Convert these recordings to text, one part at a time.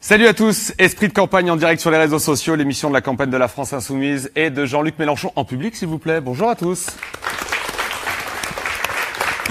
Salut à tous, Esprit de campagne en direct sur les réseaux sociaux, l'émission de la campagne de la France Insoumise et de Jean-Luc Mélenchon en public s'il vous plaît. Bonjour à tous.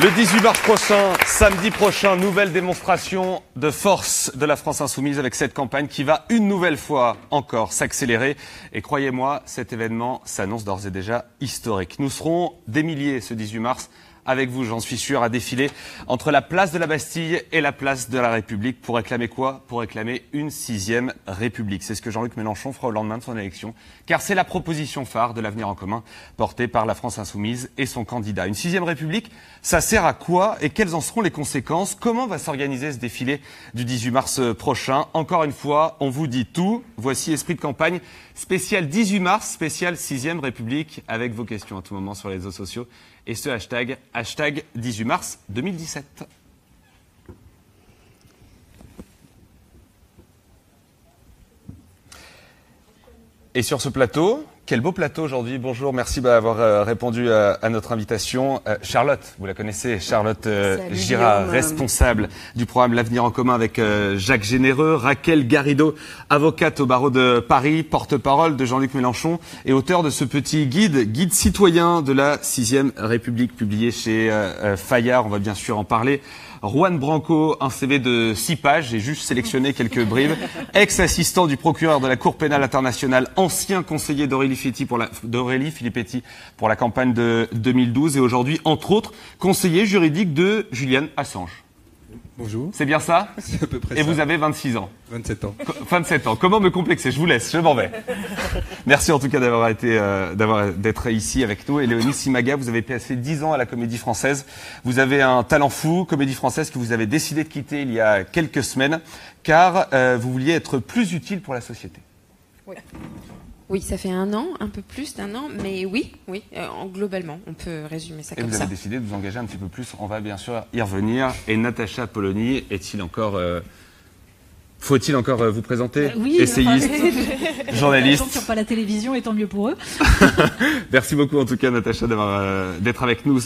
Le 18 mars prochain, samedi prochain, nouvelle démonstration de force de la France insoumise avec cette campagne qui va une nouvelle fois encore s'accélérer. Et croyez-moi, cet événement s'annonce d'ores et déjà historique. Nous serons des milliers ce 18 mars avec vous, j'en suis sûr, à défiler entre la place de la Bastille et la place de la République pour réclamer quoi? Pour réclamer une sixième République. C'est ce que Jean-Luc Mélenchon fera au lendemain de son élection, car c'est la proposition phare de l'avenir en commun portée par la France insoumise et son candidat. Une sixième République, ça sert à quoi? Et quelles en seront les conséquences? Comment va s'organiser ce défilé du 18 mars prochain? Encore une fois, on vous dit tout. Voici Esprit de campagne spécial 18 mars, spécial sixième République, avec vos questions à tout moment sur les réseaux sociaux et ce hashtag, hashtag 18 mars 2017. Et sur ce plateau, quel beau plateau aujourd'hui. Bonjour, merci d'avoir euh, répondu à, notre invitation. Euh, Charlotte, vous la connaissez, Charlotte euh, Girard, responsable du programme L'avenir en commun avec Jacques Généreux, Raquel Garrido, avocate au barreau de Paris, porte-parole de Jean-Luc Mélenchon et auteur de ce petit guide, guide citoyen de la sixième République publié chez Fayard. On va bien sûr en parler. Juan Branco, un CV de six pages, j'ai juste sélectionné quelques bribes, ex-assistant du procureur de la Cour pénale internationale, ancien conseiller d'Aurélie Filippetti pour la campagne de 2012 et aujourd'hui, entre autres, conseiller juridique de Julian Assange. Bonjour. C'est bien ça C'est à peu près Et vous avez 26 ans 27 ans. 27 ans. Comment me complexer? Je vous laisse, je m'en vais. Merci en tout cas d'avoir été, euh, d'avoir d'être ici avec nous. Et Léonie Simaga, vous avez passé 10 ans à la Comédie Française. Vous avez un talent fou, Comédie Française que vous avez décidé de quitter il y a quelques semaines, car euh, vous vouliez être plus utile pour la société. Oui. Oui, ça fait un an, un peu plus d'un an, mais oui, oui, euh, globalement, on peut résumer ça Et comme ça. Et vous avez décidé de vous engager un petit peu plus. On va bien sûr y revenir. Et Natacha Polony est-il encore euh, faut-il encore euh, vous présenter euh, Oui, essayiste, journaliste. Ils pas la télévision, et tant mieux pour eux. Merci beaucoup en tout cas Natacha euh, d'être avec nous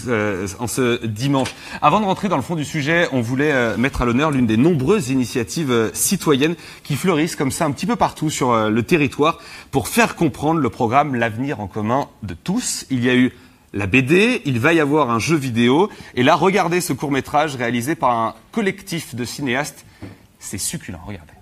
en ce dimanche. Avant de rentrer dans le fond du sujet, on voulait mettre à l'honneur l'une des nombreuses initiatives citoyennes qui fleurissent comme ça un petit peu partout sur le territoire pour faire comprendre le programme L'avenir en commun de tous. Il y a eu la BD, il va y avoir un jeu vidéo et là regardez ce court métrage réalisé par un collectif de cinéastes c'est succulent, regardez.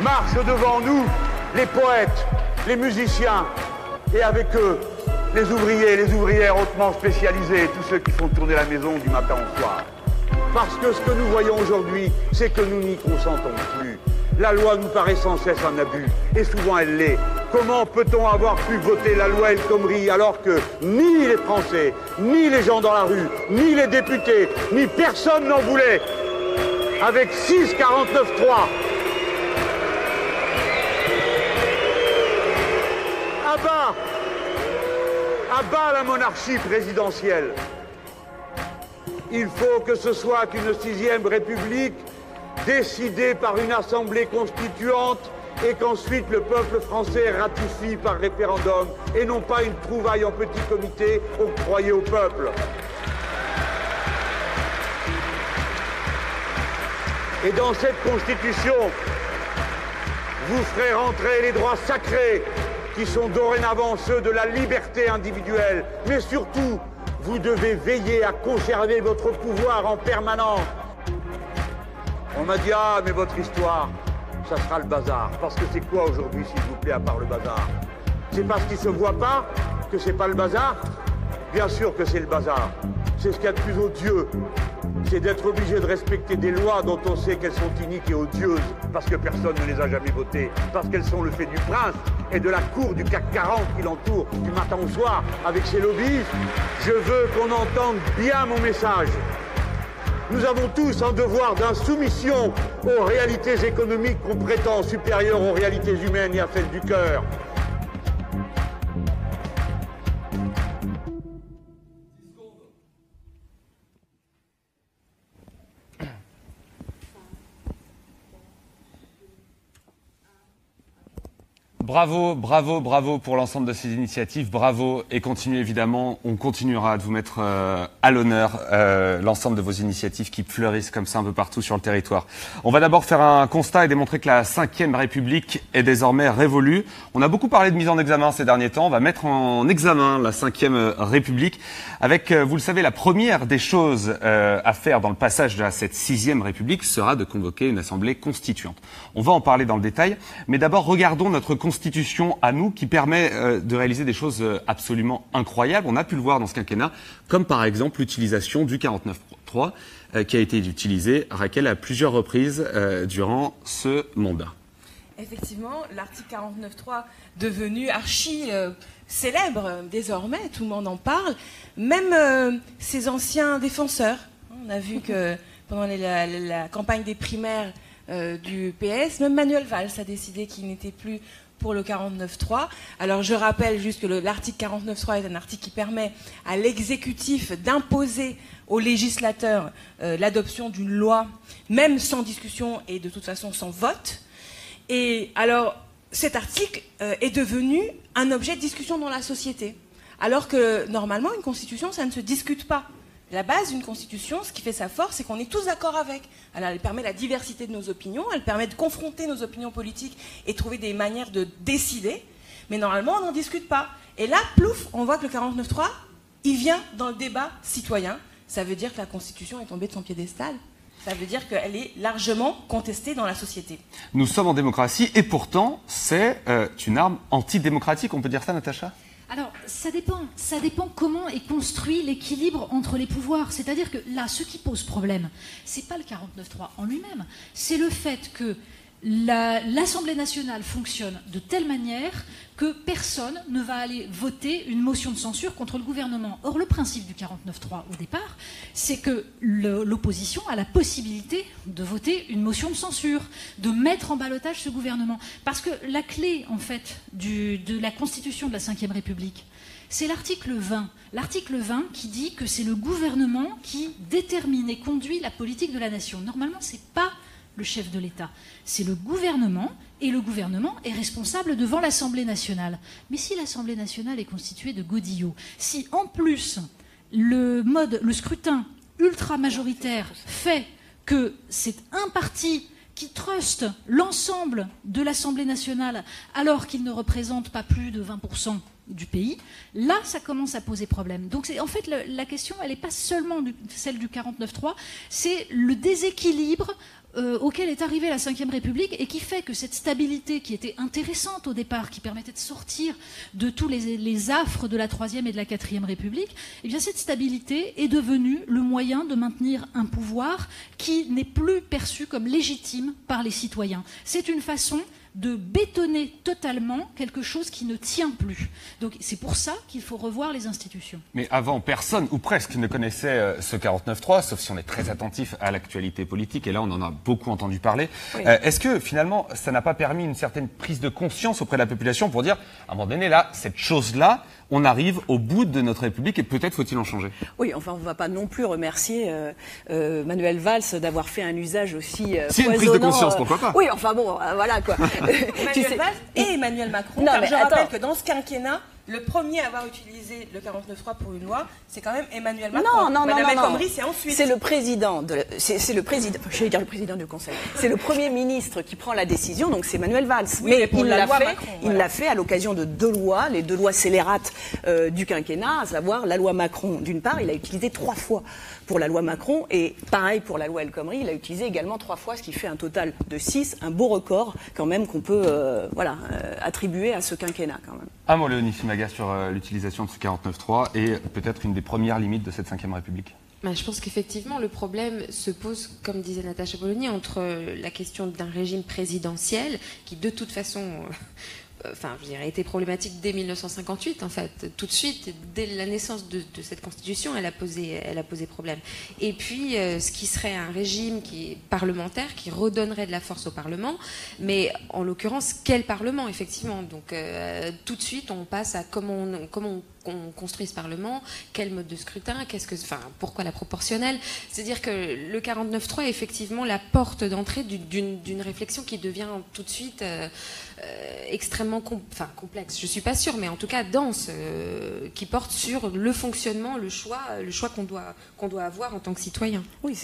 Marche devant nous les poètes, les musiciens, et avec eux les ouvriers, les ouvrières hautement spécialisées, tous ceux qui font tourner la maison du matin au soir. Parce que ce que nous voyons aujourd'hui, c'est que nous n'y consentons plus. La loi nous paraît sans cesse un abus, et souvent elle l'est. Comment peut-on avoir pu voter la loi El Khomri alors que ni les Français, ni les gens dans la rue, ni les députés, ni personne n'en voulait? Avec 6 3 bas la monarchie présidentielle. Il faut que ce soit une sixième république décidée par une assemblée constituante et qu'ensuite le peuple français ratifie par référendum et non pas une trouvaille en petit comité octroyée au peuple. Et dans cette constitution, vous ferez rentrer les droits sacrés qui sont dorénavant ceux de la liberté individuelle. Mais surtout, vous devez veiller à conserver votre pouvoir en permanence. On m'a dit, ah, mais votre histoire, ça sera le bazar. Parce que c'est quoi aujourd'hui, s'il vous plaît, à part le bazar? C'est parce qu'il ne se voit pas que c'est pas le bazar? Bien sûr que c'est le bazar. C'est ce qu'il y a de plus odieux c'est d'être obligé de respecter des lois dont on sait qu'elles sont iniques et odieuses, parce que personne ne les a jamais votées, parce qu'elles sont le fait du prince et de la cour du CAC 40 qui l'entoure du matin au soir avec ses lobbies. Je veux qu'on entende bien mon message. Nous avons tous un devoir d'insoumission aux réalités économiques qu'on prétend supérieures aux réalités humaines et à celles du cœur. Bravo, bravo, bravo pour l'ensemble de ces initiatives. Bravo et continuez évidemment. On continuera de vous mettre euh, à l'honneur euh, l'ensemble de vos initiatives qui fleurissent comme ça un peu partout sur le territoire. On va d'abord faire un constat et démontrer que la Ve République est désormais révolue. On a beaucoup parlé de mise en examen ces derniers temps. On va mettre en examen la Ve République avec, euh, vous le savez, la première des choses à faire dans le passage de cette Sixième République sera de convoquer une assemblée constituante. On va en parler dans le détail, mais d'abord regardons notre constitution à nous qui permet euh, de réaliser des choses euh, absolument incroyables. On a pu le voir dans ce quinquennat, comme par exemple l'utilisation du 49.3 euh, qui a été utilisé, Raquel, à plusieurs reprises durant ce mandat. Effectivement, l'article 49.3 devenu archi célèbre désormais, tout le monde en parle, même ses anciens défenseurs. On a vu que pendant la, campagne des primaires du PS, même Manuel Valls a décidé qu'il n'était plus pour le 49.3. Alors je rappelle juste que l'article 49.3 est un article qui permet à l'exécutif d'imposer aux législateurs euh, l'adoption d'une loi, même sans discussion et de toute façon sans vote. Et alors cet article euh, est devenu un objet de discussion dans la société. Alors que normalement, une constitution, ça ne se discute pas. La base d'une constitution, ce qui fait sa force, c'est qu'on est tous d'accord avec. elle permet la diversité de nos opinions, elle permet de confronter nos opinions politiques et trouver des manières de décider. Mais normalement, on n'en discute pas. Et là, plouf, on voit que le 49.3, il vient dans le débat citoyen. Ça veut dire que la Constitution est tombée de son piédestal. Ça veut dire qu'elle est largement contestée dans la société. Nous sommes en démocratie et pourtant, c'est euh, une arme antidémocratique. On peut dire ça, Natacha? Alors, ça dépend. Ça dépend comment est construit l'équilibre entre les pouvoirs. C'est-à-dire que là, ce qui pose problème, c'est pas le 49.3 en lui-même, c'est le fait que l'Assemblée nationale fonctionne de telle manière que personne ne va aller voter une motion de censure contre le gouvernement. Or, le principe du 49.3 au départ, c'est que l'opposition a la possibilité de voter une motion de censure, de mettre en balotage ce gouvernement. Parce que la clé, en fait, de la constitution de la Ve République, c'est l'article 20. L'article 20 qui dit que c'est le gouvernement qui détermine et conduit la politique de la nation. Normalement, ce n'est pas le chef de l'État. C'est le gouvernement, et le gouvernement est responsable devant l'Assemblée nationale. Mais si l'Assemblée nationale est constituée de godillots, si en plus le mode, le scrutin ultra-majoritaire fait que c'est un parti qui truste l'ensemble de l'Assemblée nationale alors qu'il ne représente pas plus de 20% du pays, là, ça commence à poser problème. Donc, en fait, la, question, elle n'est pas seulement celle du 49-3, c'est le déséquilibre euh, auquel est arrivée la Ve République et qui fait que cette stabilité qui était intéressante au départ, qui permettait de sortir de tous les, affres de la Troisième et de la Quatrième République, eh bien cette stabilité est devenue le moyen de maintenir un pouvoir qui n'est plus perçu comme légitime par les citoyens. C'est une façon de bétonner totalement quelque chose qui ne tient plus. Donc c'est pour ça qu'il faut revoir les institutions. Mais avant, personne, ou presque, ne connaissait euh, ce 49.3, sauf si on est très attentif à l'actualité politique, et là on en a beaucoup entendu parler. Euh, est-ce que finalement, ça n'a pas permis une certaine prise de conscience auprès de la population pour dire, à un moment donné, là, cette chose-là, on arrive au bout de notre République et peut-être faut-il en changer. Oui, enfin, on ne va pas non plus remercier euh, euh, Manuel Valls d'avoir fait un usage aussi euh, C'est une prise de conscience, pourquoi pas Oui, enfin bon, voilà quoi. Manuel Valls et Emmanuel Macron, non, je rappelle que dans ce quinquennat, le premier à avoir utilisé le 49.3 pour une loi, c'est quand même Emmanuel Macron. Non, non, Madame non, non. c'est ensuite. C'est le président, de, c'est, le président, je vais dire le président du Conseil. C'est le Premier ministre qui prend la décision, donc c'est Emmanuel Valls. mais, il l'a fait, il l'a fait à l'occasion de deux lois, les deux lois scélérates euh, du quinquennat, à savoir la loi Macron d'une part, il a utilisé trois fois pour la loi Macron et pareil pour la loi El Khomri, il a utilisé également trois fois, ce qui fait un total de six, un beau record quand même qu'on peut euh, voilà euh, attribuer à ce quinquennat quand même. Un mot, Léonie Simaga, sur euh, l'utilisation de ce 49.3 et peut-être une des premières limites de cette Ve République. Bah, je pense qu'effectivement, le problème se pose, comme disait Natacha Polony, entre la question d'un régime présidentiel qui, de toute façon, enfin, je dirais, été problématique dès 1958, en fait. Tout de suite, dès la naissance de, cette constitution, elle a posé, elle a posé problème. Et puis, euh, ce qui serait un régime qui parlementaire, qui redonnerait de la force au Parlement, mais en l'occurrence, quel Parlement, effectivement? Donc, euh, tout de suite, on passe à comment on, construit ce Parlement, quel mode de scrutin, pourquoi la proportionnelle? C'est-à-dire que le 49.3 est effectivement la porte d'entrée d'une réflexion qui devient tout de suite euh, euh, extrêmement complexe. Je suis pas sûre, mais en tout cas dense, euh, qui porte sur le fonctionnement, le choix, le choix qu'on doit qu'on doit avoir en tant que citoyen. Oui,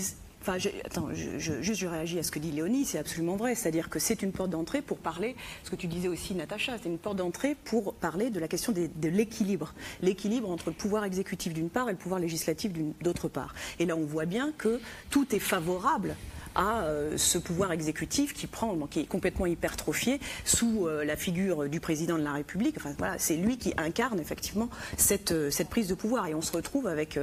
Enfin, je, attends, juste je réagis à ce que dit Léonie, c'est absolument vrai. C'est-à-dire que c'est une porte d'entrée pour parler, ce que tu disais aussi, Natacha, c'est une porte d'entrée pour parler de la question de l'équilibre. L'équilibre entre le pouvoir exécutif d'une part et le pouvoir législatif d'autre part. Et là, on voit bien que tout est favorable à euh, ce pouvoir exécutif qui prend, qui est complètement hypertrophié sous euh, la figure du président de la République. Enfin voilà, c'est lui qui incarne effectivement cette, euh, cette prise de pouvoir. Et on se retrouve avec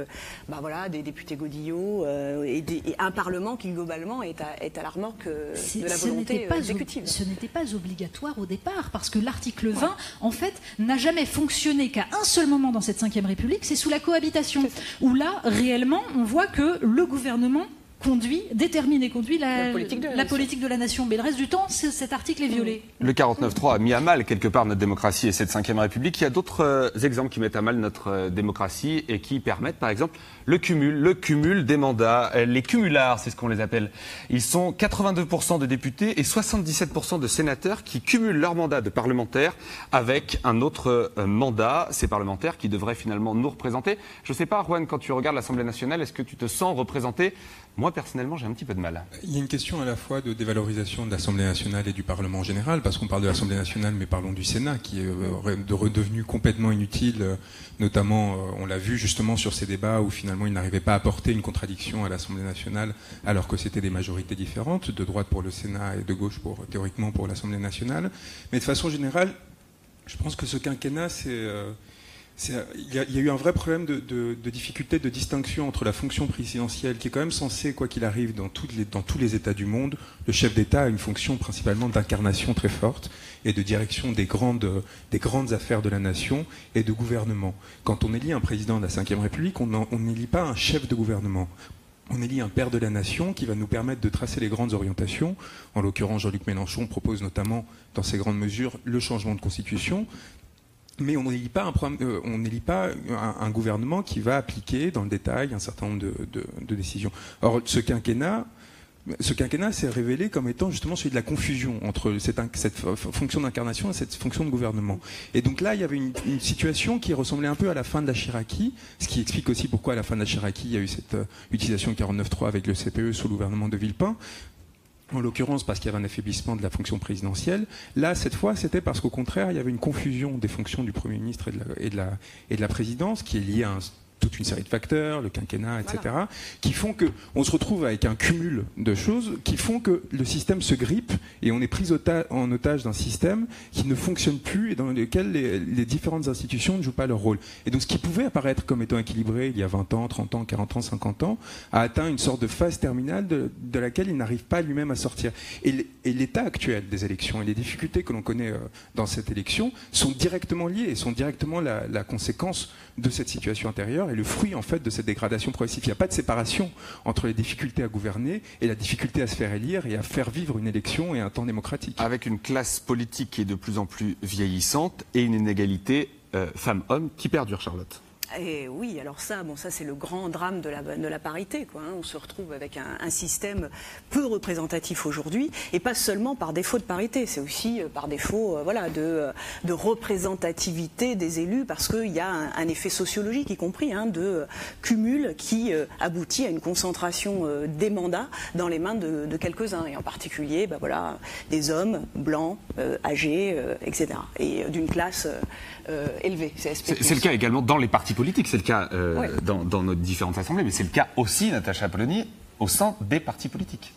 bah, voilà, des députés Godillot et, un Parlement qui globalement est à, est à la remorque de la volonté exécutive. Ce n'était pas obligatoire au départ parce que l'article 20, en fait, n'a jamais fonctionné qu'à un seul moment dans cette Ve République, c'est sous la cohabitation, où là, réellement, on voit que le gouvernement conduit, détermine et conduit la, politique, de la, nation. Mais le reste du temps, cet article est violé. Le 49.3 a mis à mal quelque part notre démocratie et cette 5 République. Il y a d'autres euh, exemples qui mettent à mal notre euh, démocratie et qui permettent, par exemple, le cumul, le cumul des mandats. Euh, les cumulards, c'est ce qu'on les appelle. Ils sont 82% de députés et 77% de sénateurs qui cumulent leur mandat de parlementaire avec un autre mandat. Ces parlementaires qui devraient finalement nous représenter. Je ne sais pas, Juan, quand tu regardes l'Assemblée nationale, est-ce que tu te sens représenté moi, personnellement, j'ai un petit peu de mal. Il y a une question à la fois de dévalorisation de l'Assemblée nationale et du Parlement en général, parce qu'on parle de l'Assemblée nationale, mais parlons du Sénat, qui est euh, redevenu complètement inutile. Euh, notamment, euh, on l'a vu justement sur ces débats où finalement il n'arrivait pas à apporter une contradiction à l'Assemblée nationale, alors que c'était des majorités différentes, de droite pour le Sénat et de gauche pour, théoriquement pour l'Assemblée nationale. Mais de façon générale, je pense que ce quinquennat, c'est il y, a eu un vrai problème de, difficulté de distinction entre la fonction présidentielle, qui est quand même censée, quoi qu'il arrive, dans, les, dans, tous les États du monde, le chef d'État a une fonction principalement d'incarnation très forte et de direction des grandes, des grandes affaires de la nation et de gouvernement. Quand on élit un président de la Ve République, on n'élit pas un chef de gouvernement. On élit un père de la nation qui va nous permettre de tracer les grandes orientations. En l'occurrence, Jean-Luc Mélenchon propose notamment, dans ses grandes mesures, le changement de constitution mais on n'élit pas, un, euh, on pas un, gouvernement qui va appliquer dans le détail un certain nombre de, décisions. Or, ce quinquennat, ce quinquennat s'est révélé comme étant justement celui de la confusion entre cette, cette fonction d'incarnation et cette fonction de gouvernement. Et donc là, il y avait une, situation qui ressemblait un peu à la fin de la Chiraki, ce qui explique aussi pourquoi à la fin de la Chiraki, il y a eu cette euh, utilisation 49.3 avec le CPE sous le gouvernement de Villepin, en l'occurrence parce qu'il y avait un affaiblissement de la fonction présidentielle. Là, cette fois, c'était parce qu'au contraire, il y avait une confusion des fonctions du Premier ministre et de la, et de la présidence qui est liée à un toute une série de facteurs, le quinquennat, etc., qui font qu'on se retrouve avec un cumul de choses qui font que le système se grippe et on est pris en otage d'un système qui ne fonctionne plus et dans lequel les, différentes institutions ne jouent pas leur rôle. Et donc ce qui pouvait apparaître comme étant équilibré il y a 20 ans, 30 ans, 40 ans, 50 ans, a atteint une sorte de phase terminale de, laquelle il n'arrive pas lui-même à sortir. Et l'état actuel des élections et les difficultés que l'on connaît euh, dans cette élection sont directement liées et sont directement la, la conséquence de cette situation intérieure et le fruit en fait de cette dégradation progressive. Il n'y a pas de séparation entre les difficultés à gouverner et la difficulté à se faire élire et à faire vivre une élection et un temps démocratique. Avec une classe politique qui est de plus en plus vieillissante et une inégalité euh, femmes-hommes qui perdure, Charlotte. Et oui, alors ça, bon, ça c'est le grand drame de la, parité. Quoi, hein. On se retrouve avec un, système peu représentatif aujourd'hui, et pas seulement par défaut de parité, c'est aussi euh, par défaut, euh, voilà, de, euh, de, représentativité des élus, parce qu'il y a un, effet sociologique, y compris, hein, de cumul qui aboutit à une concentration des mandats dans les mains de, quelques-uns, et en particulier, bah, voilà, des hommes blancs, âgés, etc., et d'une classe élevée. C'est le cas également dans les partis politique, c'est le cas euh, dans, dans, nos différentes assemblées, mais c'est le cas aussi, Natacha Polony, au sein des partis politiques.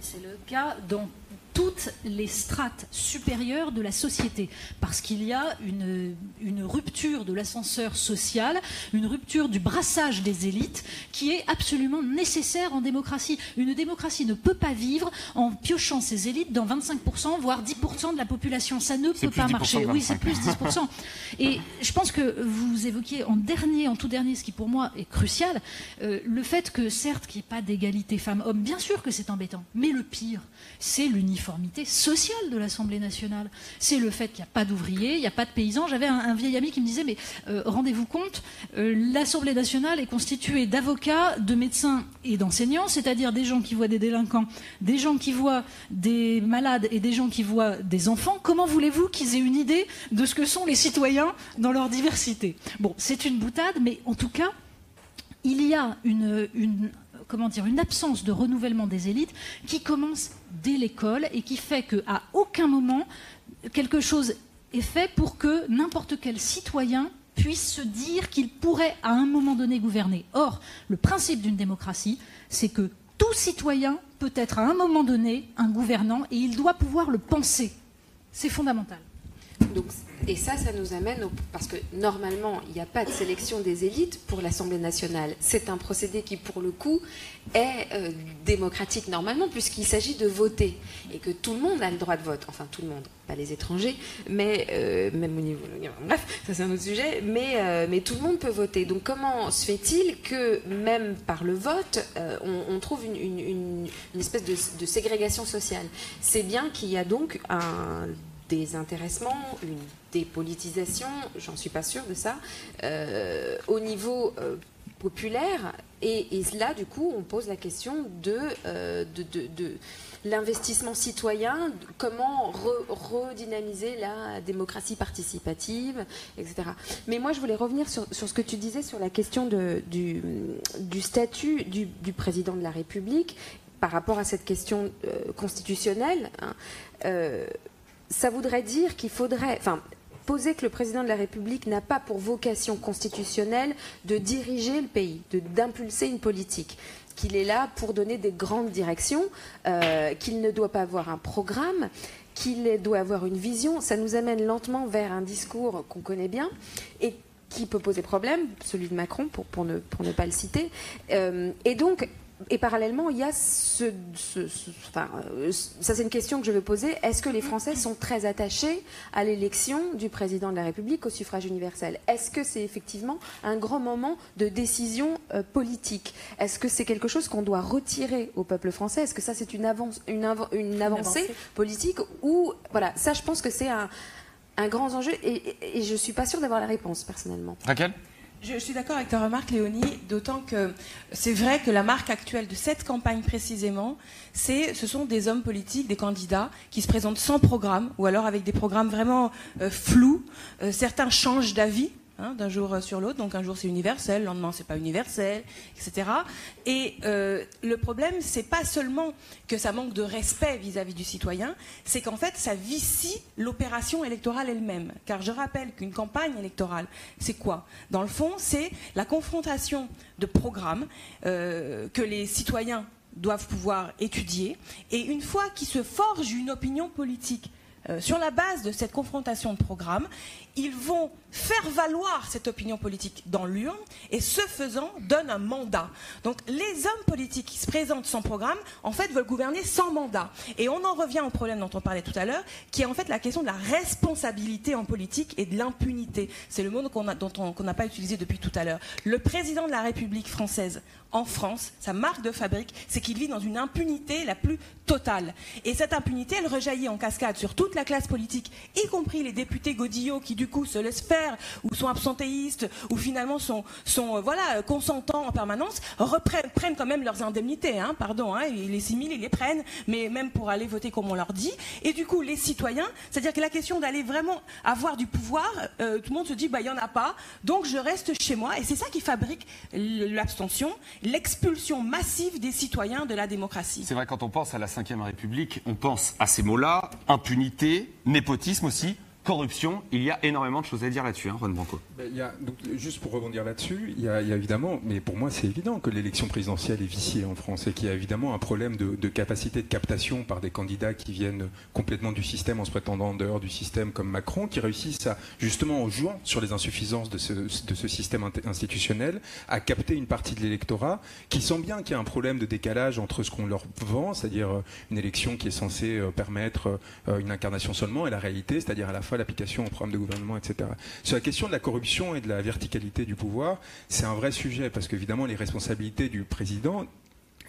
C'est le cas dans toutes les strates supérieures de la société, parce qu'il y a une, une rupture de l'ascenseur social, une rupture du brassage des élites qui est absolument nécessaire en démocratie. Une démocratie ne peut pas vivre en piochant ses élites dans 25%, voire 10% de la population. Ça ne peut pas marcher. Oui, c'est plus 10%. Et je pense que vous évoquiez en dernier, en tout dernier, ce qui pour moi est crucial, euh, le fait que certes qu'il n'y ait pas d'égalité femmes-hommes, bien sûr que c'est embêtant, mais le pire, c'est l'uniforme difformité sociale de l'Assemblée nationale. C'est le fait qu'il n'y a pas d'ouvriers, il n'y a pas de paysans. J'avais un, vieil ami qui me disait, mais euh, rendez-vous compte, euh, l'Assemblée nationale est constituée d'avocats, de médecins et d'enseignants, c'est-à-dire des gens qui voient des délinquants, des gens qui voient des malades et des gens qui voient des enfants. Comment voulez-vous qu'ils aient une idée de ce que sont les citoyens dans leur diversité? Bon, c'est une boutade, mais en tout cas, il y a une, comment dire, une absence de renouvellement des élites qui commence dès l'école et qui fait qu'à aucun moment quelque chose est fait pour que n'importe quel citoyen puisse se dire qu'il pourrait à un moment donné gouverner. Or, le principe d'une démocratie, c'est que tout citoyen peut être à un moment donné un gouvernant et il doit pouvoir le penser. C'est fondamental. Et ça, ça nous amène parce que normalement, il n'y a pas de sélection des élites pour l'Assemblée nationale. C'est un procédé qui, pour le coup, est euh, démocratique normalement, puisqu'il s'agit de voter et que tout le monde a le droit de vote. Enfin, tout le monde, pas les étrangers, mais euh, même au niveau. Bref, ça c'est un autre sujet. Mais, euh, mais tout le monde peut voter. Donc, comment se fait-il que même par le vote, on, trouve une, espèce de ségrégation sociale? C'est bien qu'il y a donc un désintéressement, une dépolitisation, j'en suis pas sûre de ça, euh, au niveau euh, populaire. Et, là, du coup, on pose la question de, euh, l'investissement citoyen, comment redynamiser la démocratie participative, etc. Mais moi, je voulais revenir sur, ce que tu disais sur la question du, statut du, du, président de la République par rapport à cette question constitutionnelle. Hein ça voudrait dire qu'il faudrait, enfin, poser que le président de la République n'a pas pour vocation constitutionnelle de diriger le pays, d'impulser une politique qu'il est là pour donner des grandes directions, euh, qu'il ne doit pas avoir un programme, qu'il doit avoir une vision. Ça nous amène lentement vers un discours qu'on connaît bien et qui peut poser problème, celui de Macron, pour, ne pas le citer. Euh, et donc, et parallèlement, il y a ce, enfin, euh, ça c'est une question que je veux poser. Est-ce que les Français sont très attachés à l'élection du président de la République au suffrage universel? Est-ce que c'est effectivement un grand moment de décision euh, politique? Est-ce que c'est quelque chose qu'on doit retirer au peuple français? Est-ce que ça c'est une, avance, une, une, avancée. politique ou voilà Ça, je pense que c'est un, un, grand enjeu et, et, et je suis pas sûre d'avoir la réponse personnellement. Raquel? Je suis d'accord avec ta remarque, Léonie, d'autant que c'est vrai que la marque actuelle de cette campagne précisément, c'est, ce sont des hommes politiques, des candidats qui se présentent sans programme ou alors avec des programmes vraiment euh, flous. Euh, certains changent d'avis Hein, d'un jour sur l'autre. Donc un jour c'est universel, le lendemain c'est pas universel, etc. Et euh, le problème, c'est pas seulement que ça manque de respect vis-à-vis du citoyen, c'est qu'en fait ça vicie l'opération électorale elle-même. Car je rappelle qu'une campagne électorale, c'est quoi? Dans le fond, c'est la confrontation de programmes euh, que les citoyens doivent pouvoir étudier. Et une fois qu'ils se forgent une opinion politique euh, sur la base de cette confrontation de programmes, ils vont faire valoir cette opinion politique dans l'urne et ce faisant donnent un mandat. Donc les hommes politiques qui se présentent sans programme, en fait, veulent gouverner sans mandat. Et on en revient au problème dont on parlait tout à l'heure, qui est en fait la question de la responsabilité en politique et de l'impunité. C'est le mot qu'on n'a pas utilisé depuis tout à l'heure. Le président de la République française en France, sa marque de fabrique, c'est qu'il vit dans une impunité la plus totale. Et cette impunité, elle rejaillit en cascade sur toute la classe politique, y compris les députés Godillot qui, du coup, se laissent faire, ou sont absentéistes, ou finalement sont, sont euh, voilà, consentants en permanence, reprennent, prennent quand même leurs indemnités, hein, pardon, hein, les 6 000, ils les prennent, mais même pour aller voter comme on leur dit. Et du coup, les citoyens, c'est-à-dire que la question d'aller vraiment avoir du pouvoir, euh, tout le monde se dit, bah, il n'y en a pas, donc je reste chez moi. Et c'est ça qui fabrique l'abstention, l'expulsion massive des citoyens de la démocratie. C'est vrai, quand on pense à la Ve République, on pense à ces mots-là, impunité, népotisme aussi, corruption, il y a énormément de choses à dire là-dessus, hein, Branco. Ben, juste pour rebondir là-dessus, il, y a évidemment, mais pour moi c'est évident que l'élection présidentielle est viciée en France et qu'il y a évidemment un problème de, capacité de captation par des candidats qui viennent complètement du système en se prétendant en dehors du système comme Macron, qui réussissent à, justement en jouant sur les insuffisances de ce, de ce système institutionnel, à capter une partie de l'électorat qui sent bien qu'il y a un problème de décalage entre ce qu'on leur vend, c'est-à-dire euh, une élection qui est censée euh, permettre euh, une incarnation seulement, et la réalité, c'est-à-dire à la l'application au programme de gouvernement, etc. Sur la question de la corruption et de la verticalité du pouvoir, c'est un vrai sujet parce qu'évidemment les responsabilités du président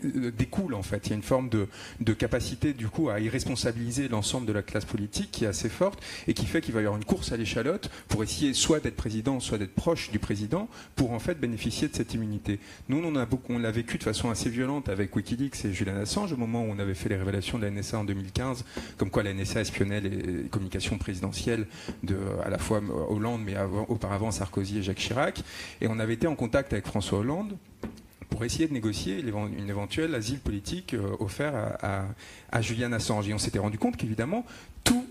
découle en fait. Il y a une forme de, capacité du coup à irresponsabiliser l'ensemble de la classe politique qui est assez forte et qui fait qu'il va y avoir une course à l'échalote pour essayer soit d'être président, soit d'être proche du président pour en fait bénéficier de cette immunité. Nous, on a beaucoup, on l'a vécu de façon assez violente avec WikiLeaks et Julian Assange au moment où on avait fait les révélations de la NSA en 2015, comme quoi la NSA espionnait les communications présidentielles de à la fois Hollande mais auparavant Sarkozy et Jacques Chirac. Et on avait été en contact avec François Hollande pour essayer de négocier une éventuelle asile politique euh, offert à, à, Julian Assange. Et on s'était rendu compte qu'évidemment, tout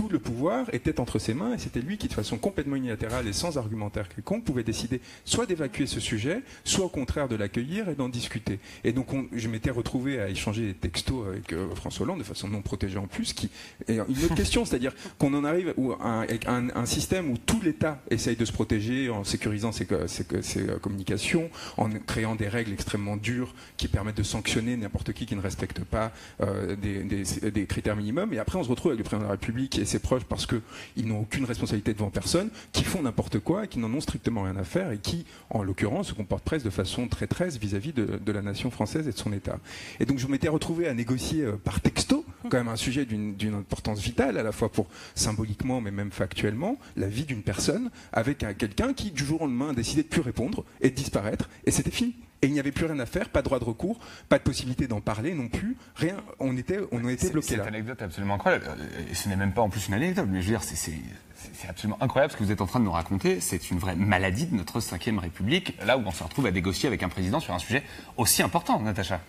tout le pouvoir était entre ses mains et c'était lui qui, de façon complètement unilatérale et sans argumentaire quelconque, pouvait décider soit d'évacuer ce sujet, soit au contraire de l'accueillir et d'en discuter. Et donc, je m'étais retrouvé à échanger des textos avec euh, François Hollande de façon non protégée en plus. Qui, et une autre question, c'est-à-dire qu'on en arrive à un, système où tout l'État essaye de se protéger en sécurisant ses, euh, communications, en créant des règles extrêmement dures qui permettent de sanctionner n'importe qui qui ne respecte pas euh, des, critères minimums. Et après, on se retrouve avec le président de la République ses proches parce qu'ils n'ont aucune responsabilité devant personne, qui font n'importe quoi, qui n'en ont strictement rien à faire et qui, en l'occurrence, se comportent presque de façon très tresse vis-à-vis de, la nation française et de son État. Et donc je m'étais retrouvé à négocier euh, par texto, quand même un sujet d'une importance vitale, à la fois pour symboliquement mais même factuellement, la vie d'une personne avec quelqu'un qui, du jour au lendemain, a décidé de plus répondre et de disparaître, et c'était fini et il n'y avait plus rien à faire, pas de droit de recours, pas de possibilité d'en parler non plus, rien, on était, on était bloqué là. Cette anecdote est absolument incroyable, et ce n'est même pas en plus une anecdote, mais je veux dire, c'est absolument incroyable ce que vous êtes en train de nous raconter, c'est une vraie maladie de notre 5 République, là où on se retrouve à négocier avec un président sur un sujet aussi important, Natacha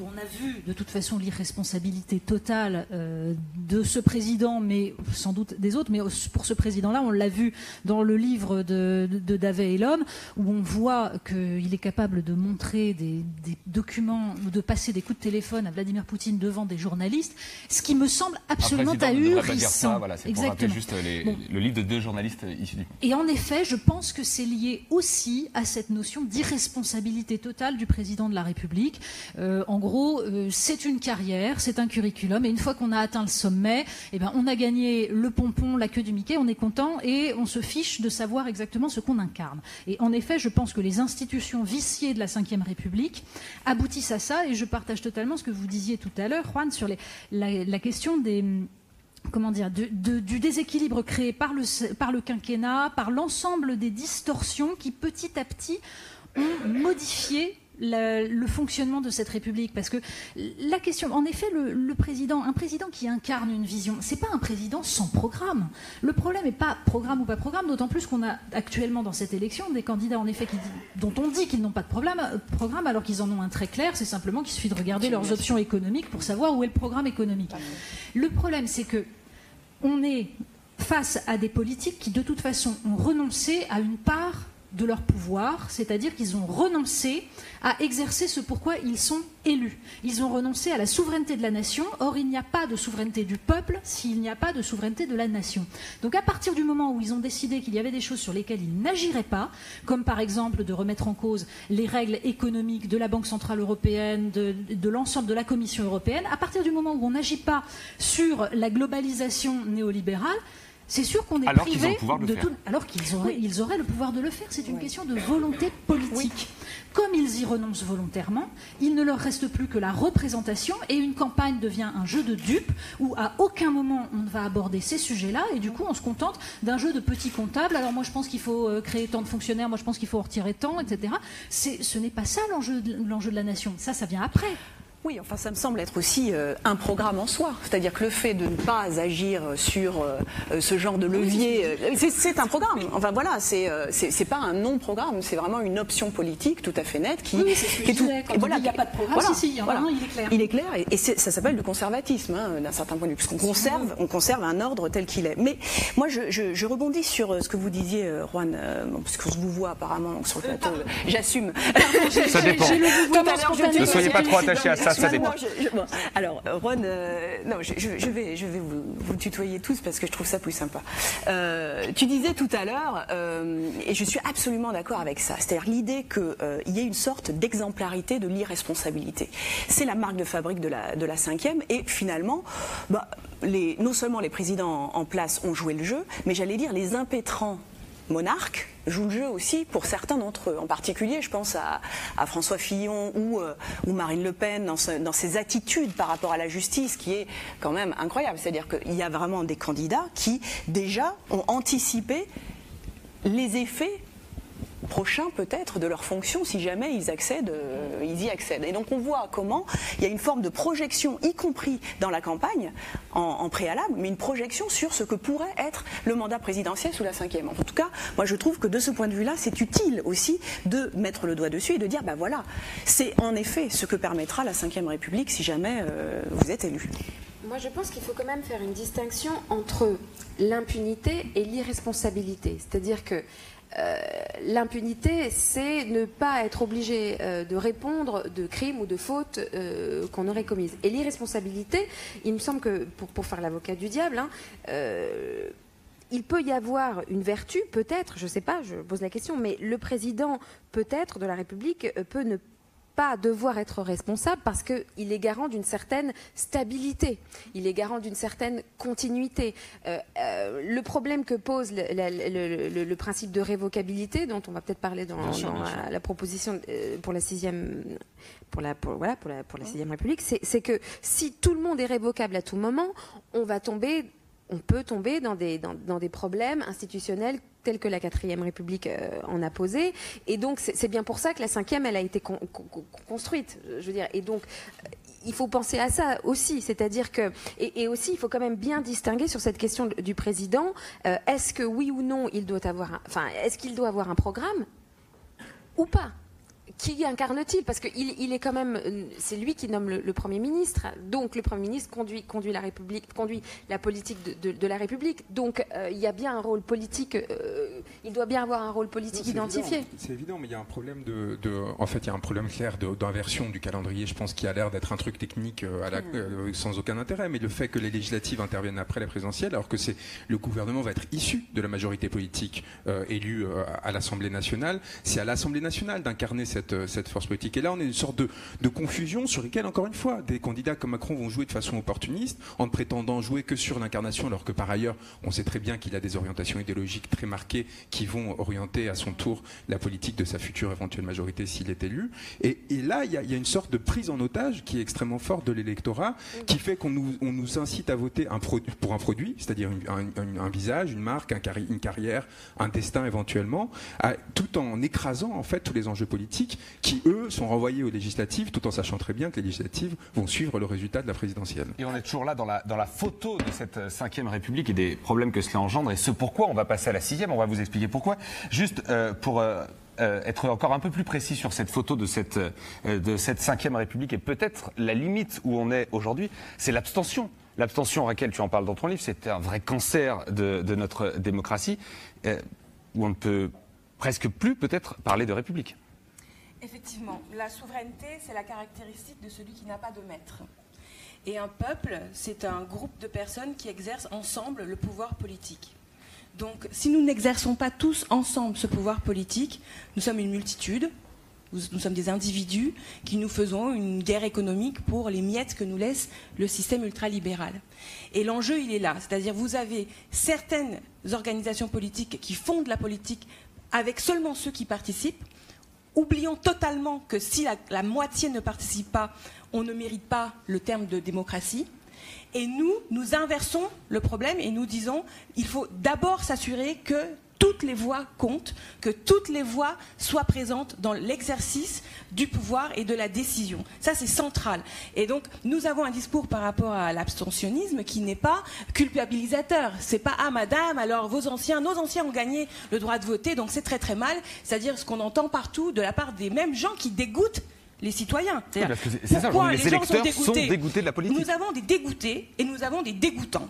on a vu de toute façon l'irresponsabilité totale euh, de ce président, mais sans doute des autres. Mais pour ce président-là, on l'a vu dans le livre de, de, Davet et l'homme, où on voit qu'il est capable de montrer des, documents ou de passer des coups de téléphone à Vladimir Poutine devant des journalistes, ce qui me semble absolument ahurissant. Voilà, Exactement. juste le livre de deux journalistes issus du. Et en effet, je pense que c'est lié aussi à cette notion d'irresponsabilité totale du président de la République. Euh, en gros, euh, c'est une carrière, c'est un curriculum, et une fois qu'on a atteint le sommet, eh ben, on a gagné le pompon, la queue du Mickey, on est content, et on se fiche de savoir exactement ce qu'on incarne. Et en effet, je pense que les institutions viciées de la Ve République aboutissent à ça, et je partage totalement ce que vous disiez tout à l'heure, Juan, sur la, question du déséquilibre créé par le quinquennat, par l'ensemble des distorsions qui petit à petit ont modifié le fonctionnement de cette République. Parce que la question, en effet, le, président, un président qui incarne une vision, c'est pas un président sans programme. Le problème n'est pas programme ou pas programme, d'autant plus qu'on a actuellement dans cette élection des candidats, en effet, qui, dont on dit qu'ils n'ont pas de problème, euh, programme alors qu'ils en ont un très clair. C'est simplement qu'il suffit de regarder leurs options économiques pour savoir où est le programme économique. Le problème, c'est que on est face à des politiques qui, de toute façon, ont renoncé à une part de leur pouvoir, c'est-à-dire qu'ils ont renoncé à exercer ce pourquoi ils sont élus. Ils ont renoncé à la souveraineté de la nation. Or, il n'y a pas de souveraineté du peuple s'il n'y a pas de souveraineté de la nation. Donc, à partir du moment où ils ont décidé qu'il y avait des choses sur lesquelles ils n'agiraient pas, comme par exemple de remettre en cause les règles économiques de la Banque centrale européenne, de, de l'ensemble de la Commission européenne, à partir du moment où on n'agit pas sur la globalisation néolibérale, c'est sûr qu'on est privé de, tout. Alors qu'ils auraient, ils auraient le pouvoir de le faire. C'est une question de volonté politique. Comme ils y renoncent volontairement, il ne leur reste plus que la représentation et une campagne devient un jeu de dupes où à aucun moment on ne va aborder ces sujets-là et du coup on se contente d'un jeu de petits comptables. Alors moi je pense qu'il faut euh, créer tant de fonctionnaires, moi je pense qu'il faut retirer tant, etc. Ce n'est pas ça l'enjeu de la nation. Ça, ça vient après. Oui, enfin, ça me semble être aussi euh, un programme en soi. C'est-à-dire que le fait de ne pas agir sur euh, ce genre de levier, euh, c'est un programme. Enfin, voilà, c'est c'est pas un non-programme, c'est vraiment une option politique tout à fait nette qui, oui, qui est tout. Et voilà, il n'y a pas de programme. Voilà, si, si, voilà. il est clair. Il est clair, et, ça s'appelle le conservatisme, hein, d'un certain point de vue, puisqu'on conserve, on conserve un ordre tel qu'il est. Mais moi, je, je, je, rebondis sur ce que vous disiez, Juan, parce qu'on vous voit apparemment donc, sur le plateau. J'assume. Ça dépend. Ne soyez pas trop attaché à ça alors, Ron, euh, non, je, vais, je vais vous, tutoyer tous parce que je trouve ça plus sympa. Euh, tu disais tout à l'heure, euh, et je suis absolument d'accord avec ça, c'est-à-dire l'idée qu'il y ait une sorte d'exemplarité de l'irresponsabilité. C'est la marque de fabrique de la, de la cinquième, et finalement, bah, les, non seulement les présidents en place ont joué le jeu, mais j'allais dire les impétrants monarques jouent le jeu aussi pour certains d'entre eux. En particulier, je pense à, François Fillon ou, euh, ou, Marine Le Pen dans, dans, ses attitudes par rapport à la justice, qui est quand même incroyable. C'est-à-dire qu'il y a vraiment des candidats qui déjà ont anticipé les effets prochains peut-être de leur fonction si jamais ils accèdent, euh, ils y accèdent. Et donc on voit comment il y a une forme de projection, y compris dans la campagne, en, préalable, mais une projection sur ce que pourrait être le mandat présidentiel sous la cinquième. En tout cas, moi je trouve que de ce point de vue-là, c'est utile aussi de mettre le doigt dessus et de dire, ben voilà, c'est en effet ce que permettra la cinquième République si jamais euh, vous êtes élu. Moi, je pense qu'il faut quand même faire une distinction entre l'impunité et l'irresponsabilité. C'est-à-dire que euh, l'impunité, c'est ne pas être obligé euh, de répondre de crimes ou de fautes euh, qu'on aurait commises. Et l'irresponsabilité, il me semble que, pour, faire l'avocat du diable, hein, il peut y avoir une vertu, peut-être, je ne sais pas, je pose la question, mais le président, peut-être, de la République, peut ne pas devoir être responsable parce qu'il est garant d'une certaine stabilité, il est garant d'une certaine continuité. Euh, euh, le problème que pose le, principe de révocabilité, dont on va peut-être parler dans, la, proposition euh, pour la sixième, pour la, voilà, pour la, pour la sixième République, c'est que si tout le monde est révocable à tout moment, on va tomber on peut tomber dans des, dans, des problèmes institutionnels tels que la quatrième République euh, en a posé. Et donc, c'est bien pour ça que la cinquième, elle a été construite. Je veux dire, et donc, il faut penser à ça aussi, c'est-à-dire que et, aussi il faut quand même bien distinguer sur cette question du président. Euh, est-ce que oui ou non il doit avoir, enfin, est-ce qu'il doit avoir un programme ou pas? Qui incarne-t-il Parce qu'il il est quand même, euh, c'est lui qui nomme le, Premier ministre. Donc le Premier ministre conduit, conduit la République, conduit la politique de, la République. Donc euh, il y a bien un rôle politique. Euh, il doit bien avoir un rôle politique identifié. C'est évident, mais il y a un problème de, en fait, il y a un problème clair d'inversion du calendrier. Je pense qu'il a l'air d'être un truc technique à la, hmm. sans aucun intérêt. Mais le fait que les législatives interviennent après la présidentielle, alors que c'est le gouvernement va être issu de la majorité politique élue à l'Assemblée nationale, c'est à l'Assemblée nationale d'incarner cette euh, cette, force politique. Et là, on est une sorte de, confusion sur lesquelles, encore une fois, des candidats comme Macron vont jouer de façon opportuniste, en prétendant jouer que sur l'incarnation, alors que par ailleurs, on sait très bien qu'il a des orientations idéologiques très marquées qui vont orienter à son tour la politique de sa future éventuelle majorité s'il est élu. Et, là, il y, a, une sorte de prise en otage qui est extrêmement forte de l'électorat, qui fait qu'on nous, incite à voter pour un produit, c'est-à-dire un, visage, une marque, un une carrière, un destin éventuellement, tout en écrasant en fait tous les enjeux politiques qui, eux, sont renvoyés aux législatives, tout en sachant très bien que les législatives vont suivre le résultat de la présidentielle. Et on est toujours là dans la, photo de cette 5 République et des problèmes que cela engendre, et ce pourquoi on va passer à la 6 on va vous expliquer pourquoi. Juste euh, pour... Euh, euh, être encore un peu plus précis sur cette photo de cette, de cette 5 République et peut-être la limite où on est aujourd'hui, c'est l'abstention. L'abstention, Raquel, tu en parles dans ton livre, c'est un vrai cancer de, de notre démocratie, où on ne peut presque plus peut-être parler de République. Effectivement, la souveraineté, c'est la caractéristique de celui qui n'a pas de maître. Et un peuple, c'est un groupe de personnes qui exercent ensemble le pouvoir politique. Donc, si nous n'exerçons pas tous ensemble ce pouvoir politique, nous sommes une multitude, nous, sommes des individus qui nous faisons une guerre économique pour les miettes que nous laisse le système ultralibéral. Et l'enjeu, il est là. C'est-à-dire, vous avez certaines organisations politiques qui fondent la politique avec seulement ceux qui participent, oublions totalement que si la, moitié ne participe pas, on ne mérite pas le terme de démocratie. Et nous, nous inversons le problème et nous disons il faut d'abord s'assurer que toutes les voix comptent, que toutes les voix soient présentes dans l'exercice du pouvoir et de la décision. Ça, c'est central. Et donc, nous avons un discours par rapport à l'abstentionnisme qui n'est pas culpabilisateur. C'est pas ah madame, alors vos anciens, nos anciens ont gagné le droit de voter, donc c'est très très mal. C'est-à-dire ce qu'on entend partout de la part des mêmes gens qui dégoûtent les citoyens. c'est ça, les, électeurs sont dégoûtés de la politique. Nous avons des dégoûtés et nous avons des dégoûtants.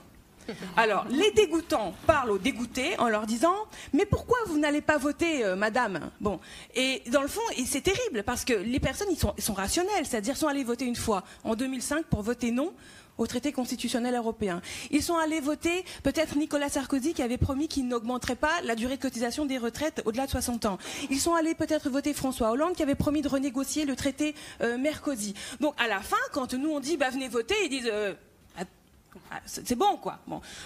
Alors, les dégoûtants parlent aux dégoûtés en leur disant Mais pourquoi vous n'allez pas voter, euh, madame? Bon. Et dans le fond, c'est terrible parce que les personnes, ils sont, sont rationnelles, c'est-à-dire sont allés voter une fois en 2005 pour voter non au traité constitutionnel européen. Ils sont allés voter peut-être Nicolas Sarkozy qui avait promis qu'il n'augmenterait pas la durée de cotisation des retraites au-delà de 60 ans. Ils sont allés peut-être voter François Hollande qui avait promis de renégocier le traité euh. Donc à la fin, quand nous on dit bah venez voter, ils disent euh, c'est bon, quoi.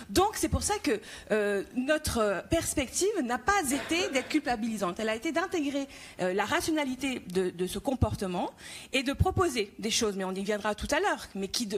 Donc, c'est pour ça que euh, notre perspective n'a pas été d'être culpabilisante. Elle a été d'intégrer euh, la rationalité de, ce comportement et de proposer des choses, mais on y viendra tout à l'heure, mais qui,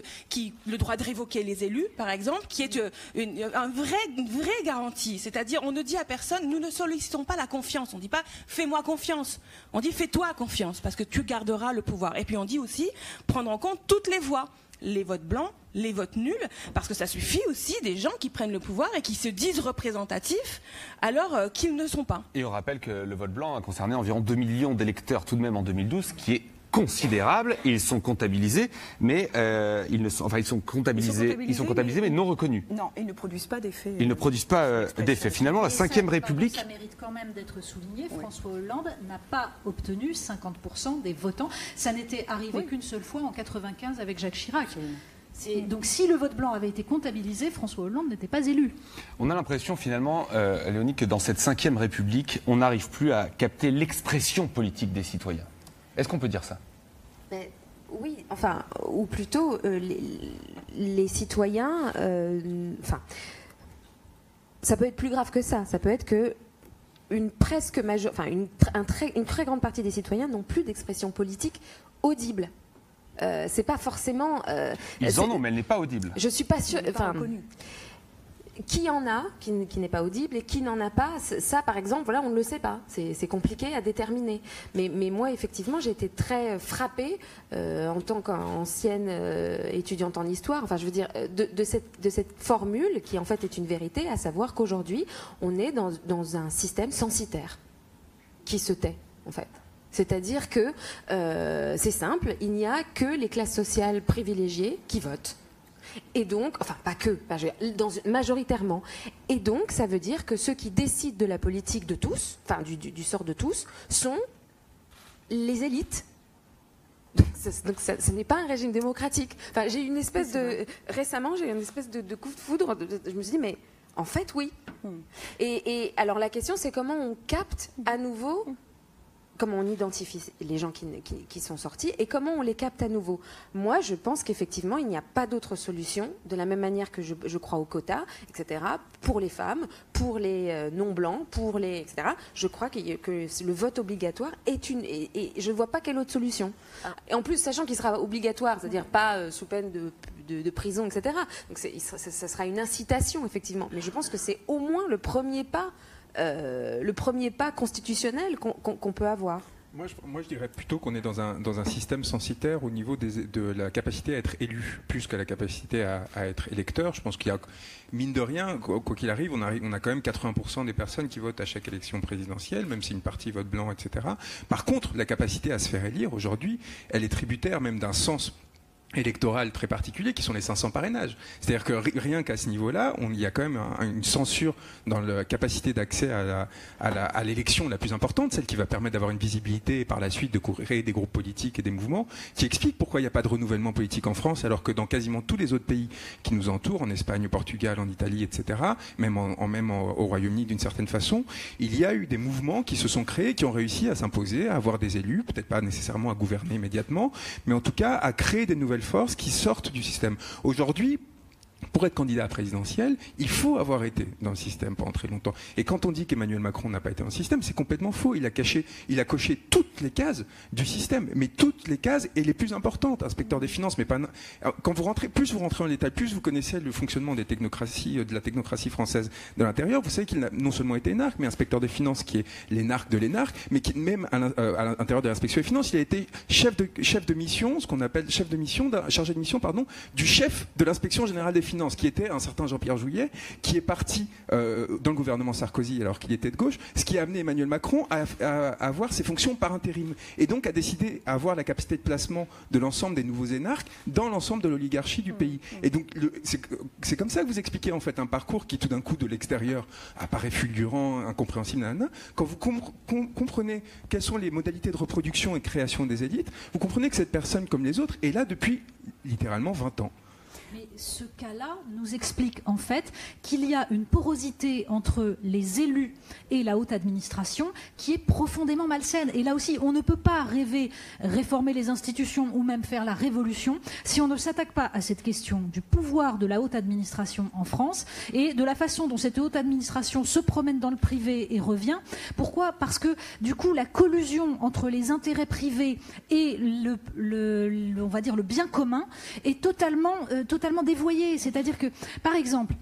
le droit de révoquer les élus, par exemple, qui est euh, une, un vrai, une vraie garantie. C'est-à-dire, on ne dit à personne, nous ne sollicitons pas la confiance. On ne dit pas, fais-moi confiance. On dit, fais-toi confiance, parce que tu garderas le pouvoir. Et puis, on dit aussi, prendre en compte toutes les voix les votes blancs, les votes nuls, parce que ça suffit aussi des gens qui prennent le pouvoir et qui se disent représentatifs alors euh, qu'ils ne sont pas. Et on rappelle que le vote blanc a concerné environ 2 millions d'électeurs tout de même en 2012, qui est considérables. Ils sont comptabilisés, mais euh, ils ne sont, enfin ils sont comptabilisés, ils sont comptabilisés, mais, non reconnus. Non, ils ne produisent pas d'effets. Ils ne produisent pas euh, d'effets. Finalement, la Ve République. Ça mérite quand même d'être souligné. François Hollande n'a pas obtenu 50% des votants. Ça n'était arrivé qu'une seule fois en 95 avec Jacques Chirac. Donc si le vote blanc avait été comptabilisé, François Hollande n'était pas élu. On a l'impression finalement, euh, Léonie, que dans cette Ve République, on n'arrive plus à capter l'expression politique des citoyens. Est-ce qu'on peut dire ça? Oui, enfin, ou plutôt euh, les, citoyens. Euh, enfin, ça peut être plus grave que ça. Ça peut être que une presque major, enfin une, très, une très grande partie des citoyens n'ont plus d'expression politique audible. Euh, c'est pas forcément. Ils en ont, mais elle n'est pas audible. Je suis pas sûre. Enfin, qui en a, qui, n'est pas audible, et qui n'en a pas, ça par exemple, voilà, on ne le sait pas. C'est compliqué à déterminer. Mais, moi, effectivement, j'ai été très frappée euh, en tant qu'ancienne euh, étudiante en histoire, enfin je veux dire, de, cette, formule qui en fait est une vérité, à savoir qu'aujourd'hui, on est dans, un système censitaire qui se tait, en fait. C'est-à-dire que euh, c'est simple, il n'y a que les classes sociales privilégiées qui votent. Et donc, enfin pas que, majoritairement. Et donc, ça veut dire que ceux qui décident de la politique de tous, enfin du, sort de tous, sont les élites. Donc, ce n'est pas un régime démocratique. Enfin, j'ai une espèce de récemment, j'ai une espèce de, coup de foudre. je me suis dit, mais en fait, oui. Hmm. Et, et alors la question, c'est comment on capte à nouveau comment on identifie les gens qui, sont sortis et comment on les capte à nouveau. Moi, je pense qu'effectivement, il n'y a pas d'autre solution, de la même manière que je, crois aux quotas, etc., pour les femmes, pour les euh, non-blancs, pour les, etc. Je crois que, le vote obligatoire est une... Et, je ne vois pas quelle autre solution. Ah. Et en plus, sachant qu'il sera obligatoire, c'est-à-dire pas euh, sous peine de, prison, etc. Donc ça sera une incitation, effectivement. Mais je pense que c'est au moins le premier pas euh, le premier pas constitutionnel qu'on peut avoir moi je, dirais plutôt qu'on est dans un, système censitaire au niveau de la capacité à être élu, plus qu'à la capacité à, être électeur. Je pense qu'il y a, mine de rien, quoi qu'il arrive, on a quand même 80% des personnes qui votent à chaque élection présidentielle, même si une partie vote blanc, etc. Par contre, la capacité à se faire élire aujourd'hui, elle est tributaire même d'un sens électorales très particuliers qui sont les 500 parrainages. C'est-à-dire que rien qu'à ce niveau-là, il y a quand même une censure dans la capacité d'accès à l'élection la, plus importante, celle qui va permettre d'avoir une visibilité et par la suite de créer des groupes politiques et des mouvements, qui explique pourquoi il n'y a pas de renouvellement politique en France, alors que dans quasiment tous les autres pays qui nous entourent, en Espagne, au Portugal, en Italie, etc., même, au Royaume-Uni d'une certaine façon, il y a eu des mouvements qui se sont créés, qui ont réussi à s'imposer, à avoir des élus, peut-être pas nécessairement à gouverner immédiatement, mais en tout cas à créer des nouvelles forces qui sortent du système. Aujourd'hui, pour être candidat à présidentiel, il faut avoir été dans le système pendant très longtemps. Et quand on dit qu'Emmanuel Macron n'a pas été dans le système, c'est complètement faux. Il a caché, il a coché toutes les cases du système, mais toutes les cases et les plus importantes. Inspecteur des finances, mais pas. Quand vous rentrez, plus vous rentrez en détail, plus vous connaissez le fonctionnement des technocraties, euh, de la technocratie française de l'intérieur. Vous savez qu'il a non seulement été énarque, mais inspecteur des finances qui est l'énarque de l'énarque, mais qui même euh, à l'intérieur de l'inspection des finances, il a été chef de chef de mission, ce qu'on appelle chef de mission, chargé de mission, pardon, du chef de l'inspection générale des finances qui était un certain Jean-Pierre Jouyet, qui est parti euh, dans le gouvernement Sarkozy alors qu'il était de gauche, ce qui a amené Emmanuel Macron à, avoir ses fonctions par intérim, et donc à décider à avoir la capacité de placement de l'ensemble des nouveaux énarques dans l'ensemble de l'oligarchie du pays. Et donc c'est comme ça que vous expliquez en fait un parcours qui tout d'un coup de l'extérieur apparaît fulgurant, incompréhensible, quand vous comprenez quelles sont les modalités de reproduction et création des élites, vous comprenez que cette personne comme les autres est là depuis littéralement 20 ans. Ce cas-là nous explique en fait qu'il y a une porosité entre les élus et la haute administration qui est profondément malsaine. Et là aussi, on ne peut pas rêver réformer les institutions ou même faire la révolution si on ne s'attaque pas à cette question du pouvoir de la haute administration en France et de la façon dont cette haute administration se promène dans le privé et revient. Pourquoi? Parce que du coup, la collusion entre les intérêts privés et le, on va dire le bien commun est totalement, euh, totalement dévoyée. C'est-à-dire que, par exemple,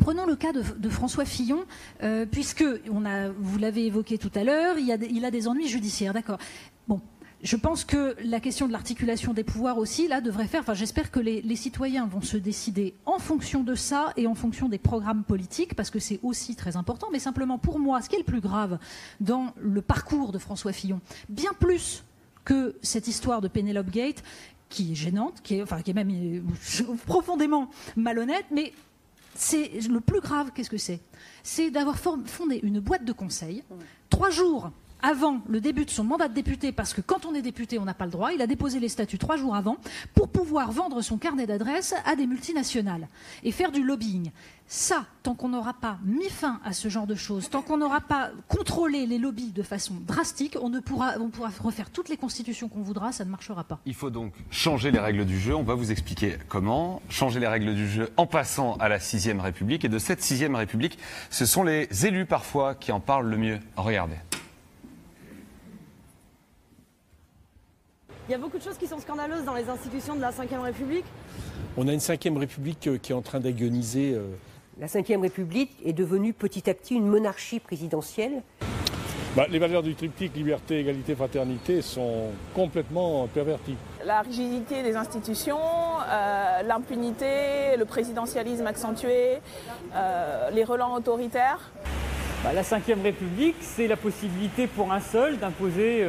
Prenons le cas de, François Fillon, euh, puisque vous l'avez évoqué tout à l'heure, il, a des ennuis judiciaires, d'accord. Bon, je pense que la question de l'articulation des pouvoirs aussi, là, devrait faire. Enfin, j'espère que les, citoyens vont se décider en fonction de ça et en fonction des programmes politiques, parce que c'est aussi très important. Mais simplement, pour moi, ce qui est le plus grave dans le parcours de François Fillon, bien plus que cette histoire de Penelope Gate, qui est gênante, qui est, enfin, qui est même euh, profondément malhonnête, mais c'est le plus grave. Qu'est-ce que c'est? C'est d'avoir fondé une boîte de conseil trois jours avant le début de son mandat de député, parce que quand on est député, on n'a pas le droit, il a déposé les statuts trois jours avant, pour pouvoir vendre son carnet d'adresses à des multinationales et faire du lobbying. Ça, tant qu'on n'aura pas mis fin à ce genre de choses, tant qu'on n'aura pas contrôlé les lobbies de façon drastique, on, ne pourra, on pourra refaire toutes les constitutions qu'on voudra, ça ne marchera pas. Il faut donc changer les règles du jeu. On va vous expliquer comment. Changer les règles du jeu en passant à la sixième République. Et de cette sixième République, ce sont les élus parfois qui en parlent le mieux. Regardez. Il y a beaucoup de choses qui sont scandaleuses dans les institutions de la Ve République. On a une Ve République euh, qui est en train d'agoniser. Euh. La Ve République est devenue petit à petit une monarchie présidentielle. Bah, les valeurs du triptyque liberté, égalité, fraternité sont complètement perverties. La rigidité des institutions, euh, l'impunité, le présidentialisme accentué, les relents autoritaires. Bah, la Ve République, c'est la possibilité pour un seul d'imposer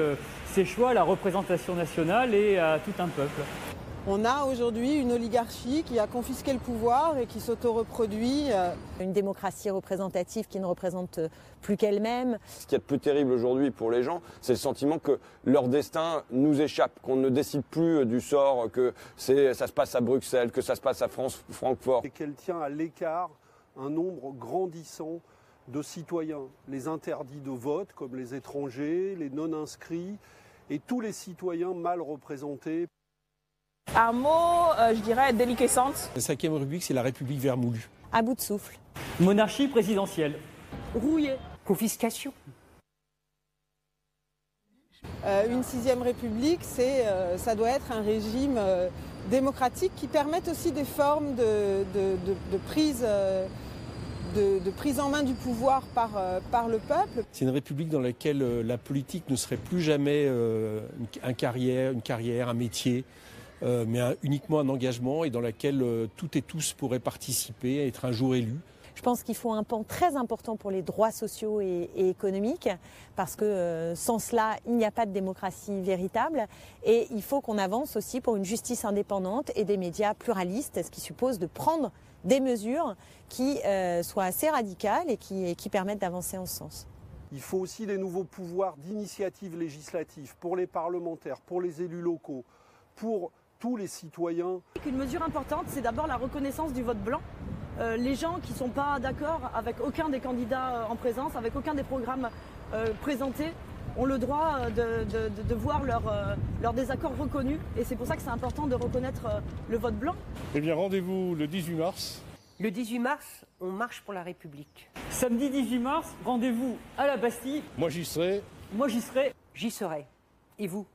ses choix à la représentation nationale et à tout un peuple. On a aujourd'hui une oligarchie qui a confisqué le pouvoir et qui s'auto-reproduit. Euh. Une démocratie représentative qui ne représente plus qu'elle-même. Ce qui est le plus terrible aujourd'hui pour les gens, c'est le sentiment que leur destin nous échappe, qu'on ne décide plus du sort, que ça se passe à Bruxelles, que ça se passe à France, Francfort. Et qu'elle tient à l'écart un nombre grandissant de citoyens, les interdits de vote comme les étrangers, les non-inscrits, et tous les citoyens mal représentés. Un mot, euh, je dirais, déliquescente. La cinquième République, c'est la République vermoulue. À bout de souffle. Monarchie présidentielle. Rouillée. Confiscation. Euh, une sixième République, c'est, euh, ça doit être un régime démocratique qui permette aussi des formes de, de prise de, prise en main du pouvoir par, euh, par le peuple. C'est une république dans laquelle euh, la politique ne serait plus jamais euh, une, carrière, une carrière, un métier, mais uniquement un engagement et dans laquelle toutes et tous pourraient participer, être un jour élus. Je pense qu'il faut un pan très important pour les droits sociaux et, économiques, parce que sans cela, il n'y a pas de démocratie véritable. Et il faut qu'on avance aussi pour une justice indépendante et des médias pluralistes, ce qui suppose de prendre des mesures qui euh, soient assez radicales et qui, qui permettent d'avancer en ce sens. Il faut aussi des nouveaux pouvoirs d'initiative législative pour les parlementaires, pour les élus locaux, pour tous les citoyens. Une mesure importante, c'est d'abord la reconnaissance du vote blanc. Euh, les gens qui ne sont pas d'accord avec aucun des candidats euh, en présence, avec aucun des programmes présentés, ont le droit de, de, voir leur, leur, désaccord reconnu. Et c'est pour ça que c'est important de reconnaître le vote blanc. Eh bien, rendez-vous le 18 mars le 18 mars, on marche pour la République. Samedi 18 mars, rendez-vous à la Bastille. Moi j'y serai. Moi j'y serai. J'y serai. Et vous?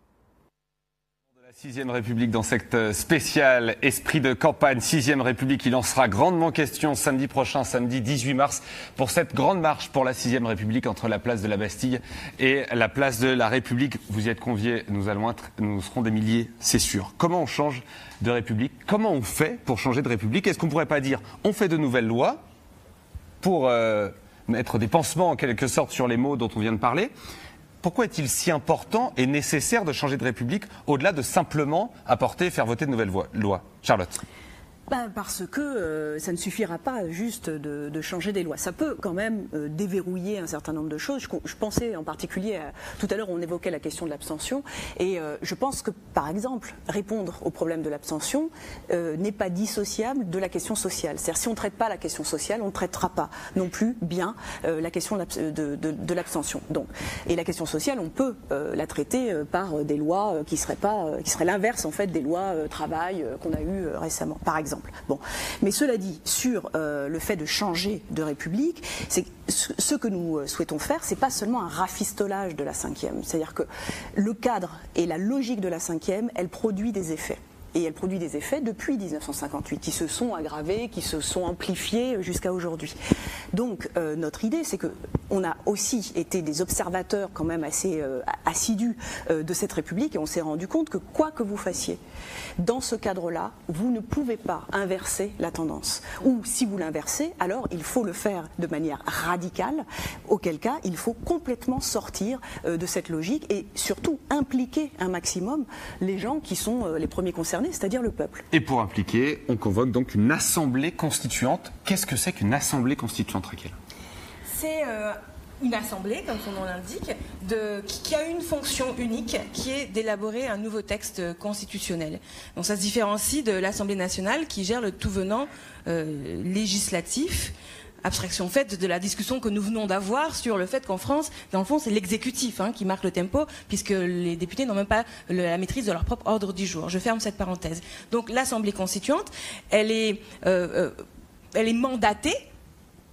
Sixième République dans cette spéciale esprit de campagne. Sixième République, il en sera grandement question samedi prochain, samedi 18 mars, pour cette grande marche pour la Sixième République entre la place de la Bastille et la place de la République. Vous y êtes conviés, nous allons être, nous serons des milliers, c'est sûr. Comment on change de République? Comment on fait pour changer de République? Est-ce qu'on ne pourrait pas dire on fait de nouvelles lois pour euh, mettre des pansements en quelque sorte sur les mots dont on vient de parler? Pourquoi est-il si important et nécessaire de changer de République au-delà de simplement apporter et faire voter de nouvelles lois? Charlotte ben, parce que euh, ça ne suffira pas juste de, changer des lois. Ça peut quand même euh, déverrouiller un certain nombre de choses. Je, pensais en particulier, tout à l'heure on évoquait la question de l'abstention, et euh, je pense que par exemple répondre au problème de l'abstention n'est pas dissociable de la question sociale. C'est-à-dire si on ne traite pas la question sociale, on ne traitera pas non plus bien la question de, l'abstention. Donc, et la question sociale, on peut la traiter par des lois qui seraient pas, qui seraient l'inverse en fait des lois travail qu'on a eues récemment, par exemple. Bon. Mais cela dit, sur euh, le fait de changer de République, c'est ce que nous euh, souhaitons faire, c'est pas seulement un rafistolage de la cinquième. C'est-à-dire que le cadre et la logique de la cinquième, elle produit des effets et elle produit des effets depuis 1958 qui se sont aggravés, qui se sont amplifiés jusqu'à aujourd'hui. Donc euh, notre idée, c'est que on a aussi été des observateurs quand même assez assidus de cette République et on s'est rendu compte que quoi que vous fassiez, dans ce cadre-là, vous ne pouvez pas inverser la tendance. Ou si vous l'inversez, alors il faut le faire de manière radicale, auquel cas il faut complètement sortir de cette logique et surtout impliquer un maximum les gens qui sont les premiers concernés c'est-à-dire le peuple. Et pour impliquer, on convoque donc une assemblée constituante. Qu'est-ce que c'est qu'une assemblée constituante, Raquel? C'est euh, une assemblée, comme son nom l'indique, qui a une fonction unique, qui est d'élaborer un nouveau texte constitutionnel. Donc ça se différencie de l'Assemblée nationale qui gère le tout venant euh, législatif abstraction faite de la discussion que nous venons d'avoir sur le fait qu'en France, dans le fond, c'est l'exécutif hein, qui marque le tempo, puisque les députés n'ont même pas la maîtrise de leur propre ordre du jour. Je ferme cette parenthèse. Donc l'Assemblée constituante, elle est, euh, euh, elle est mandatée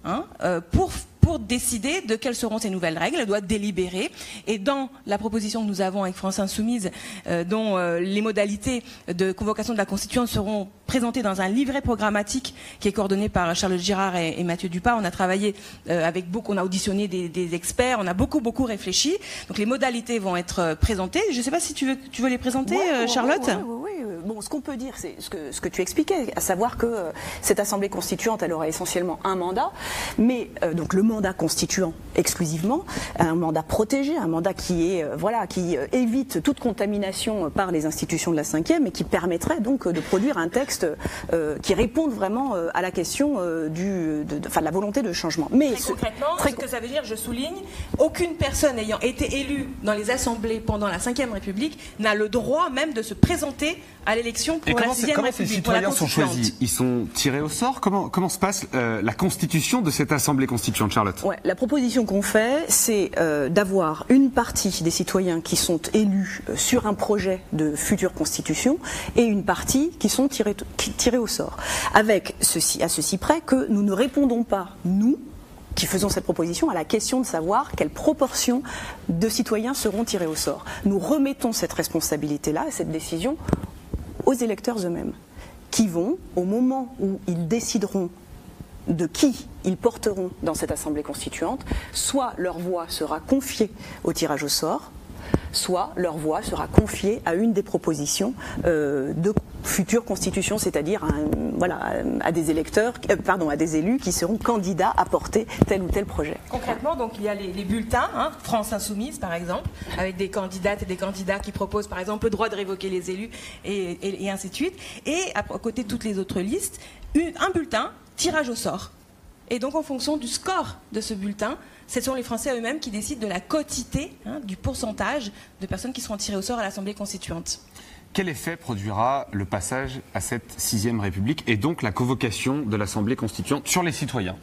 hein, pour pour décider de quelles seront ces nouvelles règles. Elle doit délibérer. Et dans la proposition que nous avons avec France Insoumise, euh, dont euh, les modalités de convocation de la Constituante seront présentées dans un livret programmatique qui est coordonné par Charles Girard et, Mathieu Dupas, on a travaillé euh, avec beaucoup, on a auditionné des, experts, on a beaucoup beaucoup réfléchi. Donc les modalités vont être présentées. Je ne sais pas si tu veux, tu veux les présenter, Charlotte? Oui, oui, Bon, ce qu'on peut dire, c'est ce que, ce que tu expliquais, à savoir que cette Assemblée constituante, elle aura essentiellement un mandat, mais donc le mandat constituant exclusivement, un mandat protégé, un mandat qui est euh, voilà qui euh, évite toute contamination par les institutions de la cinquième et qui permettrait donc de produire un texte euh, qui réponde vraiment à la question du de, de, la volonté de changement. Mais très concrètement, ce que ça veut dire, je souligne, aucune personne ayant été élue dans les assemblées pendant la Ve République n'a le droit même de se présenter à l'élection pour la Sixième République. Ces citoyens sont choisis Ils sont tirés au sort. Comment comment se passe la constitution de cette Assemblée constituante, Charles la proposition qu'on fait, c'est euh, d'avoir une partie des citoyens qui sont élus euh, sur un projet de future constitution et une partie qui sont tirés, tirés au sort. Avec ceci, à ceci près que nous ne répondons pas, nous, qui faisons cette proposition, à la question de savoir quelle proportion de citoyens seront tirés au sort. Nous remettons cette responsabilité-là, cette décision, aux électeurs eux-mêmes, qui vont, au moment où ils décideront de qui ils porteront dans cette Assemblée constituante, soit leur voix sera confiée au tirage au sort, soit leur voix sera confiée à une des propositions euh, de future constitution, c'est-à-dire à, des électeurs, euh, pardon, à des élus qui seront candidats à porter tel ou tel projet. Concrètement, donc il y a les, bulletins, hein, France Insoumise par exemple, avec des candidates et des candidats qui proposent par exemple le droit de révoquer les élus et, ainsi de suite, et à, côté de toutes les autres listes, un bulletin tirage au sort. Et donc, en fonction du score de ce bulletin, ce sont les Français eux-mêmes qui décident de la quotité, hein, du pourcentage de personnes qui seront tirées au sort à l'Assemblée constituante. Quel effet produira le passage à cette sixième République et donc la convocation de l'Assemblée constituante sur les citoyens?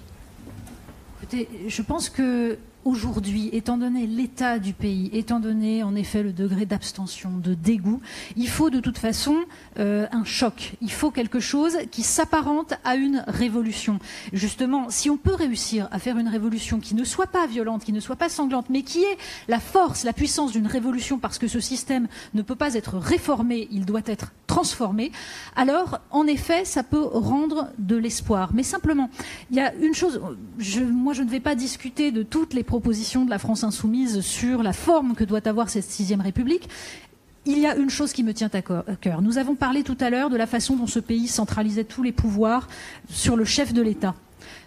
Écoutez, je pense que aujourd'hui, étant donné l'état du pays, étant donné en effet le degré d'abstention, de dégoût, il faut de toute façon euh, un choc. Il faut quelque chose qui s'apparente à une révolution. Justement, si on peut réussir à faire une révolution qui ne soit pas violente, qui ne soit pas sanglante, mais qui ait la force, la puissance d'une révolution, parce que ce système ne peut pas être réformé, il doit être transformé, alors en effet, ça peut rendre de l'espoir. Mais simplement, il y a une chose, moi je ne vais pas discuter de toutes les proposition de la France insoumise sur la forme que doit avoir cette sixième République, il y a une chose qui me tient à cœur. Nous avons parlé tout à l'heure de la façon dont ce pays centralisait tous les pouvoirs sur le chef de l'État.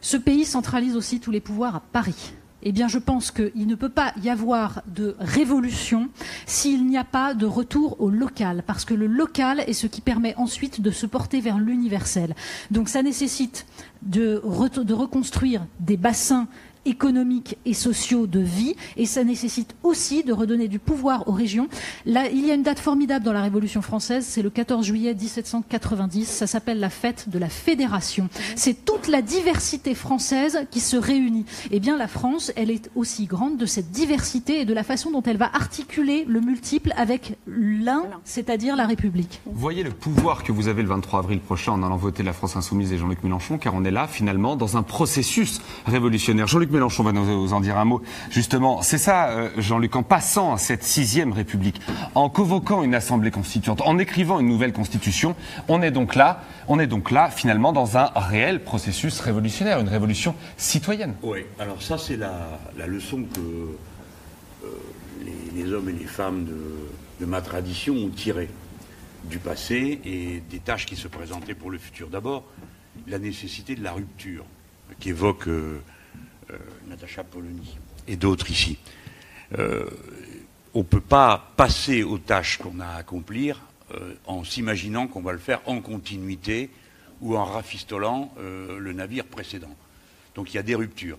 Ce pays centralise aussi tous les pouvoirs à Paris. eh bien, je pense qu'il ne peut pas y avoir de révolution s'il n'y a pas de retour au local, parce que le local est ce qui permet ensuite de se porter vers l'universel. Donc, ça nécessite de, de reconstruire des bassins économiques et sociaux de vie, et ça nécessite aussi de redonner du pouvoir aux régions. Là, il y a une date formidable dans la Révolution française, c'est le 14 juillet 1790, ça s'appelle la fête de la Fédération. C'est toute la diversité française qui se réunit. Eh bien, la France, elle est aussi grande de cette diversité et de la façon dont elle va articuler le multiple avec l'un, c'est-à-dire la République. Vous voyez le pouvoir que vous avez le 23 avril prochain en allant voter la France Insoumise et Jean-Luc Mélenchon, car on est là, finalement, dans un processus révolutionnaire. Jean-Luc Mélenchon va nous en dire un mot. Justement, c'est ça, euh, Jean-Luc, en passant à cette sixième République, en convoquant une assemblée constituante, en écrivant une nouvelle constitution, on est donc là, on est donc là, finalement, dans un réel processus révolutionnaire, une révolution citoyenne. Oui, alors ça, c'est la, leçon que euh, les, hommes et les femmes de, ma tradition ont tirée du passé et des tâches qui se présentaient pour le futur. D'abord, la nécessité de la rupture, qui évoque euh, euh, Natacha Polony et d'autres ici. Euh, on ne peut pas passer aux tâches qu'on a à accomplir euh, en s'imaginant qu'on va le faire en continuité ou en rafistolant le navire précédent. Donc il y a des ruptures.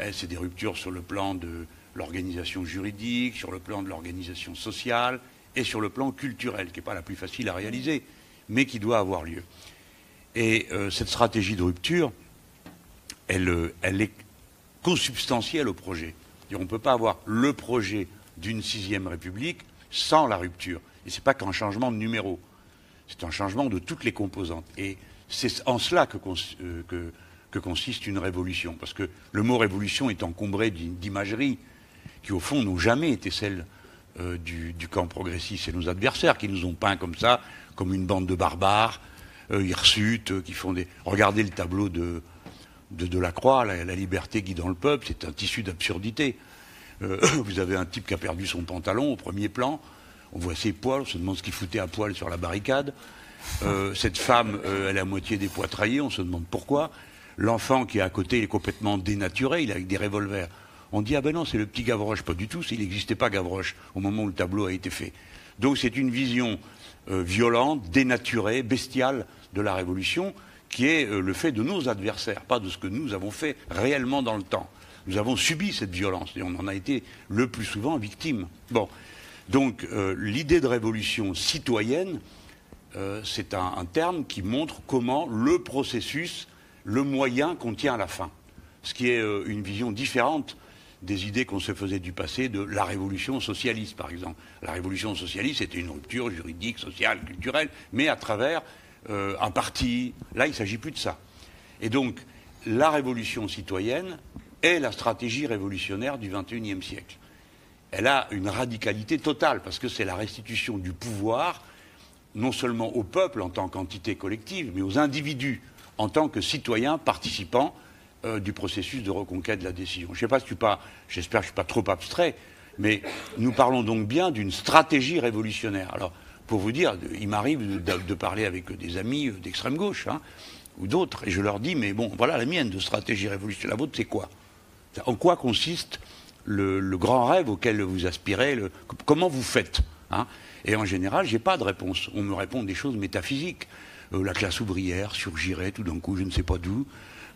Eh, c'est des ruptures sur le plan de l'organisation juridique, sur le plan de l'organisation sociale et sur le plan culturel, qui n'est pas la plus facile à réaliser, mais qui doit avoir lieu. Et cette stratégie de rupture, elle, elle est consubstantiel au projet. On ne peut pas avoir le projet d'une sixième république sans la rupture. Et ce n'est pas qu'un changement de numéro, c'est un changement de toutes les composantes. Et c'est en cela euh, que, consiste une révolution. Parce que le mot révolution est encombré d'imageries qui, au fond, n'ont jamais été celles euh, du, camp progressiste. C'est nos adversaires qui nous ont peints comme ça, comme une bande de barbares, euh, hirsutes, qui font des. Regardez le tableau de, de Delacroix, la, la liberté guidant le peuple, c'est un tissu d'absurdité. Euh, vous avez un type qui a perdu son pantalon au premier plan, on voit ses poils, on se demande ce qu'il foutait à poil sur la barricade. Euh, cette femme, euh, elle est à moitié dépoitraillée, on se demande pourquoi. L'enfant qui est à côté, il est complètement dénaturé, il est avec des revolvers. On dit, ah ben non, c'est le petit Gavroche. Pas du tout, il n'existait pas Gavroche au moment où le tableau a été fait. Donc c'est une vision violente, dénaturée, bestiale de la Révolution, qui est euh, le fait de nos adversaires, pas de ce que nous avons fait réellement dans le temps. Nous avons subi cette violence et on en a été le plus souvent victime. Bon, donc euh, l'idée de révolution citoyenne, euh, c'est un, terme qui montre comment le processus, le moyen contient la fin. Ce qui est une vision différente des idées qu'on se faisait du passé de la révolution socialiste, par exemple. La révolution socialiste, c'était une rupture juridique, sociale, culturelle, mais à travers euh, un parti. Là, il ne s'agit plus de ça. Et donc, la révolution citoyenne est la stratégie révolutionnaire du XXIe siècle. Elle a une radicalité totale, parce que c'est la restitution du pouvoir, non seulement au peuple en tant qu'entité collective, mais aux individus en tant que citoyens participants euh, du processus de reconquête de la décision. Je sais pas si tu pas, j'espère que je ne suis pas trop abstrait, mais nous parlons donc bien d'une stratégie révolutionnaire. Alors, pour vous dire, il m'arrive de, parler avec des amis d'extrême gauche, hein, ou d'autres, et je leur dis, mais bon, voilà la mienne de stratégie révolutionnaire. La vôtre, c'est quoi? En quoi consiste le, grand rêve auquel vous aspirez Comment vous faites hein? Et en général, je n'ai pas de réponse. On me répond des choses métaphysiques. Euh, la classe ouvrière surgirait tout d'un coup, je ne sais pas d'où,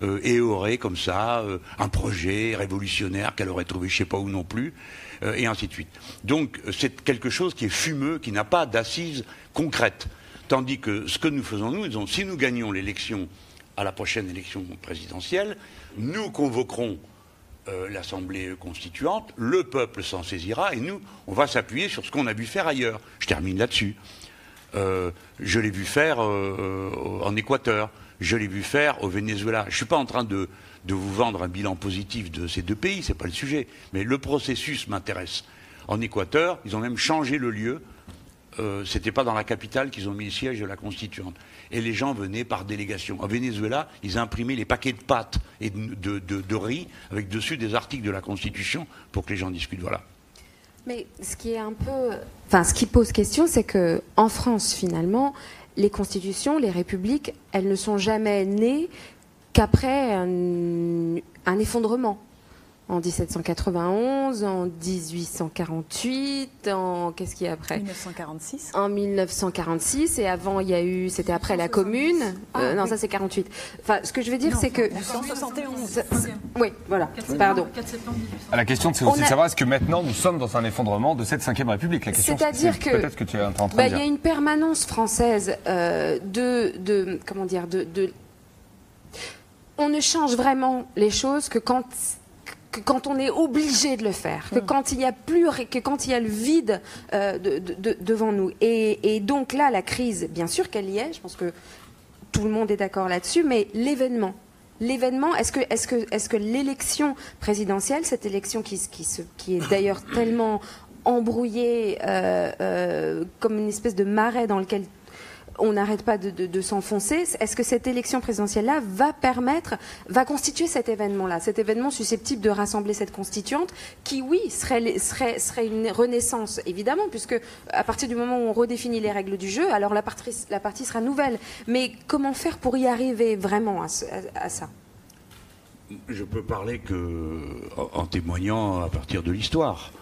euh, et aurait comme ça euh, un projet révolutionnaire qu'elle aurait trouvé je sais pas où non plus. Euh, et ainsi de suite. Donc c'est quelque chose qui est fumeux, qui n'a pas d'assises concrètes. Tandis que ce que nous faisons, nous, si nous gagnons l'élection à la prochaine élection présidentielle, nous convoquerons l'Assemblée constituante, le peuple s'en saisira et nous, on va s'appuyer sur ce qu'on a vu faire ailleurs. Je termine là-dessus. Je l'ai vu faire en Équateur, je l'ai vu faire au Venezuela. Je ne suis pas en train de, vous vendre un bilan positif de ces deux pays, ce n'est pas le sujet. Mais le processus m'intéresse. En Équateur, ils ont même changé le lieu. Euh, Ce n'était pas dans la capitale qu'ils ont mis le siège de la constituante. Et les gens venaient par délégation. Au Venezuela, ils imprimaient les paquets de pâtes et de, riz avec dessus des articles de la Constitution pour que les gens discutent. Voilà. Mais ce qui ce qui pose question, c'est que France, finalement, les constitutions, les républiques, elles ne sont jamais nées qu'après un, effondrement. En 1791, en 1848, en qu'est-ce qu'il y a après 1946. En 1946 et avant il y a eu, c'était après la Commune. Euh, non, ça c'est 48. Enfin, ce que je veux dire, c'est que 1971. oui, voilà. Pardon. La question, c'est aussi de savoir est-ce que maintenant nous sommes dans un effondrement de cette 5 République. La question, C'est-à-dire c'est que peut-être que tu es en train de Bah, il dire. y a une permanence française euh, de, de comment dire de, de- on ne change vraiment les choses que quand que quand on est obligé de le faire, que quand il y a plus, que quand il y a le vide euh, de- de- de- devant nous. Et, et donc là, la crise, bien sûr qu'elle y est. Je pense que tout le monde est d'accord là-dessus, mais l'événement. L'événement, est-ce que, est-ce que, est-ce que l'élection présidentielle, cette élection qui, se- qui, se- qui est d'ailleurs tellement embrouillée euh, euh, comme une espèce de marais dans lequel on n'arrête pas de, s'enfoncer, est-ce que cette élection présidentielle-là va permettre, va constituer cet événement-là, cet événement susceptible de rassembler cette constituante, qui, oui, serait, serait, serait une renaissance, évidemment, puisque à partir du moment où on redéfinit les règles du jeu, alors la partie, la partie sera nouvelle. Mais comment faire pour y arriver vraiment à, à- ça? Je peux parler que en en témoignant à partir de l'histoire.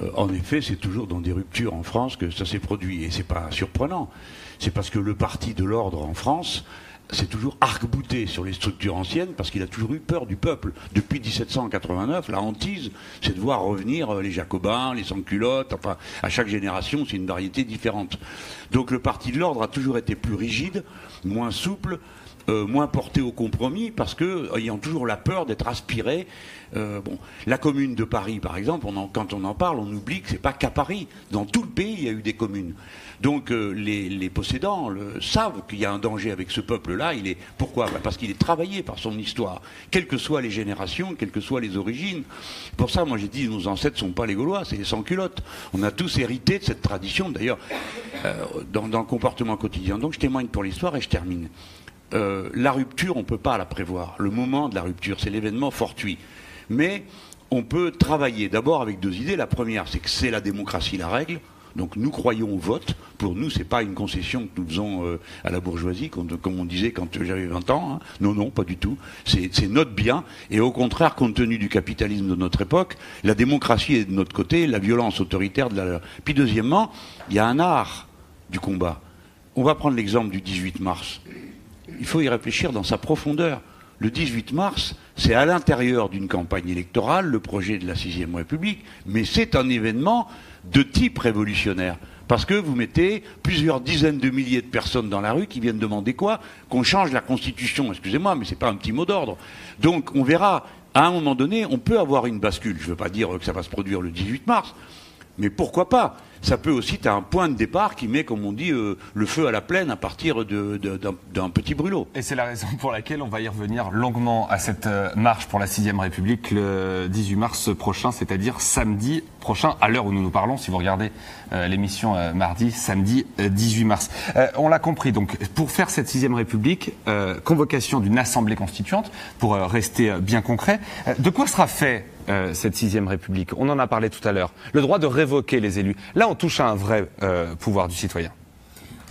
Euh, en effet, c'est toujours dans des ruptures en France que ça s'est produit, et c'est pas surprenant. C'est parce que le parti de l'ordre en France s'est toujours arc-bouté sur les structures anciennes parce qu'il a toujours eu peur du peuple. Depuis 1789, la hantise, c'est de voir revenir euh, les jacobins, les sans-culottes, enfin, à chaque génération, c'est une variété différente. Donc le parti de l'ordre a toujours été plus rigide, moins souple, euh, moins porté au compromis parce que euh, ayant toujours la peur d'être aspiré. euh, bon, la commune de Paris, par exemple, quand on en parle, on oublie que c'est pas qu'à Paris. Dans tout le pays, il y a eu des communes. Donc euh, les, possédants savent qu'il y a un danger avec ce peuple-là. Pourquoi? Bah, Parce qu'il est travaillé par son histoire, quelles que soient les générations, quelles que soient les origines. Pour ça, moi j'ai dit, nos ancêtres sont pas les Gaulois, c'est les sans-culottes. On a tous hérité de cette tradition, d'ailleurs, euh, dans, dans le comportement quotidien. Donc je témoigne pour l'histoire et je termine. Euh, la rupture, on ne peut pas la prévoir. Le moment de la rupture, c'est l'événement fortuit. Mais on peut travailler d'abord avec deux idées. La première, c'est que c'est la démocratie la règle. Donc nous croyons au vote. Pour nous, c'est pas une concession que nous faisons euh, à la bourgeoisie, comme, on disait quand j'avais 20 ans. hein. Non, non, pas du tout. C'est notre bien. Et au contraire, compte tenu du capitalisme de notre époque, la démocratie est de notre côté, la violence autoritaire de la. Puis deuxièmement, il y a un art du combat. On va prendre l'exemple du 18 mars il faut y réfléchir dans sa profondeur. Le 18 mars, c'est à l'intérieur d'une campagne électorale le projet de la Sixième République, mais c'est un événement de type révolutionnaire. Parce que vous mettez plusieurs dizaines de milliers de personnes dans la rue qui viennent demander quoi Qu'on change la Constitution. Excusez-moi, mais c'est pas un petit mot d'ordre. Donc on verra, à un moment donné, on peut avoir une bascule. Je ne veux pas dire que ça va se produire le 18 mars, mais pourquoi pas? Ça peut aussi être un point de départ qui met, comme on dit, euh, le feu à la plaine à partir d'un petit brûlot. Et c'est la raison pour laquelle on va y revenir longuement à cette euh, marche pour la 6ème République le 18 mars prochain, c'est-à-dire samedi prochain, à l'heure où nous nous parlons, si vous regardez euh, l'émission mardi, samedi euh, 18 mars. On l'a compris, donc pour faire cette 6ème République, convocation d'une assemblée constituante, pour rester bien concret, de quoi sera fait euh, cette sixième République On en a parlé tout à l'heure. Le droit de révoquer les élus. Là, on touche à un vrai euh, pouvoir du citoyen.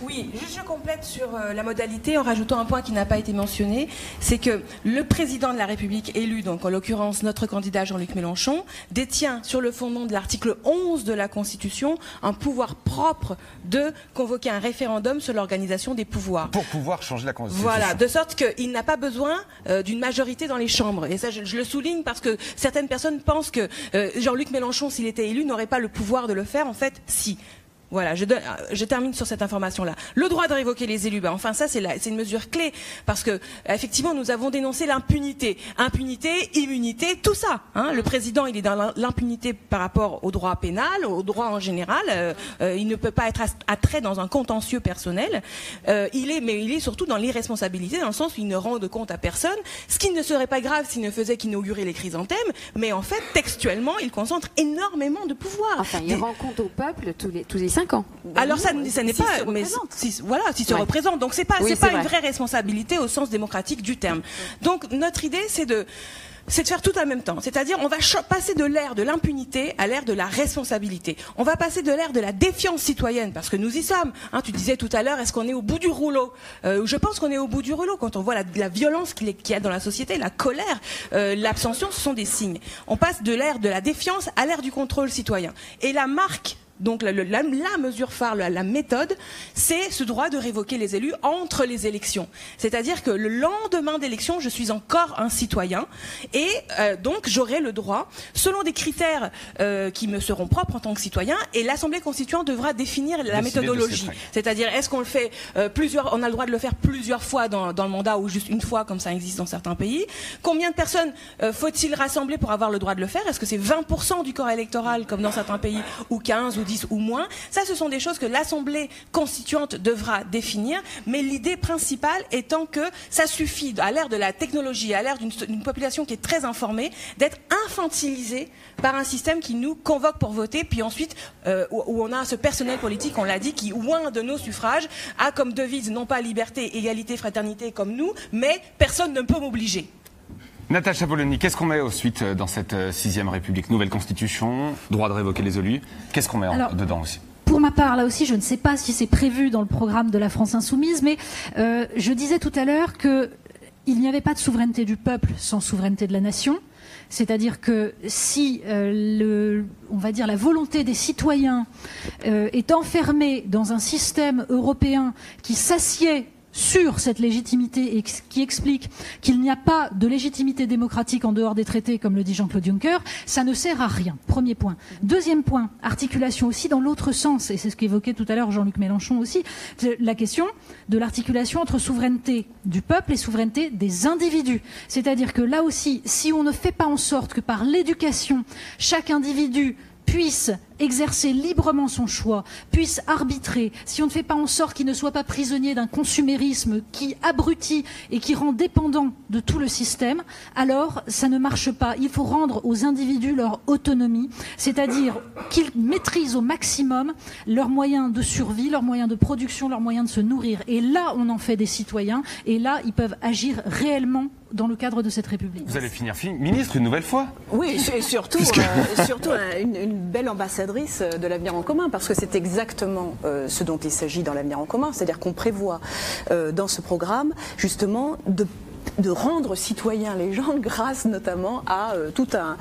Oui, juste je complète sur euh, la modalité en rajoutant un point qui n'a pas été mentionné, c'est que le président de la République élu, donc en l'occurrence notre candidat Jean-Luc Mélenchon, détient sur le fondement de l'article 11 de la Constitution un pouvoir propre de convoquer un référendum sur l'organisation des pouvoirs. Pour pouvoir changer la Constitution. Voilà, de sorte qu'il n'a pas besoin euh, d'une majorité dans les chambres. Et ça, je, je le souligne parce que certaines personnes pensent que euh, Jean-Luc Mélenchon, s'il était élu, n'aurait pas le pouvoir de le faire. En fait, si. Voilà, je, donne- euh, je termine sur cette information-là. Le droit de révoquer les élus, ben, enfin ça c'est la- c'est une mesure clé parce que euh, effectivement nous avons dénoncé l'impunité, impunité, immunité, tout ça. hein. Le président il est dans l'im- l'impunité par rapport au droit pénal, au droit en général. euh, euh, il ne peut pas être attrait dans un contentieux personnel. Euh, il est, mais il est surtout dans l'irresponsabilité dans le sens où il ne rend de compte à personne, ce qui ne serait pas grave s'il ne faisait qu'inaugurer les chrysanthèmes, mais en fait textuellement il concentre énormément de pouvoir. Enfin, il Des- rend compte au peuple tous les, tous les cinq ans. alors ça, ça n'est pas, se mais si, voilà, s'il se Ouais. représente. Donc c'est pas, Oui, c'est c'est pas vrai. une vraie responsabilité au sens démocratique du terme. Donc notre idée, c'est de c'est de faire tout en même temps. C'est-à-dire, on va passer de l'ère de l'impunité à l'ère de la responsabilité. On va passer de l'ère de la défiance citoyenne, parce que nous y sommes. Hein, tu disais tout à l'heure, est-ce qu'on est au bout du rouleau? Euh, Je pense qu'on est au bout du rouleau quand on voit la, violence qu'il y a dans la société, la colère, euh, l'abstention, ce sont des signes. On passe de l'ère de la défiance à l'ère du contrôle citoyen. Et la marque donc la, mesure phare, la, méthode, c'est ce droit de révoquer les élus entre les élections. C'est-à-dire que le lendemain d'élection, je suis encore un citoyen et euh, donc j'aurai le droit, selon des critères euh, qui me seront propres en tant que citoyen, et l'Assemblée constituante devra définir la méthodologie. C'est-à-dire est-ce qu'on le fait euh, plusieurs, on a le droit de le faire plusieurs fois dans, dans, le mandat ou juste une fois comme ça existe dans certains pays. Combien de personnes faut-il rassembler pour avoir le droit de le faire? Est-ce que c'est 20% du corps électoral comme dans certains pays ou 15 ou ou moins. Ça, ce sont des choses que l'Assemblée constituante devra définir, mais l'idée principale étant que ça suffit, à l'ère de la technologie, à l'ère d'une population qui est très informée, d'être infantilisée par un système qui nous convoque pour voter, puis ensuite, euh, où, on a ce personnel politique, on l'a dit, qui, loin de nos suffrages, a comme devise non pas liberté, égalité, fraternité comme nous, mais personne ne peut m'obliger. Natacha Polony, qu'est-ce qu'on met ensuite euh, dans cette euh, sixième République? Nouvelle constitution, droit de révoquer les élus. Qu'est-ce qu'on met dedans aussi? pour ma part, là aussi, je ne sais pas si c'est prévu dans le programme de la France insoumise, mais euh, je disais tout à l'heure qu'il n'y avait pas de souveraineté du peuple sans souveraineté de la nation. C'est-à-dire que si le, on va dire la volonté des citoyens est enfermée dans un système européen qui s'assied sur cette légitimité et qui explique qu'il n'y a pas de légitimité démocratique en dehors des traités, comme le dit Jean-Claude Juncker, ça ne sert à rien. Premier point. Deuxième point, articulation aussi dans l'autre sens, et c'est ce qu'évoquait tout à l'heure Jean-Luc Mélenchon aussi, la question de l'articulation entre souveraineté du peuple et souveraineté des individus. C'est-à-dire que là aussi, si on ne fait pas en sorte que par l'éducation, chaque individu puisse exercer librement son choix, puisse arbitrer, si on ne fait pas en sorte qu'il ne soit pas prisonnier d'un consumérisme qui abrutit et qui rend dépendant de tout le système, alors ça ne marche pas. Il faut rendre aux individus leur autonomie, c'est-à-dire qu'ils maîtrisent au maximum leurs moyens de survie, leurs moyens de production, leurs moyens de se nourrir. Et là, on en fait des citoyens, et là, ils peuvent agir réellement dans le cadre de cette République. Vous allez finir ministre une nouvelle fois Oui, et surtout, euh, surtout euh, une, une belle ambassadrice de l'avenir en commun, parce que c'est exactement euh, ce dont il s'agit dans l'avenir en commun, c'est-à-dire qu'on prévoit euh, dans ce programme justement de de rendre citoyens les gens grâce notamment à euh, tout un,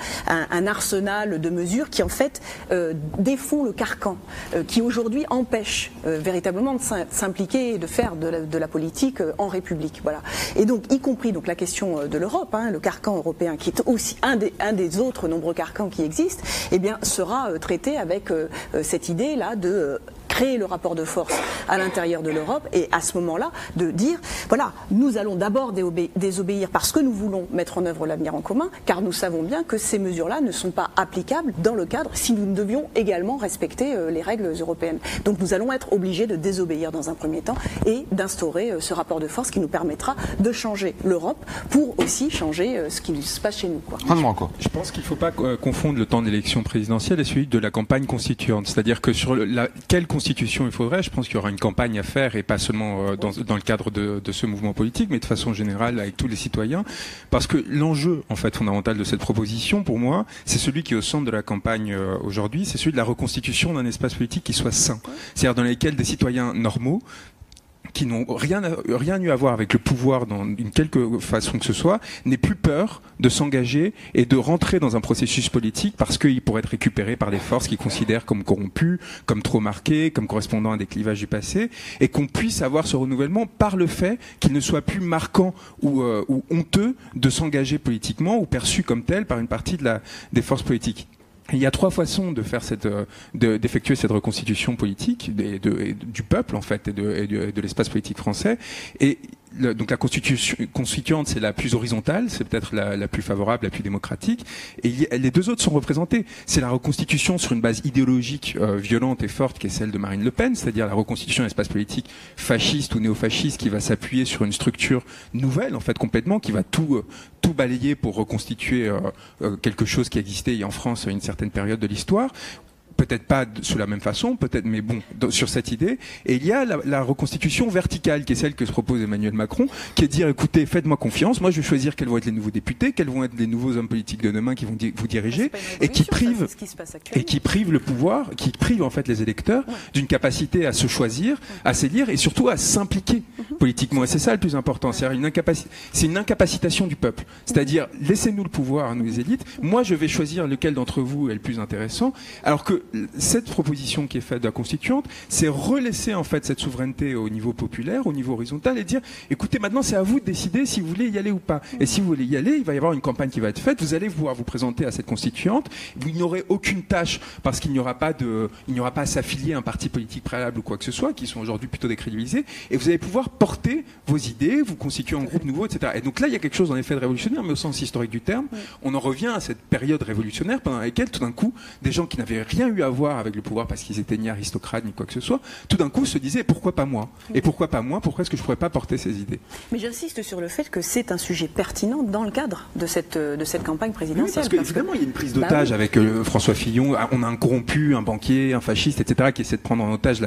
arsenal de mesures qui en fait euh, défont le carcan, euh, qui aujourd'hui empêche véritablement de s'impliquer et de faire de la, politique en République. Voilà. Et donc, y compris donc la question de l'Europe, hein, le carcan européen, qui est aussi un des, un des autres nombreux carcans qui existent, eh bien, sera traité avec cette idée là de créer le rapport de force à l'intérieur de l'Europe et à ce moment-là de dire voilà, nous allons d'abord désobéir parce que nous voulons mettre en œuvre l'avenir en commun, car nous savons bien que ces mesures-là ne sont pas applicables dans le cadre si nous devions également respecter euh, les règles européennes. Donc nous allons être obligés de désobéir dans un premier temps et d'instaurer euh, ce rapport de force qui nous permettra de changer l'Europe pour aussi changer euh, ce qui se passe chez nous. Quoi. Je pense qu'il ne faut pas confondre le temps d'élection présidentielle et celui de la campagne constituante. C'est-à-dire que sur la, quelle constitution il faudrait. Je pense qu'il y aura une campagne à faire et pas seulement euh, dans, dans le cadre de, de, ce mouvement politique, mais de façon générale avec tous les citoyens. Parce que l'enjeu, en fait, fondamental de cette proposition, pour moi, c'est celui qui est au centre de la campagne euh, aujourd'hui, c'est celui de la reconstitution d'un espace politique qui soit sain. C'est-à-dire dans lequel des citoyens normaux qui n'ont rien, eu à voir avec le pouvoir dans une quelque façon que ce soit, n'aient plus peur de s'engager et de rentrer dans un processus politique parce qu'il pourrait être récupéré par des forces qu'ils considèrent comme corrompues, comme trop marquées, comme correspondant à des clivages du passé, et qu'on puisse avoir ce renouvellement par le fait qu'il ne soit plus marquant ou, euh, honteux de s'engager politiquement ou perçu comme tel par une partie des forces politiques. Il y a trois façons de faire cette, euh, d'effectuer cette reconstitution politique du peuple en fait et de, de l'espace politique français. Et donc la constitution constituante, c'est la plus horizontale, c'est peut-être la, plus favorable, la plus démocratique. Et les deux autres sont représentés. C'est la reconstitution sur une base idéologique euh, violente et forte, qui est celle de Marine Le Pen, c'est-à-dire la reconstitution d'un espace politique fasciste ou néofasciste qui va s'appuyer sur une structure nouvelle, en fait, complètement, qui va tout euh, tout balayer pour reconstituer euh, quelque chose qui existait en France à une certaine période de l'histoire peut-être pas sous la même façon, peut-être, mais bon, dans- sur cette idée. Et il y a la, la reconstitution verticale, qui est celle que se propose Emmanuel Macron, qui est de dire, écoutez, faites-moi confiance, moi je vais choisir quels vont être les nouveaux députés, quels vont être les nouveaux hommes politiques de demain qui vont di- vous diriger, et qui privent ce qui se passe et qui prive le pouvoir, qui prive en fait les électeurs d'une capacité à se choisir, à s'élire et surtout à s'impliquer politiquement. Et c'est ça le plus important. C'est une, incapaci- c'est une incapacitation du peuple. C'est-à-dire, laissez-nous le pouvoir, nous les élites. Moi, je vais choisir lequel d'entre vous est le plus intéressant. Alors que cette proposition qui est faite de la constituante, c'est relaisser en fait cette souveraineté au niveau populaire, au niveau horizontal et dire, écoutez, maintenant c'est à vous de décider si vous voulez y aller ou pas. Et si vous voulez y aller, il va y avoir une campagne qui va être faite. Vous allez pouvoir vous présenter à cette constituante. Vous n'aurez aucune tâche parce qu'il n'y aura pas de, il n'y aura pas à s'affilier à un parti politique préalable ou quoi que ce soit, qui sont aujourd'hui plutôt décrédibilisés. Et vous allez pouvoir porter vos idées, vous constituer un groupe nouveau, etc. Et donc là, il y a quelque chose en effet de révolutionnaire, mais au sens historique du terme. On en revient à cette période révolutionnaire pendant laquelle, tout d'un coup, des gens qui n'avaient rien eu à voir avec le pouvoir parce qu'ils étaient ni aristocrates ni quoi que ce soit, tout d'un coup se disaient pourquoi pas moi? Et pourquoi pas moi? Pourquoi est-ce que je pourrais pas porter ces idées? Mais j'insiste sur le fait que c'est un sujet pertinent dans le cadre de cette, de cette campagne présidentielle. Oui, parce que évidemment, il y a une prise Bah d'otage oui. avec euh, François Fillon. Ah, On a un corrompu, un banquier, un fasciste, etc., qui essaie de prendre en otage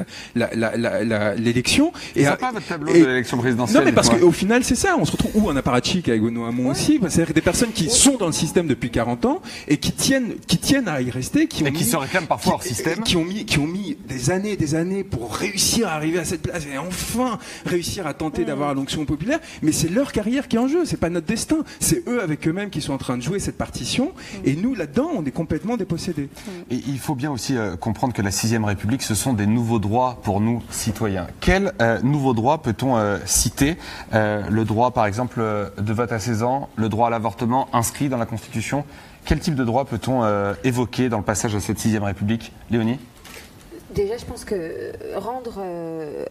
l'élection. C'est ah, sympa, votre tableau de l'élection présidentielle, Non, mais parce qu'au final, c'est ça. On se retrouve ou un apparatchik avec Benoît Hamon aussi. Bah, C'est-à-dire des personnes qui sont dans le système depuis 40 ans et qui tiennent, qui tiennent à y rester, qui ont Et qui mis- se réclament parfois hors système. qui ont mis, qui ont mis des années, des années pour réussir à arriver à cette place et enfin réussir à tenter d'avoir l'onction populaire. Mais c'est leur carrière qui est en jeu, c'est pas notre destin. C'est eux avec eux-mêmes qui sont en train de jouer cette partition. Et nous, là-dedans, on est complètement dépossédés. Et il faut bien aussi euh, comprendre que la sixième République, ce sont des nouveaux droits pour nous, citoyens. Quels euh, nouveaux droits peut-on euh, citer? Euh, Le droit, par exemple, de vote à 16 ans, le droit à l'avortement inscrit dans la Constitution. Quel type de droit peut-on euh, évoquer dans le passage à cette sixième République Léonie? Déjà, je pense que rendre, euh,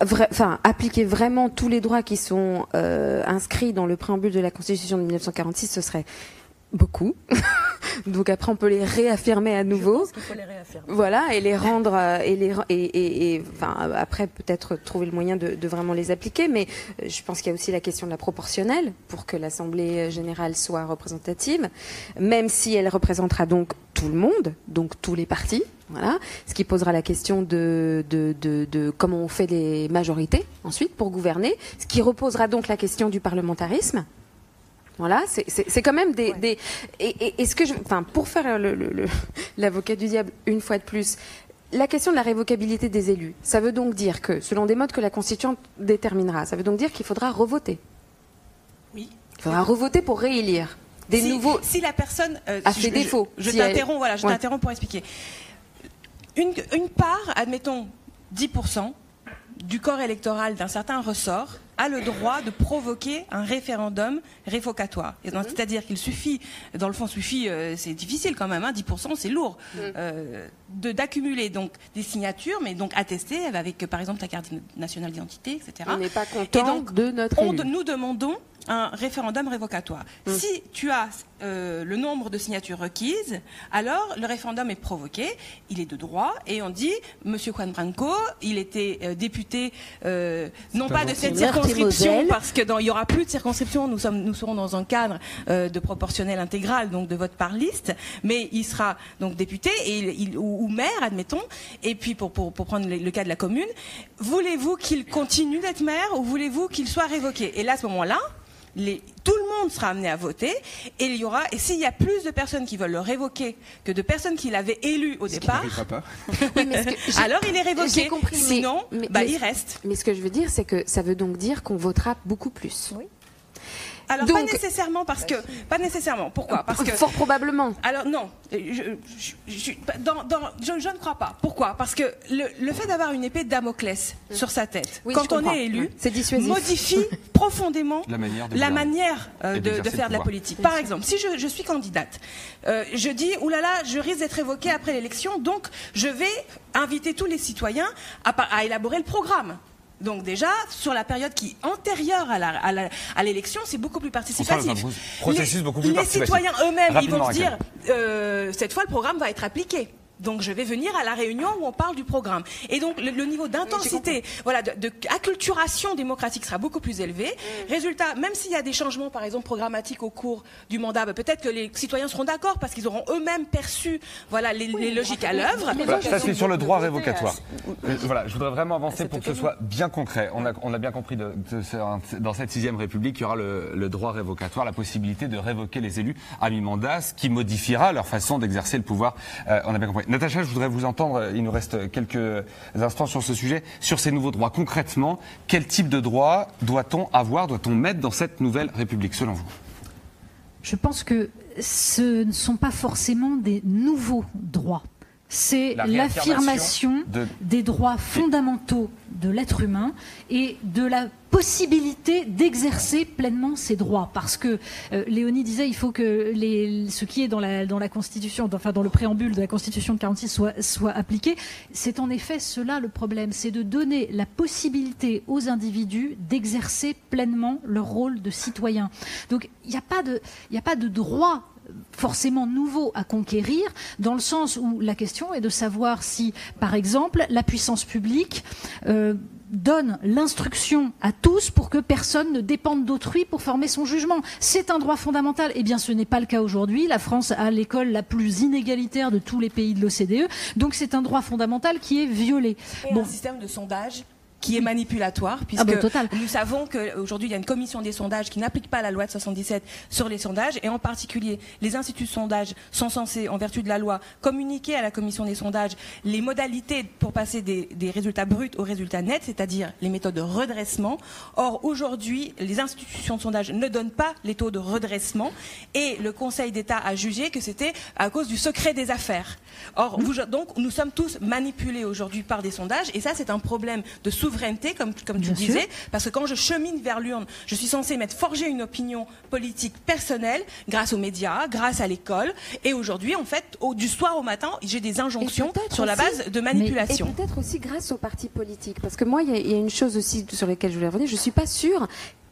enfin, appliquer vraiment tous les droits qui sont euh, inscrits dans le préambule de la Constitution de 1946, ce serait beaucoup. Donc après, on peut les réaffirmer à nouveau. Il faut les réaffirmer. Voilà, et les rendre, euh, et les, et, et, et, enfin, euh, après peut-être trouver le moyen de, de vraiment les appliquer, mais euh, je pense qu'il y a aussi la question de la proportionnelle pour que l'Assemblée générale soit représentative, même si elle représentera donc tout le monde, donc tous les partis, voilà, ce qui posera la question de, de, de, de comment on fait les majorités ensuite pour gouverner, ce qui reposera donc la question du parlementarisme. Voilà, c'est- quand même des. des et, ce que je, enfin, pour faire l'avocat du diable une fois de plus, la question de la révocabilité des élus, ça veut donc dire que, selon des modes que la Constituante déterminera, ça veut donc dire qu'il faudra revoter. Oui. Il faudra revoter pour réélire des si, nouveaux. Si la personne euh, a fait je- défaut, je, je si elle- t'interromps. Voilà, je Ouais. t'interromps pour expliquer. Une, une part, admettons 10% du corps électoral d'un certain ressort a le droit de provoquer un référendum révocatoire. Et donc, C'est-à-dire qu'il suffit, dans le fond, suffit, euh, c'est difficile quand même, hein, 10% c'est lourd, euh, de d'accumuler donc des signatures, mais donc attestées avec, euh, par exemple, ta carte nationale d'identité, etc. On n'est pas Et content donc, de notre on- élu. nous demandons un référendum révocatoire. Si tu as euh, le nombre de signatures requises, alors le référendum est provoqué, il est de droit, et on dit, Monsieur Juan Branco, il était euh, député, euh, non pas pas de cette circonscription, parce que dans- il y aura plus de circonscription, nous sommes, nous serons dans un cadre de proportionnel intégral, donc de vote par liste, mais il sera donc député et il, il- ou, ou maire, admettons. Et puis pour, pour, pour prendre le, le cas de la commune, voulez-vous qu'il continue d'être maire ou voulez-vous qu'il soit révoqué? Et là, à ce moment-là, les- tout le monde sera amené à voter et il y aura et s'il y a plus de personnes qui veulent le révoquer que de personnes qui l'avaient élu au départ, pas. alors il est révoqué. Compris, Sinon, mais- bah, mais- il reste. Mais ce que je veux dire, c'est que ça veut donc dire qu'on votera beaucoup plus. Alors pas nécessairement parce que pas nécessairement. Pourquoi? Parce que Fort probablement. Alors non, je, je- je- je- dans- dans- je- je ne crois pas. Pourquoi? Parce que le, le fait d'avoir une épée de Damoclès sur sa tête, Oui, quand on comprends. est élu, Ouais. C'est dissuasif. modifie profondément La manière de la gouverner. manière euh, de, de faire de la politique. Par exemple, si je, je suis candidate, euh, je dis oulala, je risque d'être évoquée après l'élection, donc je vais inviter tous les citoyens à élaborer le programme. Donc déjà, sur la période qui est antérieure à l'élection, c'est beaucoup plus participatif. processus les, beaucoup plus les participatif. citoyens eux-mêmes, ils vont se dire, euh, cette fois, le programme va être appliqué. Donc je vais venir à la réunion où on parle du programme. Et donc le, niveau d'intensité, voilà, de, de, acculturation démocratique sera beaucoup plus élevé. Mm. Résultat, même s'il y a des changements, par exemple programmatiques au cours du mandat, bah, peut-être que les citoyens seront d'accord parce qu'ils auront eux-mêmes perçu, voilà, les, logiques à l'œuvre. ça c'est sur le droit révocatoire. Euh, voilà, je voudrais vraiment avancer pour que ce soit bien concret. On a, on a bien compris de, dans cette sixième République, il y aura le, le, droit révocatoire, la possibilité de révoquer les élus à mi-mandat, ce qui modifiera leur façon d'exercer le pouvoir. Euh, on a bien compris. Natacha, je voudrais vous entendre, il nous reste quelques instants sur ce sujet, sur ces nouveaux droits. Concrètement, quel type de droits doit-on avoir, doit-on mettre dans cette nouvelle République, selon vous? Je pense que ce ne sont pas forcément des nouveaux droits c'est l'affirmation des droits fondamentaux de l'être humain et de la possibilité d'exercer pleinement ses droits. Parce que euh, Léonie disait il faut que ce qui est dans la, dans la Constitution, enfin dans le préambule de la Constitution de 46 soit, soit appliqué. C'est en effet cela le problème, c'est de donner la possibilité aux individus d'exercer pleinement leur rôle de citoyen. Donc il n'y a pas de, il a pas de droit forcément nouveau à conquérir, dans le sens où la question est de savoir si, par exemple, la puissance publique euh, donne l'instruction à tous pour que personne ne dépende d'autrui pour former son jugement. C'est un droit fondamental. Eh bien, ce n'est pas le cas aujourd'hui. La France a l'école la plus inégalitaire de tous les pays de l'OCDE. Donc, c'est un droit fondamental qui est violé. Et bon. un système de sondage qui est manipulatoire, ah puisque bah, nous savons qu'aujourd'hui il y a une commission des sondages qui n'applique pas la loi de 77 sur les sondages, et en particulier les instituts de sondage sont censés, en vertu de la loi, communiquer à la commission des sondages les modalités pour passer des, des résultats bruts aux résultats nets, c'est-à-dire les méthodes de redressement. Or aujourd'hui, les institutions de sondage ne donnent pas les taux de redressement, et le Conseil d'État a jugé que c'était à cause du secret des affaires. Or, vous, donc, nous sommes tous manipulés aujourd'hui par des sondages, et ça, c'est un problème de souveraineté souveraineté, comme, comme tu disais, parce que quand je chemine vers l'urne, je suis censée mettre forger une opinion politique personnelle grâce aux médias, grâce à l'école. Et aujourd'hui, en fait, au, du soir au matin, j'ai des injonctions sur la base de manipulation. et peut-être aussi grâce aux partis politiques. Parce que moi, il y, y, a une chose aussi sur laquelle je voulais revenir. Je ne suis pas sûre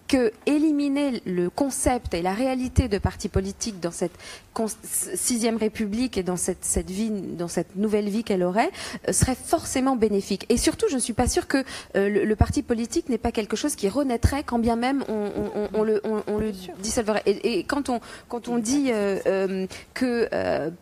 que éliminer le concept et la réalité de partis politiques dans cette sixième République et dans cette, cette vie, dans cette nouvelle vie qu'elle aurait, euh, serait forcément bénéfique. Et surtout, je ne suis pas sûre que euh, le, parti politique n'est pas quelque chose qui renaîtrait quand bien même on, on, le, on, le dissolverait. Et, quand on quand on dit euh, que,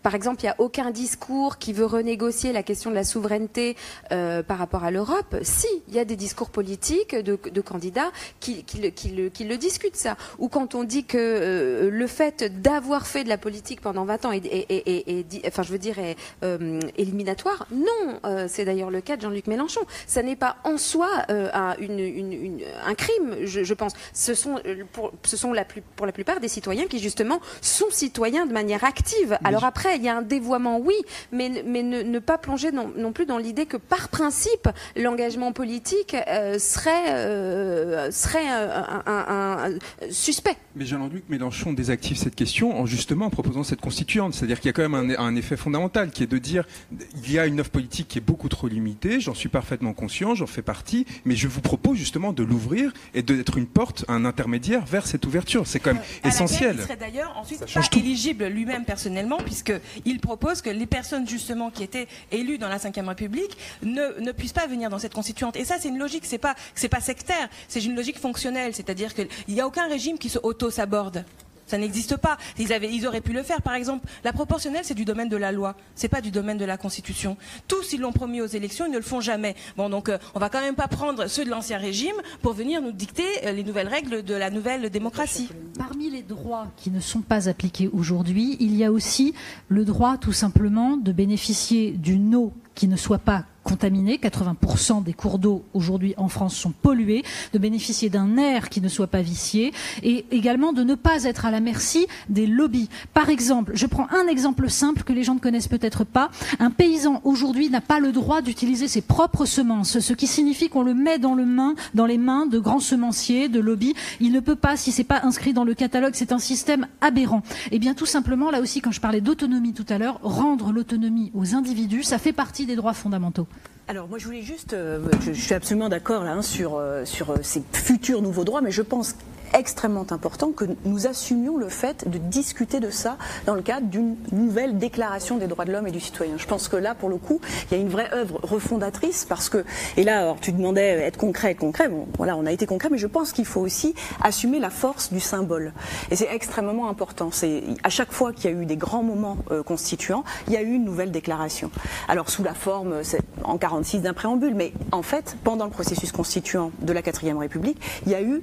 par exemple, il n'y a aucun discours qui veut renégocier la question de la souveraineté par rapport à l'Europe, si il y a des discours politiques de, de candidats qui, qui, qui qui le discutent, ça. Ou quand on dit que euh, le fait d'avoir fait de la politique pendant 20 ans est, enfin, je veux dire, est euh, éliminatoire. Non, euh, c'est d'ailleurs le cas de Jean-Luc Mélenchon. Ça n'est pas en soi un, une, un, crime, je, pense. Ce sont, pour, ce sont la plus, pour la plupart des citoyens qui, justement, sont citoyens de manière active. Alors après, il y a un dévoiement, oui, mais, mais ne, pas plonger non, non plus dans l'idée que, par principe, l'engagement politique serait, serait un, un, suspect. Mais Jean-Luc Mélenchon désactive cette question en justement en proposant cette constituante. C'est-à-dire qu'il y a quand même un, effet fondamental qui est de dire il y a une offre politique qui est beaucoup trop limitée, j'en suis parfaitement conscient, j'en fais partie, mais je vous propose justement de l'ouvrir et d'être une porte, un intermédiaire vers cette ouverture. C'est quand même essentiel. il serait d'ailleurs ensuite pas éligible lui-même personnellement, puisqu'il propose que les personnes justement qui étaient élues dans la Ve République ne, ne puissent pas venir dans cette constituante. Et ça, c'est une logique, c'est pas, c'est pas sectaire, c'est une logique fonctionnelle. C'est-à-dire c'est-à-dire qu'il n'y a aucun régime qui se auto-saborde. Ça n'existe pas. Ils, avaient, auraient pu le faire. Par exemple, la proportionnelle, c'est du domaine de la loi. C'est pas du domaine de la Constitution. Tous, ils l'ont promis aux élections, ils ne le font jamais. Bon, donc, euh, on va quand même pas prendre ceux de l'ancien régime pour venir nous dicter euh, les nouvelles règles de la nouvelle démocratie. Parmi les droits qui ne sont pas appliqués aujourd'hui, il y a aussi le droit, tout simplement, de bénéficier d'une eau qui ne soit pas contaminés. 80% des cours d'eau aujourd'hui en France sont pollués, de bénéficier d'un air qui ne soit pas vicié et également de ne pas être à la merci des lobbies. Par exemple, je prends un exemple simple que les gens ne connaissent peut-être pas. Un paysan aujourd'hui n'a pas le droit d'utiliser ses propres semences, ce qui signifie qu'on le met dans, le main, dans les mains de grands semenciers, de lobbies. Il ne peut pas, si c'est pas inscrit dans le catalogue, c'est un système aberrant. Et eh bien tout simplement, là aussi, quand je parlais d'autonomie tout à l'heure, rendre l'autonomie aux individus, ça fait partie des droits fondamentaux. Alors moi je voulais juste, euh, je, suis absolument d'accord là hein, sur, euh, sur euh, ces futurs nouveaux droits, mais je pense extrêmement important que nous assumions le fait de discuter de ça dans le cadre d'une nouvelle déclaration des droits de l'homme et du citoyen. Je pense que là, pour le coup, il y a une vraie œuvre refondatrice parce que, et là, tu demandais être concret, concret, bon, voilà, on a été concret, mais je pense qu'il faut aussi assumer la force du symbole. Et c'est extrêmement important. C'est, à chaque fois qu'il y a eu des grands moments euh, constituants, il y a eu une nouvelle déclaration. Alors, sous la forme, en 46 d'un préambule, mais en fait, pendant le processus constituant de la 4ème République, il y a eu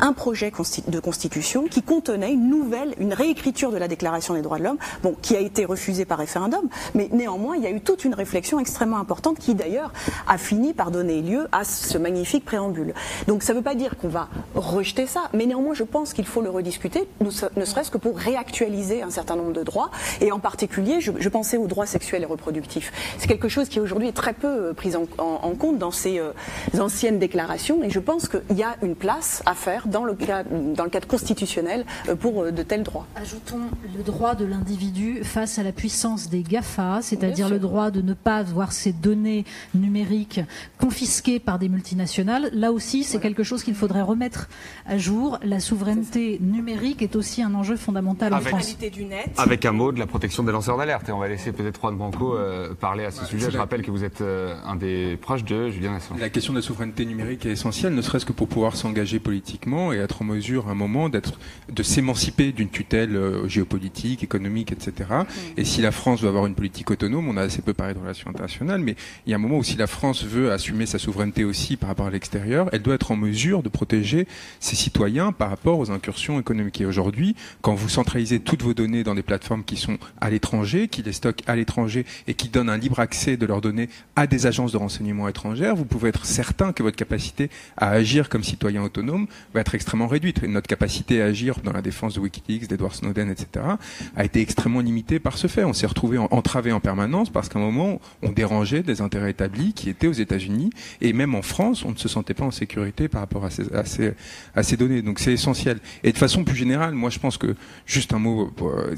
un projet de constitution qui contenait une nouvelle, une réécriture de la Déclaration des droits de l'homme, bon, qui a été refusée par référendum, mais néanmoins, il y a eu toute une réflexion extrêmement importante qui d'ailleurs a fini par donner lieu à ce magnifique préambule. Donc ça ne veut pas dire qu'on va rejeter ça, mais néanmoins, je pense qu'il faut le rediscuter, ne serait-ce que pour réactualiser un certain nombre de droits, et en particulier, je, pensais aux droits sexuels et reproductifs. C'est quelque chose qui aujourd'hui est très peu euh, pris en, compte dans ces euh, anciennes déclarations, et je pense qu'il y a une place à faire dans le, dans le cadre constitutionnel euh, pour de tels droits. Ajoutons le droit de l'individu face à la puissance des GAFA, c'est-à-dire le droit de ne pas voir ses données numériques confisquées par des multinationales. Là aussi, c'est quelque chose qu'il faudrait remettre à jour. La souveraineté numérique est aussi un enjeu fondamental en France. Du net. Avec un mot de la protection des lanceurs d'alerte. Et on va laisser peut-être Juan Branco euh, parler à ce sujet. Je rappelle que vous êtes euh, un des proches de Julien Assange. La question de la souveraineté numérique est essentielle, ne serait-ce que pour pouvoir s'engager politiquement et être en mesure à un moment d'être, de s'émanciper d'une tutelle euh, géopolitique, économique, etc. Et si la France doit avoir une politique autonome, on a assez peu parlé de relations internationales, mais il y a un moment où si la France veut assumer sa souveraineté aussi par rapport à l'extérieur, elle doit être en mesure de protéger ses citoyens par rapport aux incursions économiques. Et aujourd'hui, quand vous centralisez toutes vos données dans des plateformes qui sont à l'étranger, qui les stockent à l'étranger et qui donnent un libre accès de leurs données à des agences de renseignement étrangères, vous pouvez être certain que votre capacité à agir comme citoyen autonome va être extrêmement réduite. Notre capacité à agir dans la défense de Wikileaks, d'Edward Snowden, etc., a été extrêmement limitée par ce fait. On s'est retrouvé entravé en permanence parce qu'à un moment, on dérangeait des intérêts établis qui étaient aux États-Unis et même en France, on ne se sentait pas en sécurité par rapport à ces, données. Donc c'est essentiel. Et de façon plus générale, moi je pense que juste un mot, euh,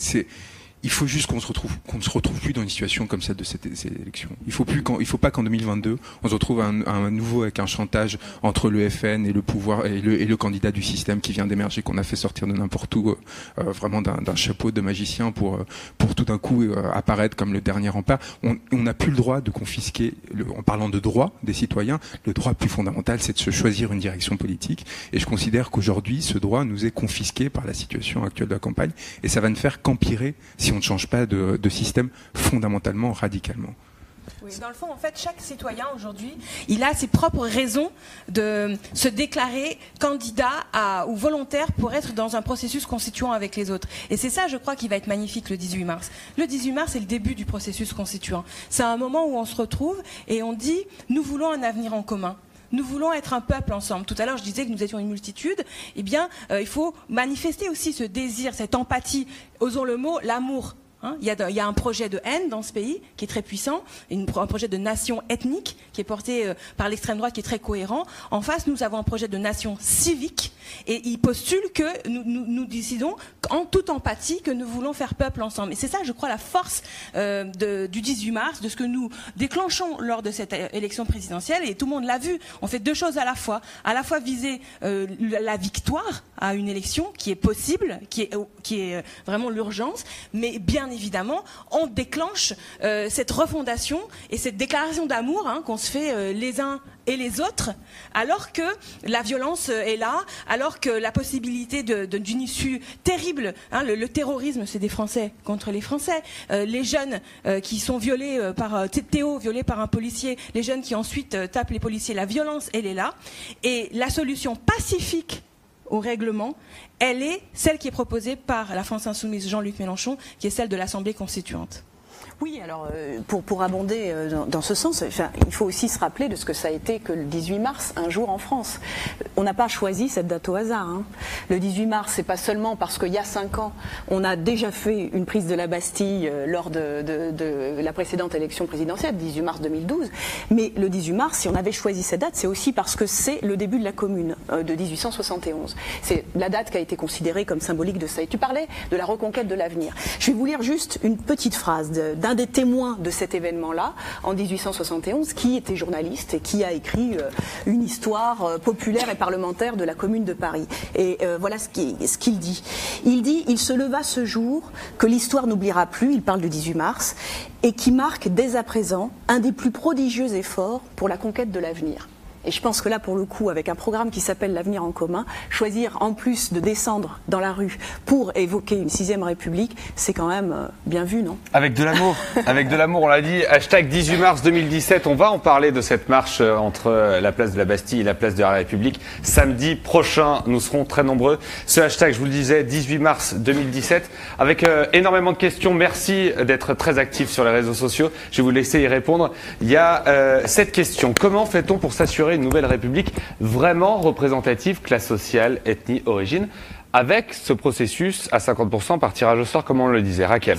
il faut juste qu'on se retrouve, qu'on ne se retrouve plus dans une situation comme celle de cette, ces élections. Il faut plus, faut pas qu'en 2022, on se retrouve à un, nouveau avec un chantage entre le FN et le pouvoir et le, candidat du système qui vient d'émerger, qu'on a fait sortir de n'importe où, euh, euh, vraiment d'un chapeau de magicien pour, euh, pour tout d'un coup apparaître comme le dernier rempart. On n'a plus le droit de confisquer, en parlant de droit des citoyens, le droit plus fondamental, c'est de se choisir une direction politique. Et je considère qu'aujourd'hui, ce droit nous est confisqué par la situation actuelle de la campagne, et ça va ne faire qu'empirer si on on ne change pas de, système fondamentalement, radicalement. dans le fond, en fait, chaque citoyen aujourd'hui, il a ses propres raisons de se déclarer candidat ou volontaire pour être dans un processus constituant avec les autres. Et c'est ça, je crois, qui va être magnifique le 18 mars. Le 18 mars, c'est le début du processus constituant. C'est un moment où on se retrouve et on dit, nous voulons un avenir en commun. Nous voulons être un peuple ensemble. Tout à l'heure, je disais que nous étions une multitude. Eh bien, euh, il faut manifester aussi ce désir, cette empathie. Osons le mot, l'amour Hein, il, y a, un projet de haine dans ce pays qui est très puissant, un projet de nation ethnique qui est porté euh, par l'extrême droite qui est très cohérent. En face, nous avons un projet de nation civique et il postule que nous, décidons en toute empathie que nous voulons faire peuple ensemble. Et c'est ça, je crois, la force euh, du 18 mars, de ce que nous déclenchons lors de cette euh, élection présidentielle. Et tout le monde l'a vu. On fait deux choses à la fois. À la fois viser la victoire à une élection qui est possible, qui est, qui est vraiment l'urgence, mais bien évidemment, on déclenche euh, cette refondation et cette déclaration d'amour hein, qu'on se fait euh, les uns et les autres, alors que la violence euh, est là, alors que la possibilité d'une issue terrible, hein, le, terrorisme, c'est des Français contre les Français, les jeunes qui sont violés par Théo, violés par un policier, les jeunes qui ensuite tapent les policiers, la violence, elle est là, et la solution pacifique au règlement, elle est celle qui est proposée par la France insoumise Jean-Luc Mélenchon, qui est celle de l'Assemblée constituante. Oui, alors euh, pour, abonder euh, dans, ce sens, il faut aussi se rappeler de ce que ça a été que le 18 mars, un jour en France. On n'a pas choisi cette date au hasard. Hein. Le 18 mars, c'est pas seulement parce qu'il y a cinq ans, on a déjà fait une prise de la Bastille euh, lors de, de, la précédente élection présidentielle, 18 mars 2012, mais le 18 mars, si on avait choisi cette date, c'est aussi parce que c'est le début de la Commune de 1871. C'est la date qui a été considérée comme symbolique de ça. Et tu parlais de la reconquête de l'avenir. Je vais vous lire juste une petite phrase de d'un des témoins de cet événement-là, en 1871, qui était journaliste et qui a écrit une histoire populaire et parlementaire de la Commune de Paris. Et voilà ce qu'il dit. Il dit il se leva ce jour que l'histoire n'oubliera plus. Il parle du 18 mars et qui marque dès à présent un des plus prodigieux efforts pour la conquête de l'avenir. Et je pense que là, pour le coup, avec un programme qui s'appelle L'avenir en commun, choisir en plus de descendre dans la rue pour évoquer une sixième république, c'est quand même euh, bien vu, non? Avec de l'amour. avec de l'amour, on l'a dit. Hashtag 18 mars 2017. On va en parler de cette marche euh, entre euh, la place de la Bastille et la place de la République. Samedi prochain, nous serons très nombreux. Ce hashtag, je vous le disais, 18 mars 2017, avec énormément de questions. Merci d'être très actifs sur les réseaux sociaux. Je vais vous laisser y répondre. Il y a cette question. Comment fait-on pour s'assurer une nouvelle république vraiment représentative, classe sociale, ethnie, origine, avec ce processus à 50% par tirage au sort, comme on le disait. Raquel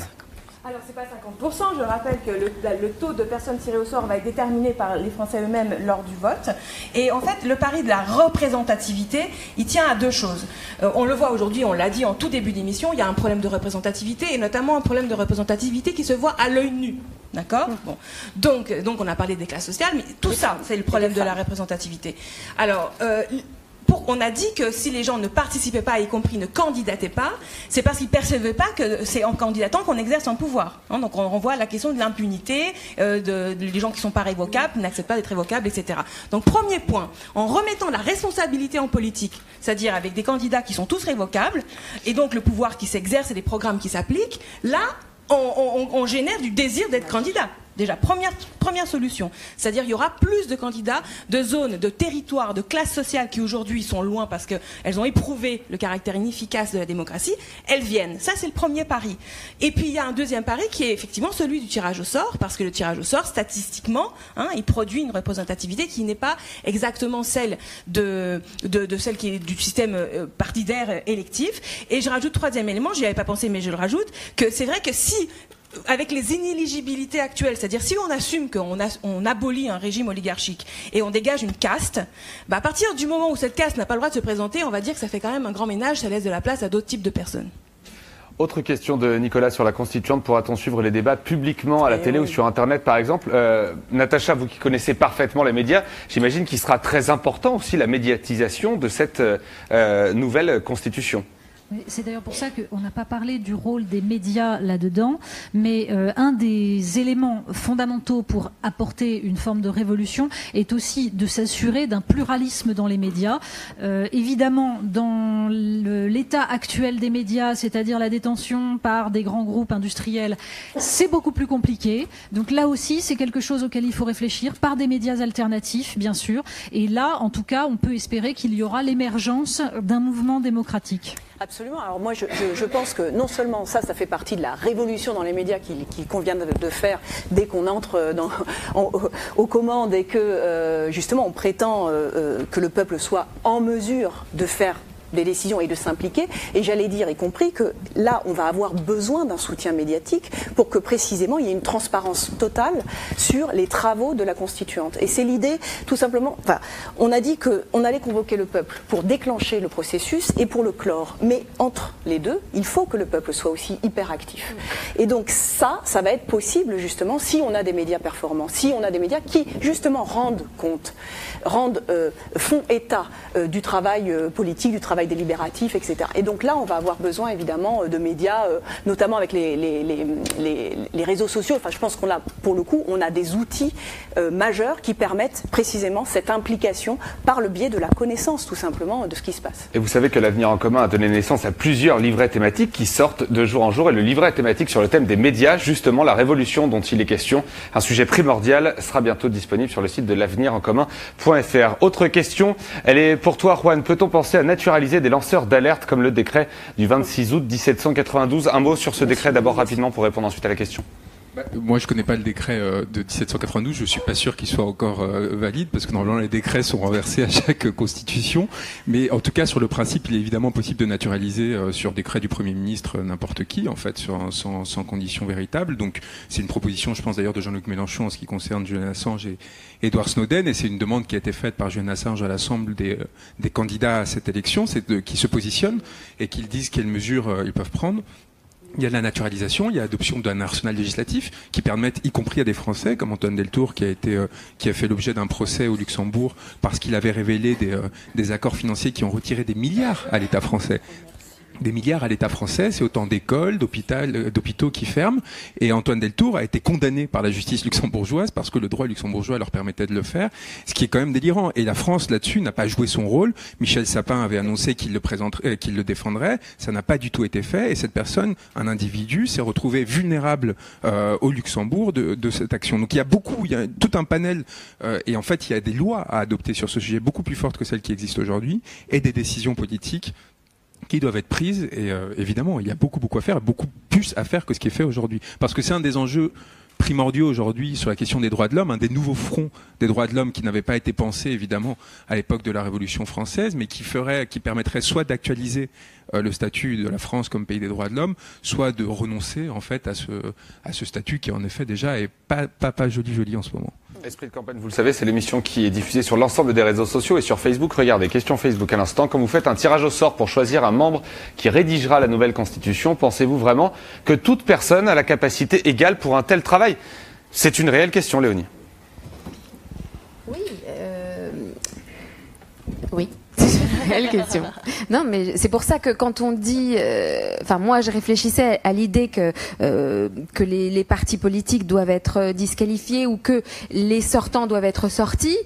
alors, c'est pas 50%. Je rappelle que le, taux de personnes tirées au sort va être déterminé par les Français eux-mêmes lors du vote. Et en fait, le pari de la représentativité, il tient à deux choses. Euh, on le voit aujourd'hui, on l'a dit en tout début d'émission, il y a un problème de représentativité et notamment un problème de représentativité qui se voit à l'œil nu. D'accord? Bon. donc, donc, on a parlé des classes sociales, mais tout ça, c'est le problème de la représentativité. Alors, euh, on a dit que si les gens ne participaient pas, y compris ne candidataient pas, c'est parce qu'ils percevaient pas que c'est en candidatant qu'on exerce un pouvoir. Hein. donc on renvoie à la question de l'impunité, euh, de, des gens qui sont pas révocables, n'acceptent pas d'être révocables, etc. Donc premier point, en remettant la responsabilité en politique, c'est-à-dire avec des candidats qui sont tous révocables, et donc le pouvoir qui s'exerce et les programmes qui s'appliquent, là, on génère du désir d'être candidat. Déjà, première, solution. C'est-à-dire il y aura plus de candidats de zones, de territoires, de classes sociales qui aujourd'hui sont loin parce qu'elles ont éprouvé le caractère inefficace de la démocratie. Elles viennent. Ça, c'est le premier pari. Et puis il y a un deuxième pari qui est effectivement celui du tirage au sort, parce que le tirage au sort, statistiquement, hein, il produit une représentativité qui n'est pas exactement celle de, celle du système euh, partidaire électif. Et je rajoute troisième élément, j'y avais pas pensé mais je le rajoute, que c'est vrai que si avec les inéligibilités actuelles, c'est-à-dire si on assume qu'on on abolit un régime oligarchique et on dégage une caste, bah à partir du moment où cette caste n'a pas le droit de se présenter, on va dire que ça fait quand même un grand ménage, ça laisse de la place à d'autres types de personnes. Autre question de Nicolas sur la constituante. Pourra-t-on suivre les débats publiquement à la eh télé ou sur Internet, par exemple? Euh, Natacha, vous qui connaissez parfaitement les médias, j'imagine qu'il sera très important aussi la médiatisation de cette euh, nouvelle constitution. C'est d'ailleurs pour ça qu'on n'a pas parlé du rôle des médias là-dedans, mais euh, un des éléments fondamentaux pour apporter une forme de révolution est aussi de s'assurer d'un pluralisme dans les médias. Euh, évidemment, dans l'état actuel des médias, c'est-à-dire la détention par des grands groupes industriels, c'est beaucoup plus compliqué. Donc là aussi, c'est quelque chose auquel il faut réfléchir par des médias alternatifs, bien sûr. Et là, en tout cas, on peut espérer qu'il y aura l'émergence d'un mouvement démocratique. Absolument. Alors moi, je, pense que non seulement ça, ça fait partie de la révolution dans les médias qu'il convient de, faire dès qu'on entre dans, aux commandes et que euh, justement on prétend euh, euh, que le peuple soit en mesure de faire des décisions et de s'impliquer. Et j'allais dire, y compris que là, on va avoir besoin d'un soutien médiatique pour que précisément il y ait une transparence totale sur les travaux de la constituante. Et c'est l'idée, tout simplement. Enfin, on a dit qu'on allait convoquer le peuple pour déclencher le processus et pour le clore. Mais entre les deux, il faut que le peuple soit aussi hyper actif. Et donc ça, ça va être possible justement si on a des médias performants, si on a des médias qui justement rendent compte, rendent, euh, font état euh, du travail euh, politique, du travail délibératif, etc. Et donc là, on va avoir besoin évidemment euh, de médias, euh, notamment avec les, les, réseaux sociaux. Enfin, je pense qu'on a, pour le coup, on a des outils euh, majeurs qui permettent précisément cette implication par le biais de la connaissance, tout simplement, de ce qui se passe. Et vous savez que l'avenir en commun a donné naissance à plusieurs livrets thématiques qui sortent de jour en jour. Et le livret thématique sur le thème des médias, justement, la révolution dont il est question, un sujet primordial, sera bientôt disponible sur le site de l'avenir en commun.fr. Autre question, elle est pour toi, Juan. Peut-on penser à naturaliser des lanceurs d'alerte comme le décret du 26 août 1792. Un mot sur ce décret d'abord rapidement pour répondre ensuite à la question. Bah, moi, je connais pas le décret euh, de 1792. Je suis pas sûr qu'il soit encore euh, valide parce que normalement les décrets sont renversés à chaque constitution. Mais en tout cas, sur le principe, il est évidemment possible de naturaliser euh, sur décret du Premier ministre n'importe qui, en fait, sur, sans, sans condition véritable. Donc, c'est une proposition, je pense d'ailleurs, de Jean-Luc Mélenchon en ce qui concerne Julian Assange et Edward Snowden. Et c'est une demande qui a été faite par Julian Assange à l'ensemble des, des candidats à cette élection, c'est de, qui se positionnent et qu'ils disent quelles mesures ils peuvent prendre Il y a la naturalisation, il y a l'adoption d'un arsenal législatif qui permettent, y compris à des Français, comme Antoine Deltour, qui a été, euh, qui a fait l'objet d'un procès au Luxembourg parce qu'il avait révélé des, euh, des accords financiers qui ont retiré des milliards à l'État français des milliards à l'État français, c'est autant d'écoles, euh, d'hôpitaux qui ferment. Et Antoine Deltour a été condamné par la justice luxembourgeoise parce que le droit luxembourgeois leur permettait de le faire, ce qui est quand même délirant. Et la France là-dessus n'a pas joué son rôle. Michel Sapin avait annoncé qu'il le présenterait, euh, qu'il le défendrait. Ça n'a pas du tout été fait. Et cette personne, un individu, s'est retrouvé vulnérable euh, au Luxembourg de, cette action. Donc il y a beaucoup, il y a tout un panel. Et en fait, il y a des lois à adopter sur ce sujet beaucoup plus fortes que celles qui existent aujourd'hui et des décisions politiques qui doivent être prises. Et euh, évidemment, il y a beaucoup, beaucoup à faire, beaucoup plus à faire que ce qui est fait aujourd'hui. Parce que c'est un des enjeux primordiaux aujourd'hui sur la question des droits de l'homme, un des nouveaux fronts des droits de l'homme qui n'avait pas été pensé évidemment à l'époque de la Révolution française, mais qui ferait, qui permettrait soit d'actualiser euh, le statut de la France comme pays des droits de l'homme, soit de renoncer en fait à ce, à ce statut qui en effet déjà est pas, pas, pas joli joli en ce moment. Esprit de campagne, vous le savez, c'est l'émission qui est diffusée sur l'ensemble des réseaux sociaux et sur Facebook. Regardez, question Facebook à l'instant. Quand vous faites un tirage au sort pour choisir un membre qui rédigera la nouvelle constitution, pensez-vous vraiment que toute personne a la capacité égale pour un tel travail? C'est une réelle question, Léonie. Oui. Euh... Oui. Réelle question. Non, mais c'est pour ça que quand on dit, euh, enfin moi je réfléchissais à l'idée que euh, que les, partis politiques doivent être disqualifiés ou que les sortants doivent être sortis.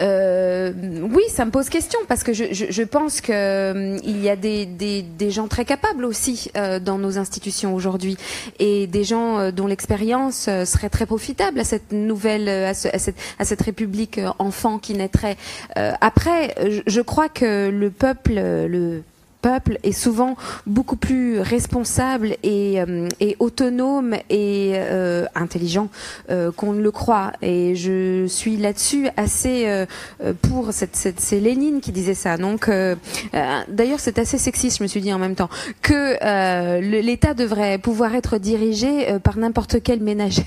Euh, oui, ça me pose question parce que je, pense que il y a des, des, gens très capables aussi dans nos institutions aujourd'hui et des gens dont l'expérience serait très profitable à cette nouvelle, à, cette, à cette république enfant qui naîtrait. après, je, je crois que le peuple, le peuple est souvent beaucoup plus responsable et, euh, autonome et euh, intelligent euh, qu'on ne le croit. Et je suis là-dessus assez euh, pour c'est Lénine qui disait ça. Donc euh, d'ailleurs c'est assez sexiste, je me suis dit en même temps que l'État devrait pouvoir être dirigé par n'importe quelle ménagère.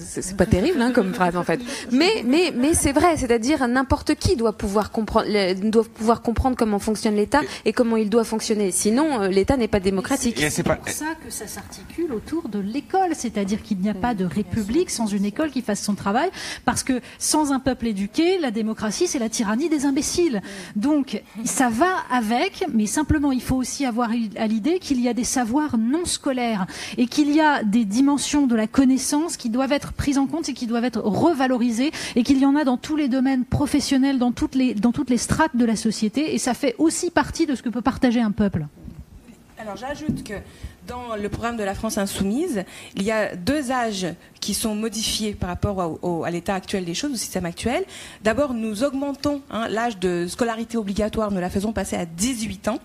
C'est pas terrible hein, comme phrase en fait. Mais mais mais c'est vrai, c'est-à-dire n'importe qui doit pouvoir comprendre doit pouvoir comprendre comment fonctionne l'État et comment il doit fonctionner. Sinon euh, l'État n'est pas démocratique. C'est pour ça que ça s'articule autour de l'école, c'est-à-dire qu'il n'y a pas de république sans une école qui fasse son travail parce que sans un peuple éduqué, la démocratie c'est la tyrannie des imbéciles. Donc ça va avec, mais simplement il faut aussi avoir à l'idée qu'il y a des savoirs non scolaires et qu'il y a des dimensions de la connaissance qui doivent être prises en compte et qui doivent être revalorisées et qu'il y en a dans tous les domaines professionnels, dans toutes les, strates de la société et ça fait aussi partie de ce que peut partager un peuple. Alors j'ajoute que dans le programme de la France insoumise, il y a deux âges qui sont modifiés par rapport à l'état actuel des choses, au système actuel. D'abord, nous augmentons hein, l'âge de scolarité obligatoire, nous la faisons passer à 18 ans.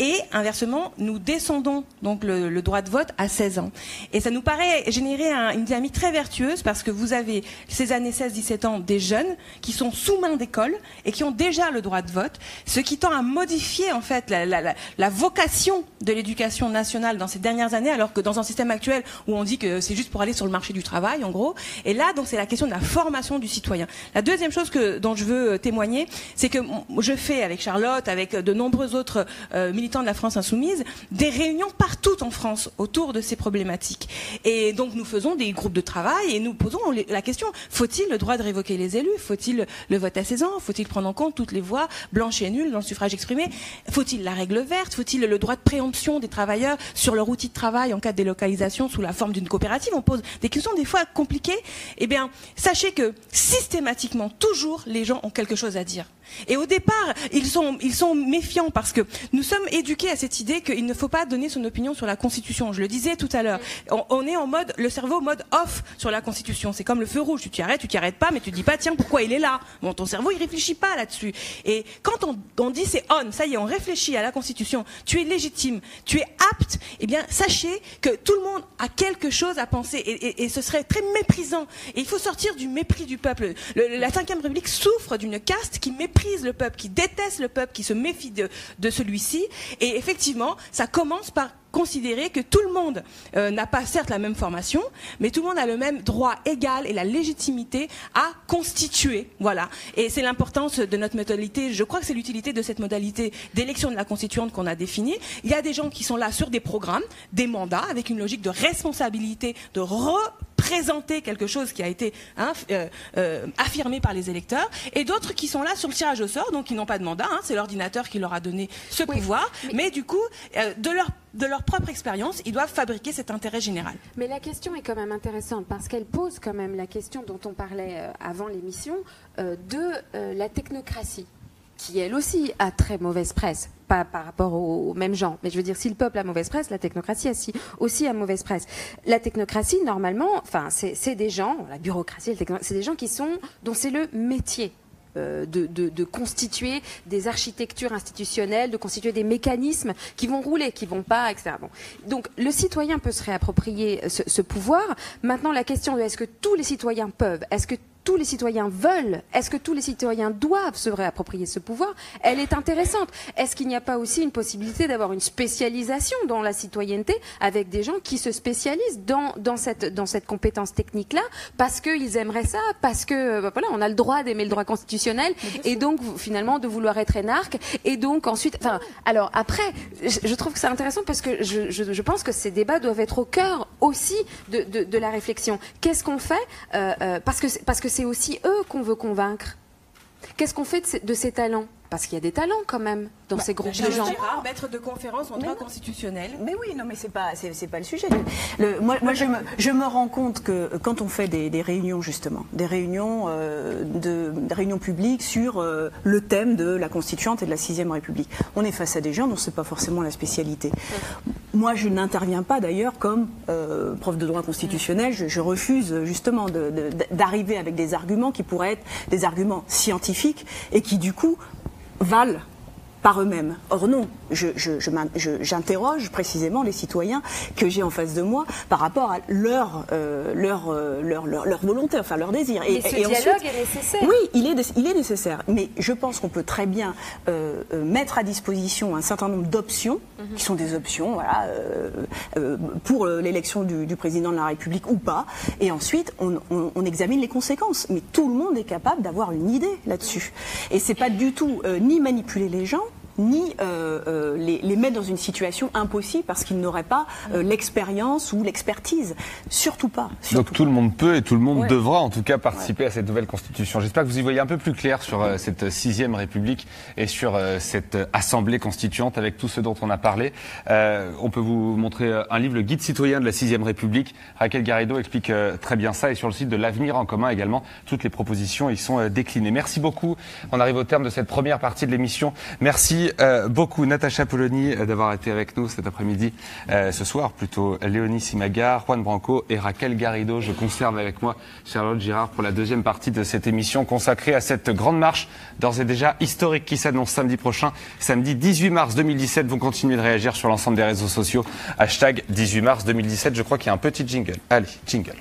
Et inversement, nous descendons donc le, droit de vote à 16 ans. Et ça nous paraît générer un, une dynamique très vertueuse parce que vous avez ces années 16-17 ans des jeunes qui sont sous main d'école et qui ont déjà le droit de vote, ce qui tend à modifier en fait la, vocation de l'éducation nationale dans ces dernières années, alors que dans un système actuel où on dit que c'est juste pour aller sur le marché du travail, en gros. Et là, donc, c'est la question de la formation du citoyen. La deuxième chose que, dont je veux témoigner, c'est que je fais avec Charlotte, avec de nombreux autres euh, militants de la France insoumise, des réunions partout en France autour de ces problématiques. Et donc nous faisons des groupes de travail et nous posons la question faut-il le droit de révoquer les élus? Faut-il le vote à 16 ans? Faut-il prendre en compte toutes les voix blanches et nulles dans le suffrage exprimé? Faut-il la règle verte? Faut-il le droit de préemption des travailleurs sur leur outil de travail en cas de délocalisation sous la forme d'une coopérative? On pose des questions des fois compliquées. Eh bien, sachez que systématiquement, toujours, les gens ont quelque chose à dire. Et au départ, ils sont, ils sont méfiants parce que nous sommes éduqués à cette idée qu'il ne faut pas donner son opinion sur la Constitution. Je le disais tout à l'heure. On, on, est en mode, le cerveau mode off sur la Constitution. C'est comme le feu rouge. Tu t'y arrêtes, tu t'y arrêtes pas, mais tu dis pas, tiens, pourquoi il est là? Bon, ton cerveau, il réfléchit pas là-dessus. Et quand on, on dit c'est on, ça y est, on réfléchit à la Constitution, tu es légitime, tu es apte, eh bien, sachez que tout le monde a quelque chose à penser et, et, et ce serait très méprisant. Et il faut sortir du mépris du peuple. Le, la Ve République souffre d'une caste qui méprise le peuple, qui déteste le peuple, qui se méfie de, celui-ci. Et effectivement, ça commence par considérer que tout le monde euh, n'a pas certes la même formation, mais tout le monde a le même droit égal et la légitimité à constituer. Voilà. Et c'est l'importance de notre modalité. Je crois que c'est l'utilité de cette modalité d'élection de la constituante qu'on a définie. Il y a des gens qui sont là sur des programmes, des mandats, avec une logique de responsabilité, de représenter quelque chose qui a été hein, euh, euh, affirmé par les électeurs, et d'autres qui sont là sur le tirage au sort, donc qui n'ont pas de mandat. Hein, c'est l'ordinateur qui leur a donné ce pouvoir, mais du coup, de leur de leur propre expérience, ils doivent fabriquer cet intérêt général. Mais la question est quand même intéressante parce qu'elle pose quand même la question dont on parlait euh, avant l'émission euh, de euh, la technocratie qui elle aussi a très mauvaise presse, pas par rapport aux, mêmes gens, mais je veux dire, si le peuple a mauvaise presse, la technocratie a si- aussi a mauvaise presse. La technocratie, normalement, enfin, c'est des gens, la bureaucratie, c'est des gens qui sont, dont c'est le métier. Euh, de, de- de constituer des architectures institutionnelles, de constituer des mécanismes qui vont rouler, qui vont pas, etc. Bon. Donc le citoyen peut se réapproprier ce, ce pouvoir. Maintenant, la question de est-ce que tous les citoyens peuvent, est-ce que tous les citoyens veulent, est-ce que tous les citoyens doivent se réapproprier ce pouvoir? Elle est intéressante. Est-ce qu'il n'y a pas aussi une possibilité d'avoir une spécialisation dans la citoyenneté avec des gens qui se spécialisent dans, dans, cette, dans cette compétence technique-là? Parce qu'ils aimeraient ça, parce que euh, bah, voilà, on a le droit d'aimer le droit constitutionnel et donc finalement de vouloir être énarque et donc ensuite, enfin, alors après, je, trouve que c'est intéressant parce que je, je, je pense que ces débats doivent être au cœur aussi de, de, de la réflexion. Qu'est-ce qu'on fait? Euh, euh, Parce que c'est- parce que c'est aussi eux qu'on veut convaincre. Qu'est-ce qu'on fait de ces talents? Parce qu'il y a des talents quand même dans ces groupes de gens. Girard, maître de conférence en droit constitutionnel. Mais oui, non, mais c'est pas, c'est, pas le sujet. Le- moi, moi, je me, je me rends compte que euh, quand on fait des, des réunions justement, des réunions euh, de des réunions publiques sur euh, le thème de la constituante et de la sixième République, on est face à des gens dont c'est pas forcément la spécialité. Moi, je n'interviens pas d'ailleurs comme euh, prof de droit constitutionnel. Je, je refuse justement de- de- d'arriver avec des arguments qui pourraient être des arguments scientifiques et qui du coup Val. Par eux-mêmes. Or non, je- je- je m'in- je- j'interroge précisément les citoyens que j'ai en face de moi par rapport à leur, euh, leur, euh, leur, leur, leur volonté, enfin leur désir. Mais ce dialogue est nécessaire. Oui, il est, il est nécessaire. Mais je pense qu'on peut très bien euh, mettre à disposition un certain nombre d'options, Mhm. qui sont des options voilà, euh, euh, pour l'élection du, du président de la République ou pas. Et ensuite, on, on- on examine les conséquences. Mais tout le monde est capable d'avoir une idée là-dessus. Et c'est pas du tout euh, ni manipuler les gens, ni euh, euh, les, les mettre dans une situation impossible parce qu'ils n'auraient pas euh, l'expérience ou l'expertise. Surtout pas. Donc tout le monde peut et tout le monde Ouais. devra en tout cas participer à cette nouvelle constitution. J'espère que vous y voyez un peu plus clair sur euh, cette sixième République et sur euh, cette assemblée constituante avec tout ce dont on a parlé. Euh, on peut vous montrer un livre, le Guide citoyen de la sixième République. Raquel Garrido explique euh, très bien ça et sur le site de l'Avenir en commun également, toutes les propositions y sont euh, déclinées. Merci beaucoup. On arrive au terme de cette première partie de l'émission. Merci euh, beaucoup Natacha Polony euh, d'avoir été avec nous cet après-midi, euh, ce soir plutôt Léonie Simagar, Juan Branco et Raquel Garrido. Je conserve avec moi Charlotte Girard pour la deuxième partie de cette émission consacrée à cette grande marche d'ores et déjà historique qui s'annonce samedi prochain, samedi 18 mars 2017. Vous continuez de réagir sur l'ensemble des réseaux sociaux. Hashtag 18 mars 2017. Je crois qu'il y a un petit jingle. Allez, jingle.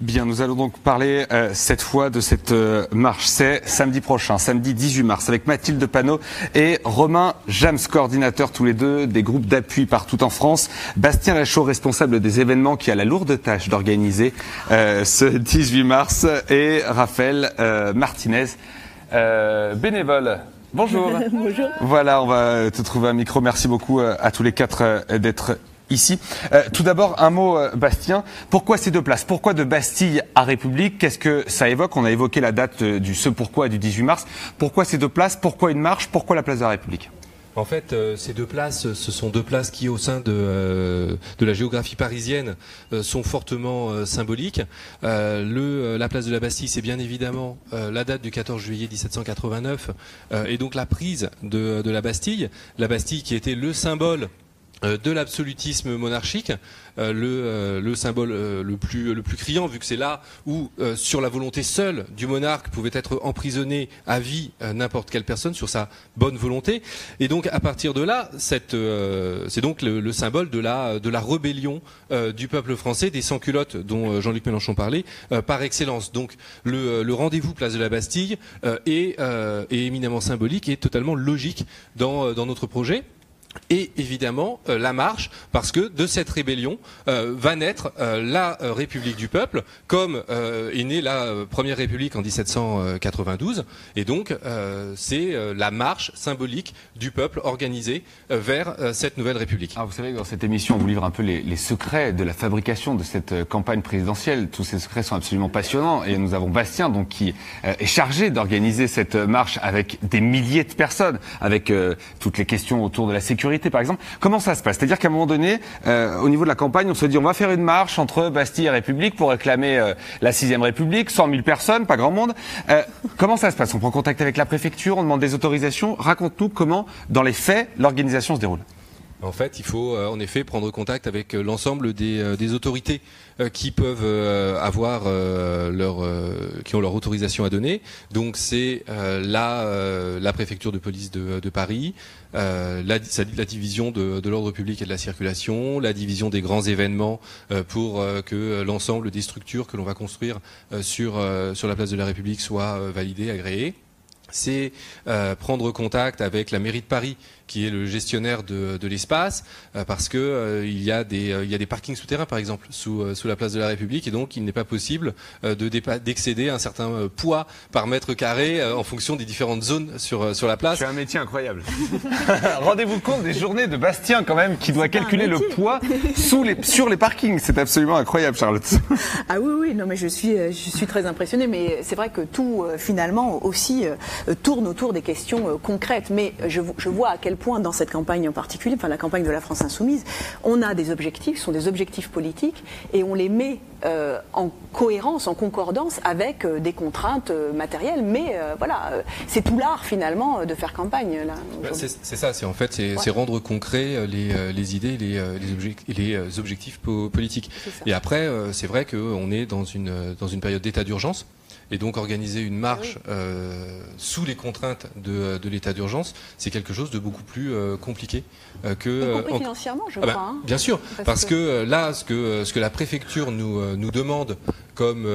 Bien, nous allons donc parler euh, cette fois de cette euh, marche. C'est samedi prochain, samedi 18 mars, avec Mathilde Panot et Romain Jams, coordinateur tous les deux des groupes d'appui partout en France. Bastien Lachaud, responsable des événements, qui a la lourde tâche d'organiser euh, ce 18 mars, et Raphaël euh, Martinez, euh, bénévole. Bonjour. Bonjour. Voilà, on va te trouver un micro. Merci beaucoup à tous les quatre d'être ici. Euh, tout d'abord, un mot, euh, Bastien. Pourquoi ces deux places? Pourquoi de Bastille à République? Qu'est-ce que ça évoque? On a évoqué la date euh, du ce pourquoi du 18 mars. Pourquoi ces deux places? Pourquoi une marche? Pourquoi la place de la République? En fait, euh, ces deux places, ce sont deux places qui, au sein de, euh, de la géographie parisienne, euh, sont fortement euh, symboliques. Le, la place de la Bastille, c'est bien évidemment la date du 14 juillet 1789, euh, et donc la prise de, de la Bastille. La Bastille qui était le symbole de l'absolutisme monarchique, euh, le, euh, le, symbole le, plus, criant, vu que c'est là où, sur la volonté seule du monarque, pouvait être emprisonné à vie n'importe quelle personne, sur sa bonne volonté. Et donc, à partir de là, c'est donc le, symbole de la, rébellion du peuple français, des sans-culottes dont Jean-Luc Mélenchon parlait, par excellence. Donc, le, rendez-vous place de la Bastille est, éminemment symbolique et totalement logique dans notre projet et évidemment euh, la marche, parce que de cette rébellion euh, va naître euh, la République du peuple, comme est née la Première République en 1792, et donc c'est la marche symbolique du peuple organisé vers cette nouvelle République. Ah, vous savez, dans cette émission, on vous livre un peu les, les, secrets de la fabrication de cette campagne présidentielle. Tous ces secrets sont absolument passionnants, et nous avons Bastien, donc qui est chargé d'organiser cette marche avec des milliers de personnes, avec toutes les questions autour de la sécurité par exemple. Comment ça se passe? C'est-à-dire qu'à un moment donné, euh, au niveau de la campagne, on se dit on va faire une marche entre Bastille et République pour réclamer euh, la sixième République, 100 000 personnes, pas grand monde. Euh, comment ça se passe? On prend contact avec la préfecture, on demande des autorisations. Raconte-nous comment, dans les faits, l'organisation se déroule. En fait, il faut en effet prendre contact avec l'ensemble des, des, autorités qui peuvent avoir leur, qui ont leur autorisation à donner. Donc c'est la, la préfecture de police de, de Paris, euh, la, la, division de, l'ordre public et de la circulation, la division des grands événements euh, pour euh, que l'ensemble des structures que l'on va construire sur, sur la place de la République soient validées, agréées c'est prendre contact avec la mairie de Paris qui est le gestionnaire de, de l'espace, euh, parce que euh, il y a des euh, il y a des parkings souterrains par exemple sous sous la place de la République et donc il n'est pas possible de d'excéder un certain poids par mètre carré en fonction des différentes zones sur sur la place. C'est un métier incroyable. Rendez-vous compte des journées de Bastien quand même qui doit calculer le poids sous les sur les parkings. C'est absolument incroyable, Charlotte. Ah oui oui non mais je suis je suis très impressionnée mais c'est vrai que tout finalement aussi tourne autour des questions concrètes mais je je vois à quel point dans cette campagne en particulier, enfin la campagne de la France insoumise, on a des objectifs, ce sont des objectifs politiques, et on les met euh, en cohérence, en concordance avec euh, des contraintes euh, matérielles. Mais voilà, c'est tout l'art finalement de faire campagne. Bah, c'est ça, c'est en fait c'est rendre concret les, les idées, les, les, les objectifs politiques. Et après, c'est vrai qu'on est dans une, dans une période d'état d'urgence. Et donc organiser une marche euh, sous les contraintes de, de l'état d'urgence, c'est quelque chose de beaucoup plus euh, compliqué euh, que. Y financièrement, je ah bah, crois. Hein. bien sûr, parce, que... là, ce que ce que la préfecture nous nous demande comme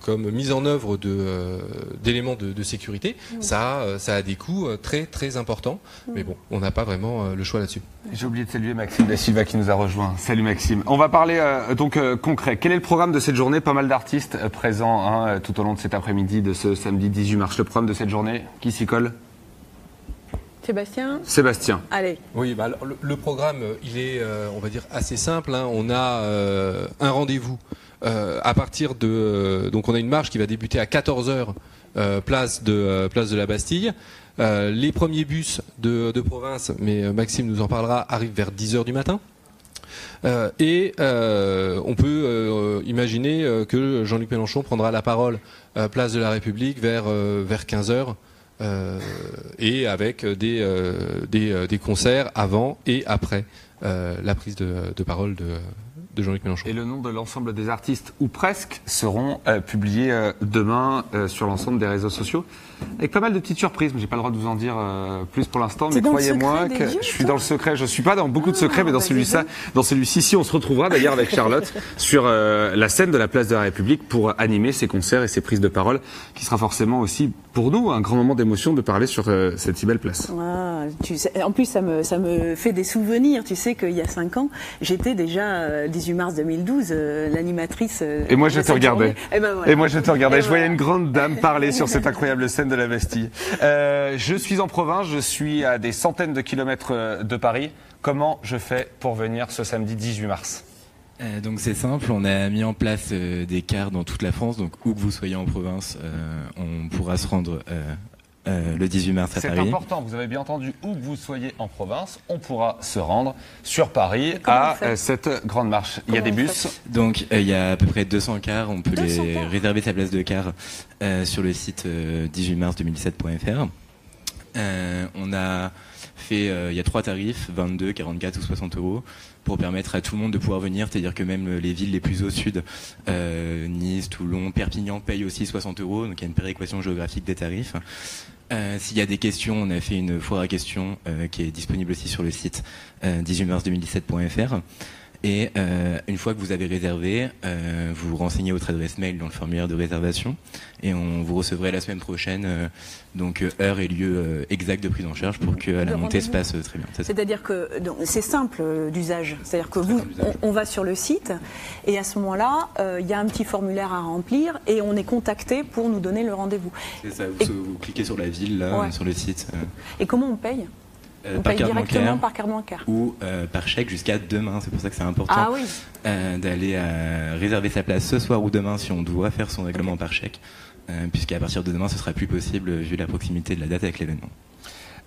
comme mise en œuvre de d'éléments de, de, sécurité, ça ça a des coûts très très importants. Mais bon, on n'a pas vraiment le choix là-dessus. J'ai oublié de saluer Maxime Da Silva qui nous a rejoint. Salut Maxime. On va parler donc concret. Quel est le programme de cette journée? Pas mal d'artistes présents hein, tout au long de cet après-midi, de ce samedi 18 mars. Le programme de cette journée, qui s'y colle? Sébastien? Sébastien. Allez. Oui, bah, le, programme, il est, euh, on va dire, assez simple. Hein. On a euh, un rendez-vous euh, à partir de... donc on a une marche qui va débuter à 14h, place, de, place de la Bastille. Les premiers bus de, province, mais Maxime nous en parlera, arrivent vers 10h du matin. Euh, et euh, on peut euh, imaginer que Jean-Luc Mélenchon prendra la parole place de la République vers vers 15 heures. et avec des, concerts avant et après la prise de, de parole de, de Jean-Luc Mélenchon. Et le nom de l'ensemble des artistes, ou presque, seront publiés demain sur l'ensemble des réseaux sociaux avec pas mal de petites surprises. Mais j'ai pas le droit de vous en dire euh, plus pour l'instant. Mais croyez-moi que je suis dans le secret. Je suis pas dans beaucoup de secrets, ah, mais dans bah, celui-ci, dans celui-ci, si on se retrouvera d'ailleurs avec Charlotte sur euh, la scène de la place de la République pour animer ces concerts et ces prises de parole, qui sera forcément aussi pour nous un grand moment d'émotion de parler sur euh, cette si belle place. Tu sais, en plus, ça me, ça me fait des souvenirs. Tu sais qu'il y a cinq ans, j'étais déjà 18 mars 2012 l'animatrice. et moi, je te regardais. Et, ben et, moi, je te regardais. je voyais une grande dame parler sur cette incroyable scène de la Bastille. Euh, je suis en province, je suis à des centaines de kilomètres euh, de Paris. Comment je fais pour venir ce samedi 18 mars? Euh, donc c'est simple, on a mis en place des cars dans toute la France, donc où que vous soyez en province, on pourra se rendre euh, le 18 mars à Paris. C'est important, vous avez bien entendu, où que vous soyez en province, on pourra se rendre sur Paris à euh, cette grande marche. il y a des bus Donc euh, il y a à peu près 200 cars, on peut les réserver sa place de car sur le site 18mars2017.fr. on a fait, euh, il y a trois tarifs, 22, 44 ou 60 euros, pour permettre à tout le monde de pouvoir venir. C'est-à-dire que même les villes les plus au sud, euh, Nice, Toulon, Perpignan, payent aussi 60 euros. Donc il y a une péréquation géographique des tarifs. Euh, S'il y a des questions, on a fait une foire à questions euh, qui est disponible aussi sur le site euh, 18mars2017.fr. Et euh, une fois que vous avez réservé, euh, vous vous renseignez votre adresse mail dans le formulaire de réservation et on vous recevrez la semaine prochaine euh, donc heure et lieu exact de prise en charge pour que la montée se passe très bien. C'est-à-dire que c'est simple d'usage. C'est-à-dire que vous, on, on va sur le site et à ce moment-là, il y a un petit formulaire à remplir et on est contacté pour nous donner le rendez-vous. C'est ça, vous, vous cliquez sur la ville là, Ouais. sur le site. Et comment on paye? Euh, par carte directement bancaire par carte bancaire. ou euh, par chèque jusqu'à demain. C'est pour ça que c'est important Ah oui. euh, d'aller réserver sa place ce soir ou demain si on doit faire son règlement par chèque, puisqu'à partir de demain ce sera plus possible vu la proximité de la date avec l'événement.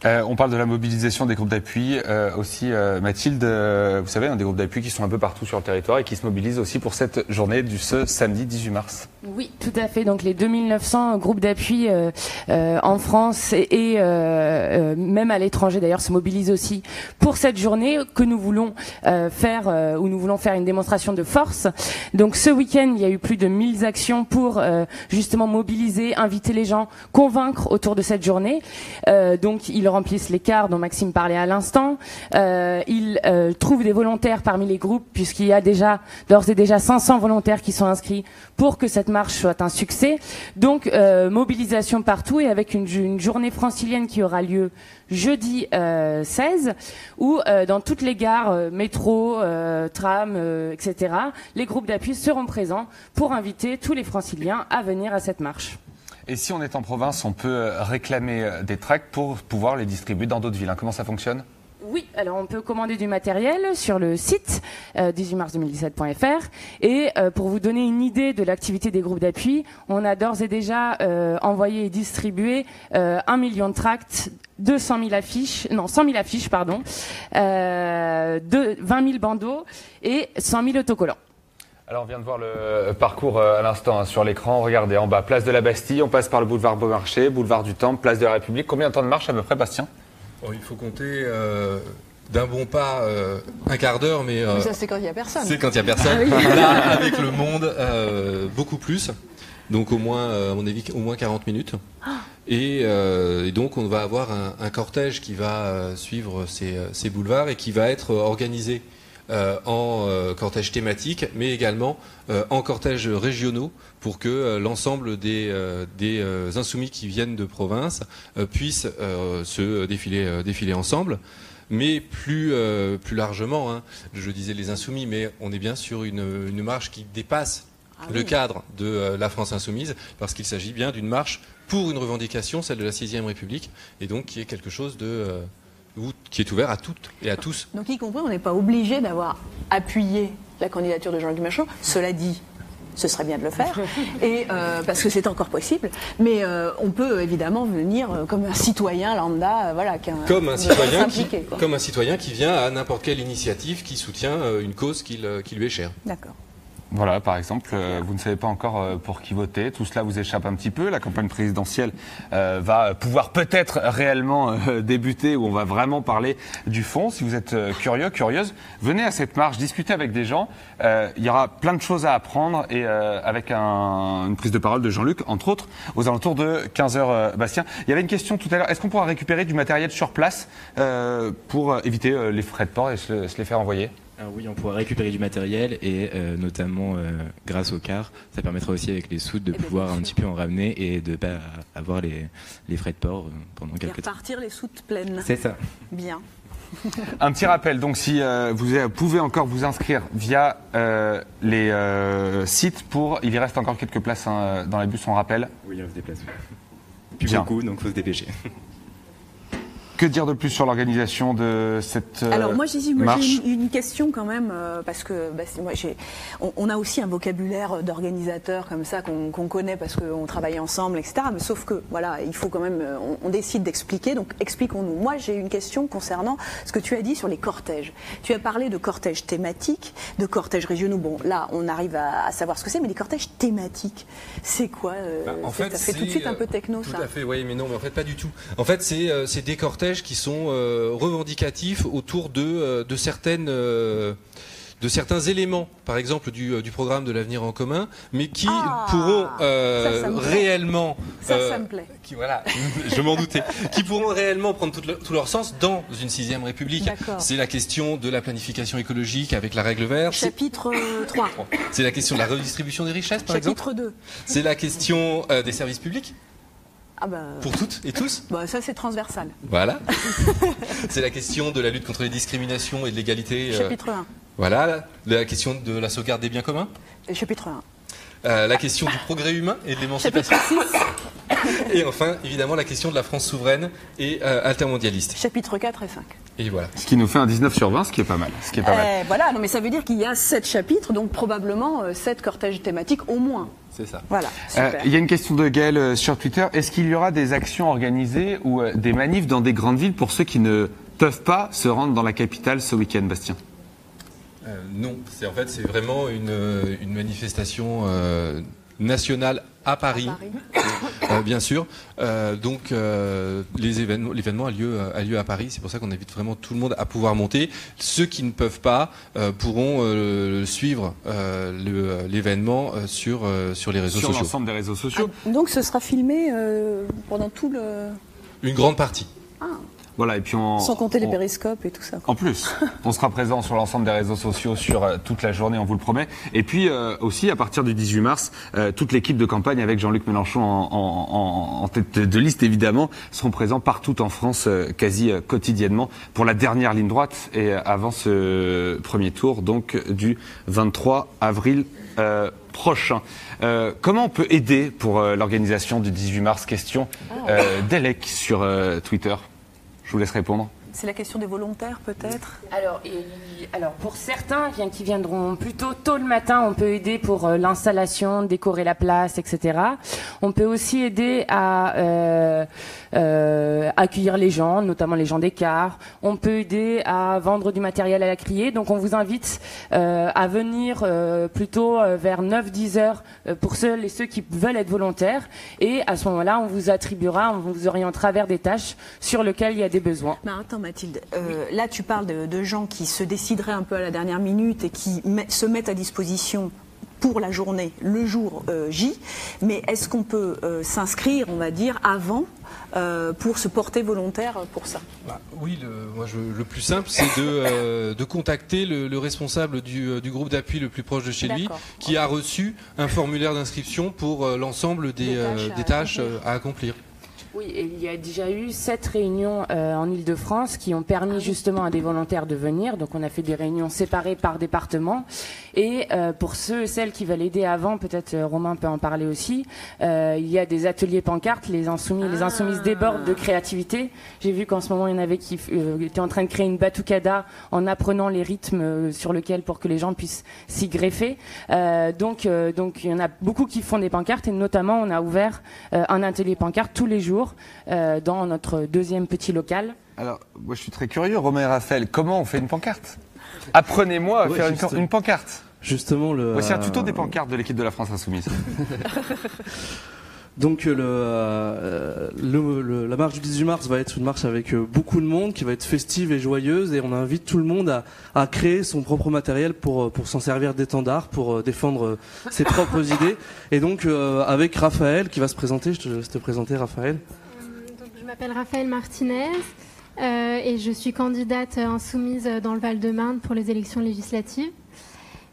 Euh, on parle de la mobilisation des groupes d'appui euh, aussi. euh, Mathilde, vous savez, hein, des groupes d'appui qui sont un peu partout sur le territoire et qui se mobilisent aussi pour cette journée du ce samedi 18 mars. Oui, tout à fait. Donc les 2900 groupes d'appui en France et, même à l'étranger d'ailleurs se mobilisent aussi pour cette journée que nous voulons faire où nous voulons faire une démonstration de force. Donc ce week-end, il y a eu plus de 1000 actions pour justement mobiliser, inviter les gens, convaincre autour de cette journée. Donc ils remplissent les cars dont Maxime parlait à l'instant. Euh, ils euh, trouvent des volontaires parmi les groupes puisqu'il y a déjà d'ores et déjà 500 volontaires qui sont inscrits pour que cette marche soit un succès. Donc euh, mobilisation partout et avec une, une journée francilienne qui aura lieu jeudi euh, 16 où dans toutes les gares, métro, tram, etc., les groupes d'appui seront présents pour inviter tous les franciliens à venir à cette marche. Et si on est en province, on peut euh, réclamer euh, des tracts pour pouvoir les distribuer dans d'autres villes. hein. Comment ça fonctionne? Oui, alors on peut commander du matériel sur le site euh, 18mars2017.fr et euh, pour vous donner une idée de l'activité des groupes d'appui, on a d'ores et déjà envoyé et distribué un million de tracts, 200 000 affiches, non 100 000 affiches pardon, euh, de 20 000 bandeaux et 100 000 autocollants. Alors on vient de voir le parcours euh, à l'instant hein, sur l'écran. Regardez en bas, place de la Bastille, on passe par le boulevard Beaumarchais, boulevard du Temple, place de la République. Combien de temps de marche à peu près, Bastien? Bon, il faut compter euh, d'un bon pas euh, un quart d'heure, mais euh, Mais ça, c'est quand il n'y a personne. c'est quand il n'y a personne. Ah oui. Là, avec le monde, euh, beaucoup plus. Donc au moins, à mon avis, au moins 40 minutes. Et, euh, et donc on va avoir un, un cortège qui va suivre ces, ces boulevards et qui va être organisé euh, en euh, cortège thématique, mais également euh, en cortège régionaux pour que euh, l'ensemble des, euh, des euh, insoumis qui viennent de province euh, puissent euh, se défiler, euh, défiler ensemble. Mais plus, euh, plus largement, hein, je disais les insoumis, mais on est bien sur une, une marche qui dépasse Ah le oui. cadre de euh, la France insoumise, parce qu'il s'agit bien d'une marche pour une revendication, celle de la sixième République, et donc qui est quelque chose de, euh, qui est ouvert à toutes et à tous. Donc, y compris, on n'est pas obligé d'avoir appuyé la candidature de Jean-Luc Mélenchon. Cela dit, ce serait bien de le faire, et, euh, parce que c'est encore possible. Mais euh, on peut évidemment venir euh, comme un citoyen lambda, euh, voilà, qui Comme un, citoyen qui, quoi. comme un citoyen qui vient à n'importe quelle initiative qui soutient euh, une cause qui, qui lui est chère. D'accord. Voilà, par exemple, euh, vous ne savez pas encore euh, pour qui voter. Tout cela vous échappe un petit peu. La campagne présidentielle euh, va pouvoir peut-être réellement débuter où on va vraiment parler du fond. Si vous êtes curieux, curieuse, venez à cette marche, discutez avec des gens. Il y aura plein de choses à apprendre et avec un- une prise de parole de Jean-Luc, entre autres, aux alentours de 15h, euh, Bastien. Il y avait une question tout à l'heure. Est-ce qu'on pourra récupérer du matériel sur place pour éviter les frais de port et se les faire envoyer? Alors oui, on pourra récupérer du matériel et euh, notamment euh, grâce au car, ça permettra aussi avec les soutes de Eh ben, pouvoir un petit peu en ramener et de pas avoir les, les frais de port euh, pendant Et quelques temps. repartir les soutes pleines. C'est ça. Bien. Un petit rappel, donc si euh, vous pouvez encore vous inscrire via euh, les euh, sites pour, il y reste encore quelques places hein, dans les bus, on rappelle. Oui, on se déplace. Plus Bien. beaucoup, donc faut se dépêcher. Que dire de plus sur l'organisation de cette euh, Alors moi j'ai marche une, une question quand même euh, parce que bah, moi, on, on a aussi un vocabulaire d'organisateur comme ça qu'on connaît parce qu'on travaille ensemble etc. Mais sauf que voilà il faut quand même euh, on, on décide d'expliquer donc expliquons-nous. Moi j'ai une question concernant ce que tu as dit sur les cortèges. Tu as parlé de cortèges thématiques, de cortèges régionaux. Bon là on arrive à, à savoir ce que c'est, mais les cortèges thématiques c'est quoi euh, Bah, en fait, ça fait tout de suite un peu techno Tout ça. à fait, oui, mais non, mais en fait pas du tout. En fait, c'est euh, c'est des cortèges cortèges qui sont euh, revendicatifs autour de, euh, de certaines euh, de certains éléments, par exemple du, du programme de l'avenir en commun, mais qui Ah, pourront euh, ça, ça réellement, Ça, euh, ça me plaît. qui voilà, je m'en doutais, qui pourront réellement prendre tout leur, tout leur sens dans une sixième République. C'est la question de la planification écologique avec la règle verte. Chapitre euh, 3. C'est la question de la redistribution des richesses, par exemple. Chapitre 2. C'est la question euh, des services publics Ah bah, pour toutes et tous. bah, ça c'est transversal. Voilà. C'est la question de la lutte contre les discriminations et de l'égalité. euh, Chapitre 1. Voilà. La question de la sauvegarde des biens communs. Chapitre 1. Euh, la question du progrès humain et de l'émancipation. Et enfin, évidemment, la question de la France souveraine et euh, altermondialiste. Chapitre 4 et 5. Et voilà. Ce qui nous fait un 19 sur 20, ce qui est pas mal. Ce qui est pas mal. Eh, voilà, non mais ça veut dire qu'il y a 7 chapitres, donc probablement 7 cortèges thématiques au moins. C'est ça. Voilà, Euh. Il y a une question de Gaël euh, sur Twitter. Est-ce qu'il y aura des actions organisées ou euh, des manifs dans des grandes villes pour ceux qui ne peuvent pas se rendre dans la capitale ce week-end, Bastien? Euh, non, c'est en fait c'est vraiment une, euh, une manifestation euh, nationale à Paris, Euh, bien sûr. Euh, donc euh, les événements, l'événement a lieu a lieu à Paris. C'est pour ça qu'on invite vraiment tout le monde à pouvoir monter. Ceux qui ne peuvent pas euh, pourront euh, suivre euh, l'événement euh, sur euh, sur les réseaux Sur sociaux. l'ensemble des réseaux sociaux. Donc ce sera filmé euh, pendant tout le. Une grande partie. Voilà, et puis on. Sans compter les périscopes et tout ça. quoi. En plus, on sera présent sur l'ensemble des réseaux sociaux sur euh, toute la journée, on vous le promet. Et puis euh, aussi, à partir du 18 mars, euh, toute l'équipe de campagne avec Jean-Luc Mélenchon en, en- en- en tête de liste, évidemment, seront présents partout en France, euh, quasi euh, quotidiennement, pour la dernière ligne droite et euh, avant ce premier tour, donc du 23 avril. euh, prochain. Euh, comment on peut aider pour euh, l'organisation du 18 mars? Question euh, d'Elec sur Twitter. Je vous laisse répondre. C'est la question des volontaires peut-être? Alors, et- alors pour certains qui, viendront plutôt tôt le matin, on peut aider pour euh, l'installation, décorer la place, etc. On peut aussi aider à euh, euh, accueillir les gens, notamment les gens des cars. On peut aider à vendre du matériel à la criée. Donc on vous invite à venir plutôt vers 9-10 heures pour ceux et ceux qui veulent être volontaires. Et à ce moment-là, on vous attribuera, on vous orientera vers des tâches sur lesquelles il y a des besoins. Attends Mathilde, euh, là tu parles de, de gens qui se décideraient un peu à la dernière minute et qui met- se mettent à disposition pour la journée, le jour euh, J, mais est-ce qu'on peut euh, s'inscrire, on va dire, avant euh, pour se porter volontaire pour ça? Bah, oui, le, moi, je- le plus simple, c'est de, euh, de contacter le, le responsable du, du groupe d'appui le plus proche de chez lui, qui a reçu un formulaire d'inscription pour euh, l'ensemble des, Des tâches à des tâches accomplir. à accomplir. Oui, et il y a déjà eu sept réunions euh, en Ile-de-France qui ont permis justement à des volontaires de venir. Donc on a fait des réunions séparées par département. Et euh, pour ceux et celles qui veulent aider avant, peut-être euh, Romain peut en parler aussi, euh, il y a des ateliers pancartes. Les insoumis, les insoumises débordent de créativité. J'ai vu qu'en ce moment il y en avait qui étaient en train de créer une batucada en apprenant les rythmes sur lesquels pour que les gens puissent s'y greffer. Donc, donc il y en a beaucoup qui font des pancartes et notamment on a ouvert un atelier pancarte tous les jours euh, dans notre deuxième petit local. Alors, moi je suis très curieux, Romain et Raphaël, comment on fait une pancarte? Apprenez-moi à Ouais, faire juste- une pancarte. Justement, le. Voici un tuto euh, des pancartes de l'équipe de la France Insoumise. Donc euh, le, euh, le- le- la marche du 18 mars va être une marche avec euh, beaucoup de monde, qui va être festive et joyeuse, et on invite tout le monde à, à créer son propre matériel pour, pour s'en servir d'étendard, pour défendre ses propres idées. Et donc euh, avec Raphaël qui va se présenter, je te laisse te présenter Raphaël. Donc, je m'appelle Raphaël Martinez euh, et je suis candidate insoumise dans le Val-de-Marne pour les élections législatives.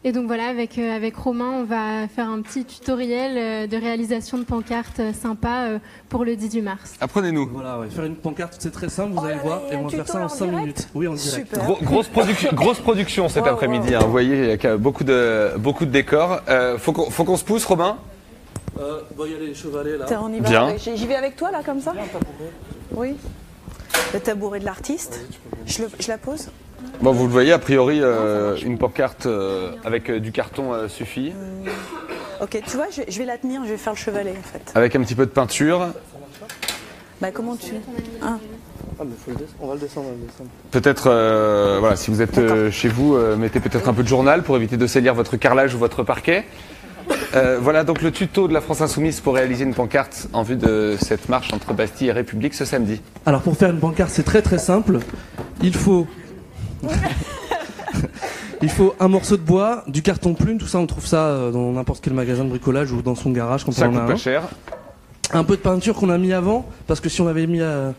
Et donc voilà, avec, euh, avec Romain, on va faire un petit tutoriel euh, de réalisation de pancartes euh, sympa euh, pour le 18 mars. Apprenez-nous. Voilà, ouais, faire une pancarte, c'est très simple, vous allez voir, et on va faire ça en en 5 direct minutes. Oui, en direct. Gros- grosse, production, grosse production cet Wow, après-midi, hein. vous voyez, il y a beaucoup de, beaucoup de décors. Euh, faut qu'on se pousse, Romain? Euh, y a les chevalets là. Tiens, on y va. Bien. J'y vais avec toi là comme ça? Oui. Le tabouret de l'artiste. Je la pose Bon, vous le voyez, a priori, euh, une pancarte euh, avec euh, du carton euh, suffit. Ok, tu vois, je, je vais la tenir, je vais faire le chevalet en fait. Avec un petit peu de peinture. Bah comment tu... Hein? Ah, mais faut le descendre. on va le descendre, on va le descendre. Peut-être, euh, voilà, si vous êtes euh, chez vous, euh, mettez peut-être un peu de journal pour éviter de salir votre carrelage ou votre parquet. Euh, voilà donc le tuto de la France Insoumise pour réaliser une pancarte en vue de cette marche entre Bastille et République ce samedi. Alors pour faire une pancarte, c'est très très simple. Il faut il faut un morceau de bois, du carton plume, tout ça on trouve ça euh, dans n'importe quel magasin de bricolage ou dans son garage quand Ça on en a coûte pas un. cher. Un peu de peinture qu'on a mis avant, parce que si on avait mis euh,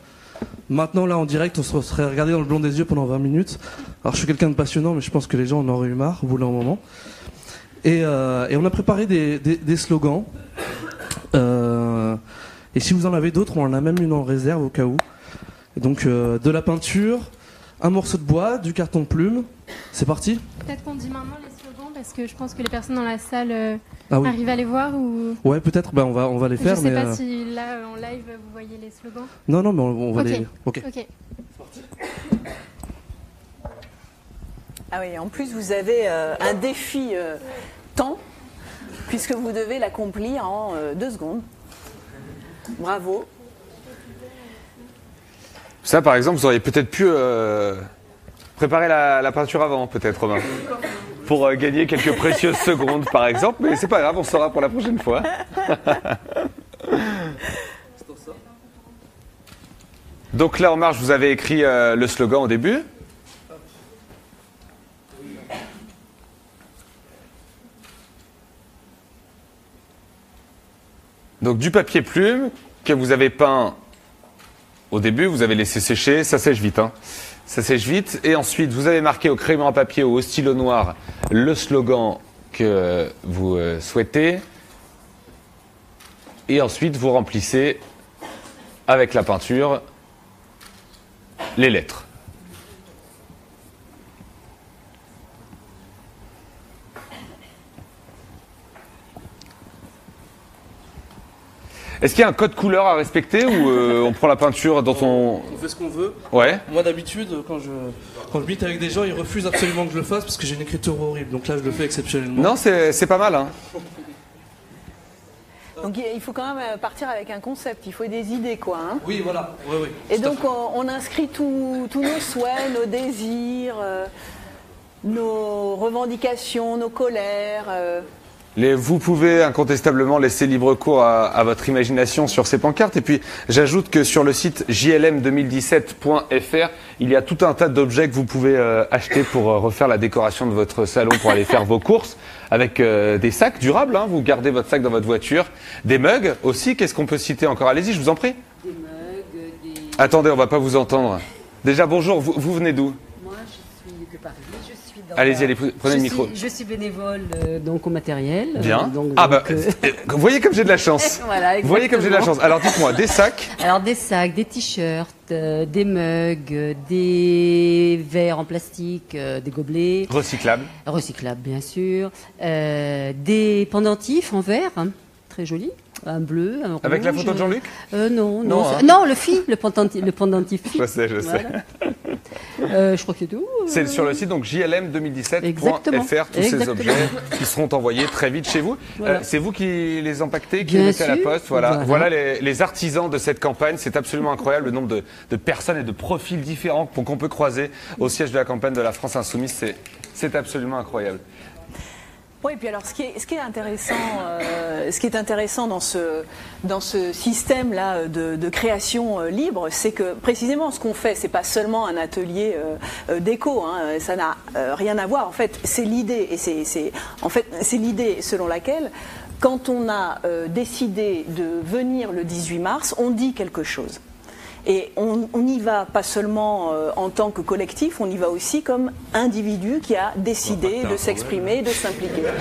maintenant là en direct, on se serait regardé dans le blanc des yeux pendant 20 minutes. Alors je suis quelqu'un de passionnant, mais je pense que les gens en auraient eu marre au bout d'un moment. Et, euh, et on a préparé des, des- des slogans. Euh, et si vous en avez d'autres, on en a même une en réserve au cas où. Donc de la peinture, un morceau de bois, du carton plume. C'est parti Peut-être qu'on dit maintenant les slogans parce que je pense que les personnes dans la salle euh, Ah oui. arrivent à les voir ou. Ouais, peut-être. Ben on va on va les faire. je sais mais pas euh, si là en live vous voyez les slogans. non non, mais on, on va les. Ok. Ok. Ah oui, en plus vous avez euh, un défi euh, temps, puisque vous devez l'accomplir en euh, deux secondes. Bravo. Ça, par exemple, vous auriez peut-être pu euh, préparer la, la peinture avant, peut-être, Romain. Pour euh, gagner quelques précieuses secondes, par exemple. Mais c'est pas grave, on saura pour la prochaine fois. Donc là, en marche, vous avez écrit euh, le slogan au début. Donc du papier plume que vous avez peint au début, vous avez laissé sécher, ça sèche vite. hein. Ça sèche vite. Et ensuite, vous avez marqué au crayon à papier ou au stylo noir le slogan que vous euh, souhaitez. Et ensuite, vous remplissez avec la peinture les lettres. Est-ce qu'il y a un code couleur à respecter ou euh, on prend la peinture dans ton... On fait ce qu'on veut. Ouais. Moi d'habitude, quand je quand je bite avec des gens, ils refusent absolument que je le fasse parce que j'ai une écriture horrible. Donc là, je le fais exceptionnellement. Non, c'est c'est pas mal. Hein. Donc il faut quand même euh, partir avec un concept, il faut des idées quoi. hein. Oui, voilà. Oui, oui. Et donc on, on inscrit tous tous nos souhaits, nos désirs, euh, nos revendications, nos colères. euh. Les, vous pouvez incontestablement laisser libre cours à, à votre imagination sur ces pancartes. Et puis, j'ajoute que sur le site jlm2017.fr, il y a tout un tas d'objets que vous pouvez euh, acheter pour euh, refaire la décoration de votre salon, pour aller faire vos courses, avec euh, des sacs durables. hein. vous gardez votre sac dans votre voiture, des mugs aussi. Qu'est-ce qu'on peut citer encore? Allez-y, je vous en prie. Des mugs, des... Attendez, on va pas vous entendre. Déjà, bonjour. Vous, vous venez d'où Moi, je suis de Paris. Je suis dans Allez-y, allez, prenez le micro. suis- je suis bénévole euh, donc au matériel. euh, Bien. donc, ah bah, donc, euh, euh, vous voyez comme j'ai de la chance. Voilà, vous voyez comme j'ai de la chance. Alors dites-moi, des sacs. Alors des sacs, des t-shirts, euh, des mugs, des verres en plastique, des gobelets. Recyclables. Recyclables, bien sûr. Des pendentifs en verre, hein, très jolis. Un bleu, un rouge. Avec la photo de Jean-Luc euh, Non, non. Non, c'est- hein. non, le fi, le pendentif, le pendentif. Je sais, je sais. Voilà. Euh, je crois que c'est tout. C'est Euh, sur le site donc jlm2017.fr Exactement. tous ces objets qui seront envoyés très vite chez vous. Voilà. Euh, c'est vous qui les empaquetez, qui Bien les mettez à la poste. Voilà, Voilà. voilà les, les artisans de cette campagne. C'est absolument incroyable le nombre de, de personnes et de profils différents qu'on peut croiser au siège de la campagne de la France Insoumise. C'est c'est absolument incroyable. Oui, puis alors, ce qui est, intéressant, euh, ce qui est intéressant dans ce dans ce système là de, de création euh, libre, c'est que précisément ce qu'on fait, c'est pas seulement un atelier euh, euh, déco, hein, ça n'a euh, rien à voir. En fait, c'est l'idée et c'est en fait c'est l'idée selon laquelle quand on a euh, décidé de venir le 18 mars, on dit quelque chose. Et on on n'y va pas seulement euh, en tant que collectif, on y va aussi comme individu qui a décidé de s'exprimer, de s'impliquer.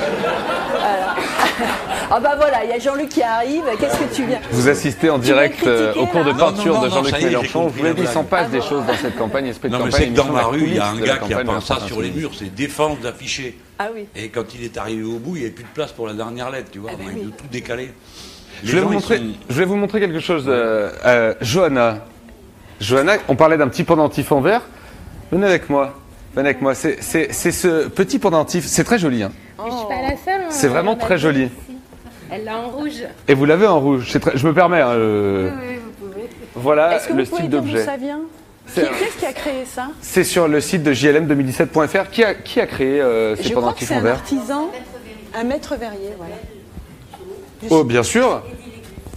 Ah bah voilà, il y a Jean-Luc qui arrive, qu'est-ce que tu viens Vous assistez en Tu direct euh, au cours de peinture Non, non, de Jean-Luc y Mélenchon. Vous l'ai la dit, il blague. s'en passe des choses dans cette campagne. Esprit de Non, mais campagne, c'est que dans ma la rue, il y a un la gars qui a ça sur les murs, c'est défense d'afficher. Ah oui. Et quand il est arrivé au bout, il n'y avait plus de place pour la dernière lettre, tu vois. Ah ben on a tout décaler. Les Je vais, gens, vous montrer, sont- je vais vous montrer quelque chose. Euh, euh, Johanna. Johanna, on parlait d'un petit pendentif en verre. Venez avec moi. Venez avec moi. C'est ce petit pendentif. C'est très joli. hein. Je suis pas la seule. hein. C'est vraiment très joli. Elle l'a en rouge. Et vous l'avez en rouge. Très- Je me permets. hein, Oui, vous pouvez. Voilà Est-ce que le vous style d'objet. ça vient C'est- Qui- Qu'est-ce qui a créé ça C'est sur le site de jlm2017.fr. Qui a, qui a créé euh, ces Je crois que pendentifs c'est en un verre artisan, un maître verrier, voilà. Oh, bien sûr.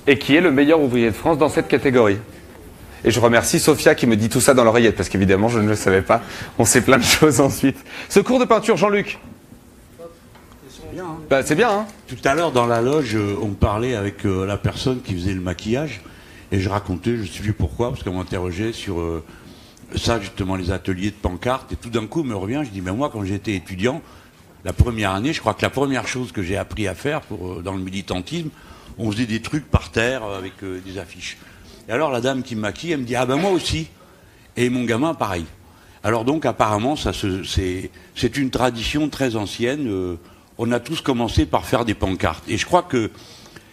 Et qui est le meilleur ouvrier de France dans cette catégorie. Et je remercie Sophia qui me dit tout ça dans l'oreillette, parce qu'évidemment, je ne le savais pas. On sait plein de choses ensuite. Ce cours de peinture, Jean-Luc bah, C'est bien, hein Tout à l'heure, dans la loge, euh, on parlait avec euh, la personne qui faisait le maquillage, et je racontais, je ne sais plus pourquoi, parce qu'on m'interrogeait sur euh, ça, justement, les ateliers de pancartes, et tout d'un coup, me revient, je dis, mais moi, quand j'étais étudiant, la première année, je crois que la première chose que j'ai appris à faire pour, dans le militantisme, on faisait des trucs par terre avec des affiches. Et alors la dame qui me maquille, elle me dit Ah ben moi aussi. Et mon gamin, pareil. Alors donc apparemment, c'est une tradition très ancienne. Euh, on a tous commencé par faire des pancartes. Et je crois que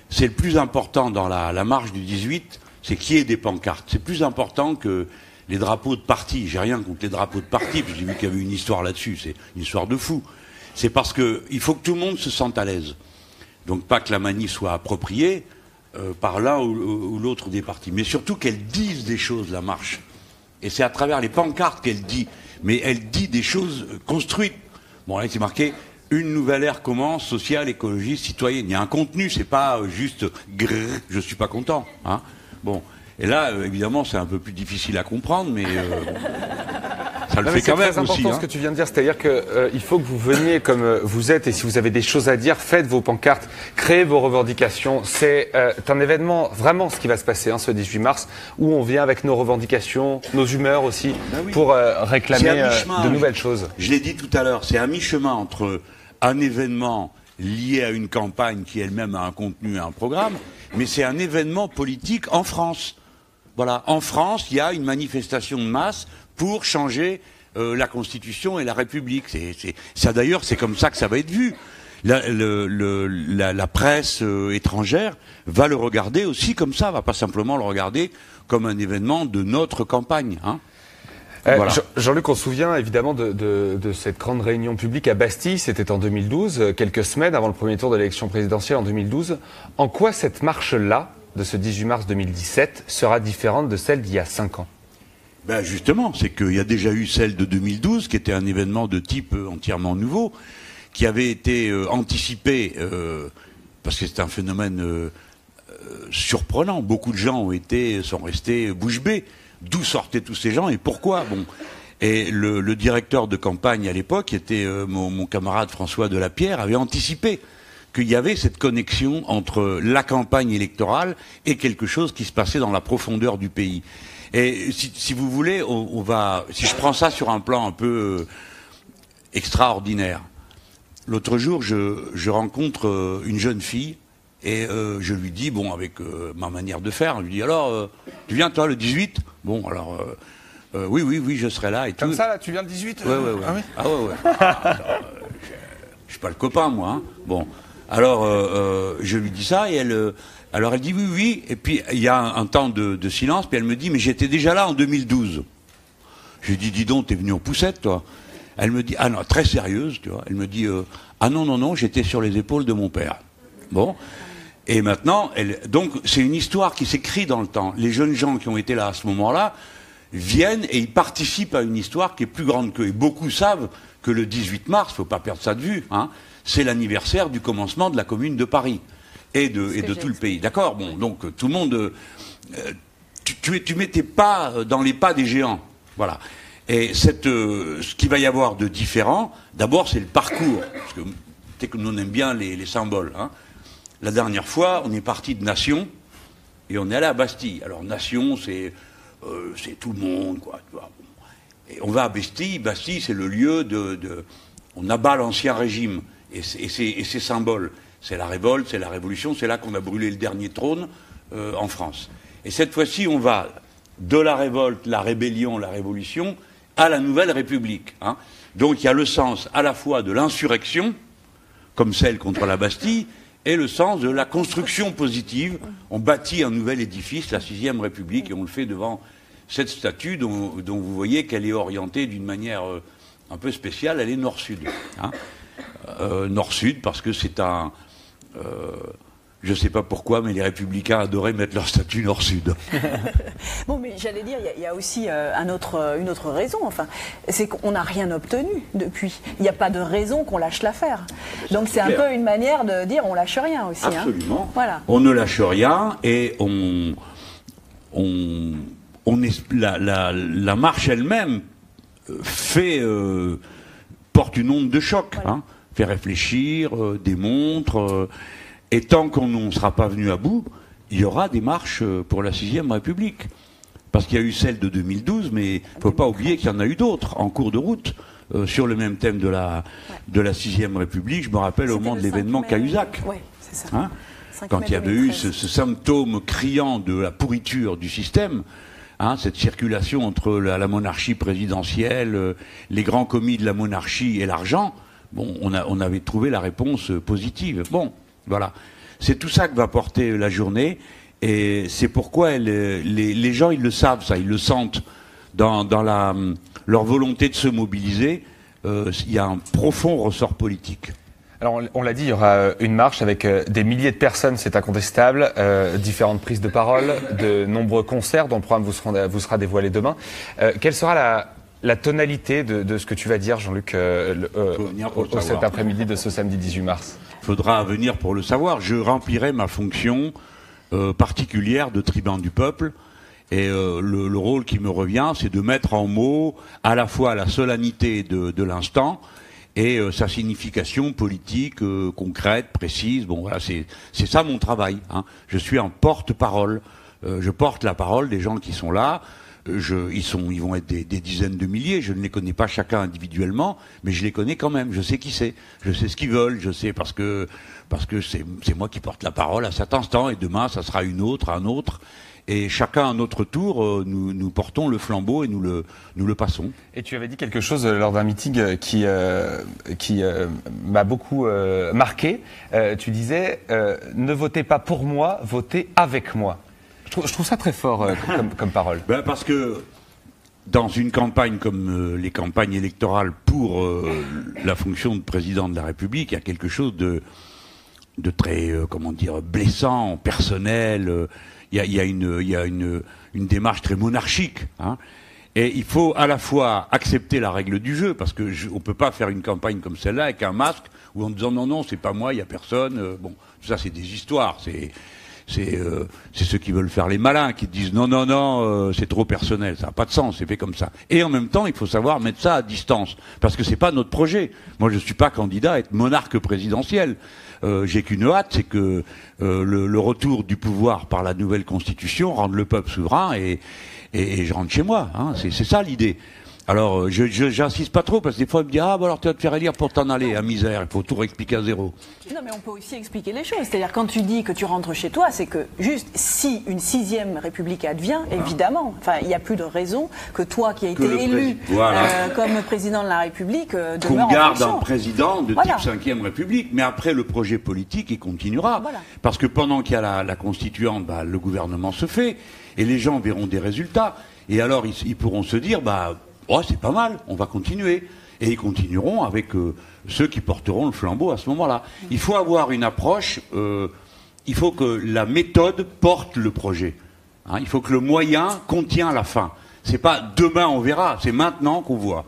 c'est le plus important dans la, marche du 18, c'est qu'il y ait des pancartes. C'est plus important que les drapeaux de parti. J'ai rien contre les drapeaux de parti, que j'ai vu qu'il y avait une histoire là-dessus. C'est une histoire de fou. C'est parce qu'il faut que tout le monde se sente à l'aise. Donc pas que la manie soit appropriée, euh, par l'un ou, l'autre des partis. Mais surtout qu'elle dise des choses, la marche. Et c'est à travers les pancartes qu'elle dit. Mais elle dit des choses construites. Bon, là, c'est marqué une nouvelle ère commence, sociale, écologiste, citoyenne. Il y a un contenu, c'est pas euh, juste grrr, je suis pas content. Hein bon. Et là, euh, évidemment, c'est un peu plus difficile à comprendre, mais ça le fait quand même C'est important hein. ce que tu viens de dire, c'est-à-dire qu'il euh, faut que vous veniez comme euh, vous êtes et si vous avez des choses à dire, faites vos pancartes, créez vos revendications. C'est euh, un événement vraiment ce qui va se passer hein, ce 18 mars où on vient avec nos revendications, nos humeurs aussi Ben oui. pour réclamer C'est à mi-chemin, de nouvelles choses. Je l'ai dit tout à l'heure, c'est un mi-chemin entre un événement lié à une campagne qui elle-même a un contenu et un programme, mais c'est un événement politique en France. Voilà, en France, il y a une manifestation de masse pour changer euh, la Constitution et la République. C'est, c'est- ça d'ailleurs, c'est comme ça que ça va être vu. La, le- le- la- la presse euh, étrangère va le regarder aussi comme ça, va pas simplement le regarder comme un événement de notre campagne. Hein. Euh, Voilà. Jean- Jean-Luc, on se souvient évidemment de, de- de cette grande réunion publique à Bastille, c'était en 2012, euh, quelques semaines avant le premier tour de l'élection présidentielle en 2012. En quoi cette marche-là, de ce 18 mars 2017, sera différente de celle d'il y a cinq ans? Ben justement, c'est qu'il y a déjà eu celle de 2012, qui était un événement de type euh, entièrement nouveau, qui avait été euh, anticipé, euh, parce que c'est un phénomène surprenant. Beaucoup de gens ont été, sont restés bouche bée. D'où sortaient tous ces gens et pourquoi? Bon. Et le, directeur de campagne à l'époque, qui était mon, mon camarade François Delapierre, avait anticipé qu'il y avait cette connexion entre la campagne électorale et quelque chose qui se passait dans la profondeur du pays. Et si, si vous voulez, on, on va, si je prends ça sur un plan un peu euh, extraordinaire, l'autre jour, je, je rencontre euh, une jeune fille et euh, je lui dis, bon, avec euh, ma manière de faire, je lui dis alors, euh, tu viens toi le 18 Bon, alors, oui, oui, oui, je serai là et Comme tout. ça, là, tu viens le 18 Ouais, ouais, ouais. Ah oui? Ah ouais, ouais. Alors, je- je suis pas le copain, moi. hein. Bon, alors je lui dis ça et elle, alors elle dit oui, oui. Et puis il y a un, temps de, silence, puis elle me dit mais j'étais déjà là en 2012. Je lui dis dis donc, t'es venu en poussette, toi. Elle me dit ah non, très sérieuse, tu vois. Elle me dit euh, ah non non non, j'étais sur les épaules de mon père. Bon. Et maintenant, elle, donc c'est une histoire qui s'écrit dans le temps. Les jeunes gens qui ont été là à ce moment-là viennent et ils participent à une histoire qui est plus grande qu'eux. Et beaucoup savent que le 18 mars, faut pas perdre ça de vue, hein, c'est l'anniversaire du commencement de la Commune de Paris et de, et de tout le pays. D'accord Bon, donc euh, tout le monde, euh, tu, tu, tu mets tes pas euh, dans les pas des géants. Voilà. Et cette, euh, ce qu'il va y avoir de différent, d'abord, c'est le parcours. Parce que, que nous, on aime bien les, les symboles. Hein. La dernière fois, on est parti de Nation et on est allé à Bastille. Alors, Nation, c'est euh, tout le monde, quoi. tu vois. Et on va à Bastille. Bastille, c'est le lieu de, de- On abat l'ancien régime et, c'est- et ses, et ses symboles. C'est la révolte, c'est la révolution, c'est là qu'on a brûlé le dernier trône euh, en France. Et cette fois-ci, on va de la révolte, la rébellion, la révolution, à la nouvelle République. hein. Donc il y a le sens à la fois de l'insurrection, comme celle contre la Bastille, et le sens de la construction positive. On bâtit un nouvel édifice, la sixième République, et on le fait devant cette statue dont, vous voyez qu'elle est orientée d'une manière euh, un peu spéciale, elle est nord-sud. hein. Euh, nord-sud parce que c'est un, Je ne sais pas pourquoi, mais les républicains adoraient mettre leur statut nord-sud. Bon, mais j'allais dire, il y a- il y, a aussi euh, un autre, euh, une autre raison. Enfin, c'est qu'on n'a rien obtenu depuis. Il n'y a pas de raison qu'on lâche l'affaire. Donc c'est un peu une manière de dire on lâche rien aussi. hein. Absolument. Voilà. On ne lâche rien et on, on, on est, la, la, la marche elle-même euh, fait euh, porte une onde de choc, hein, fait réfléchir, euh, démontre. euh, et tant qu'on ne sera pas venu à bout, il y aura des marches euh, pour la sixième République. Parce qu'il y a eu celle de 2012, mais il ne faut pas oublier qu'il y en a eu d'autres en cours de route euh, sur le même thème de la, de la sixième République. Je me rappelle au moment de l'événement Cahuzac. Ça. Hein 5 quand il y avait eu ce, ce symptôme criant de la pourriture du système, hein, cette circulation entre la, la monarchie présidentielle, euh, les grands commis de la monarchie et l'argent, bon, on, avait trouvé la réponse euh, positive. Bon, voilà. C'est tout ça que va porter la journée, et c'est pourquoi euh, les, gens, ils le savent, ça, ils le sentent dans, hum, leur volonté de se mobiliser. euh, Il y a un profond ressort politique. Alors, on- l'a dit, il y aura euh, une marche avec euh, des milliers de personnes, c'est incontestable, euh, différentes prises de parole, de nombreux concerts dont le programme vous sera, dévoilé demain. Euh, quelle sera la, la tonalité de, de ce que tu vas dire, Jean-Luc, euh, euh, cet après-midi de ce samedi 18 mars faudra venir pour le savoir. Je remplirai ma fonction euh, particulière de tribun du peuple. Et euh, le, le rôle qui me revient, c'est de mettre en mots à la fois la solennité de, de l'instant et sa signification politique, concrète, précise. Bon, voilà, c'est ça mon travail. hein. Je suis un porte-parole. Je porte la parole des gens qui sont là. Euh, Je, ils, vont être des, dizaines de milliers. Je ne les connais pas chacun individuellement, mais je les connais quand même. Je sais qui c'est. Je sais ce qu'ils veulent. Je sais parce que c'est moi qui porte la parole à cet instant. Et demain, ça sera une autre, un autre. Et chacun à notre tour, euh, nous, nous portons le flambeau et nous le, passons. Et tu avais dit quelque chose euh, lors d'un meeting qui, m'a beaucoup marqué. Tu disais ne votez pas pour moi, votez avec moi. Je trouve, ça très fort euh, comme, parole. Ben parce que dans une campagne comme euh, les campagnes électorales pour euh, la fonction de président de la République, il y a quelque chose de, de très, comment dire, blessant, personnel. Il y a, y une, y a une, une démarche très monarchique. Hein. Et il faut à la fois accepter la règle du jeu, parce que je, on peut pas faire une campagne comme celle-là avec un masque ou en disant non non c'est pas moi, il y a personne. bon, ça c'est des histoires, c'est euh, ceux qui veulent faire les malins qui disent non non non euh, c'est trop personnel, ça n'a pas de sens, c'est fait comme ça. Et en même temps il faut savoir mettre ça à distance parce que c'est pas notre projet. Moi je suis pas candidat à être monarque présidentiel. Euh, J'ai qu'une hâte, c'est que euh, le, retour du pouvoir par la nouvelle constitution rende le peuple souverain et et, je rentre chez moi. Hein, c'est ça l'idée. Alors, euh, je j'insiste pas trop parce que des fois, on me dit ah, bah alors tu vas te faire élire pour t'en aller à misère. Il faut tout réexpliquer à zéro. Non, mais on peut aussi expliquer les choses. C'est-à-dire, quand tu dis que tu rentres chez toi, c'est que juste si une sixième République advient, évidemment, enfin, il n'y a plus de raison que toi qui as été élu voilà. euh, comme président de la République euh, Qu'on en garde un président de Voilà. type 5 République, mais après le projet politique, il continuera. Voilà. Parce que pendant qu'il y a la, la constituante, bah, le gouvernement se fait, et les gens verront des résultats. Et alors, ils, ils pourront se dire, bah, oh, c'est pas mal, on va continuer. Et ils continueront avec euh, ceux qui porteront le flambeau à ce moment-là. Il faut avoir une approche, euh, il faut que la méthode porte le projet. Hein, il faut que le moyen contient la fin. C'est pas demain on verra, c'est maintenant qu'on voit.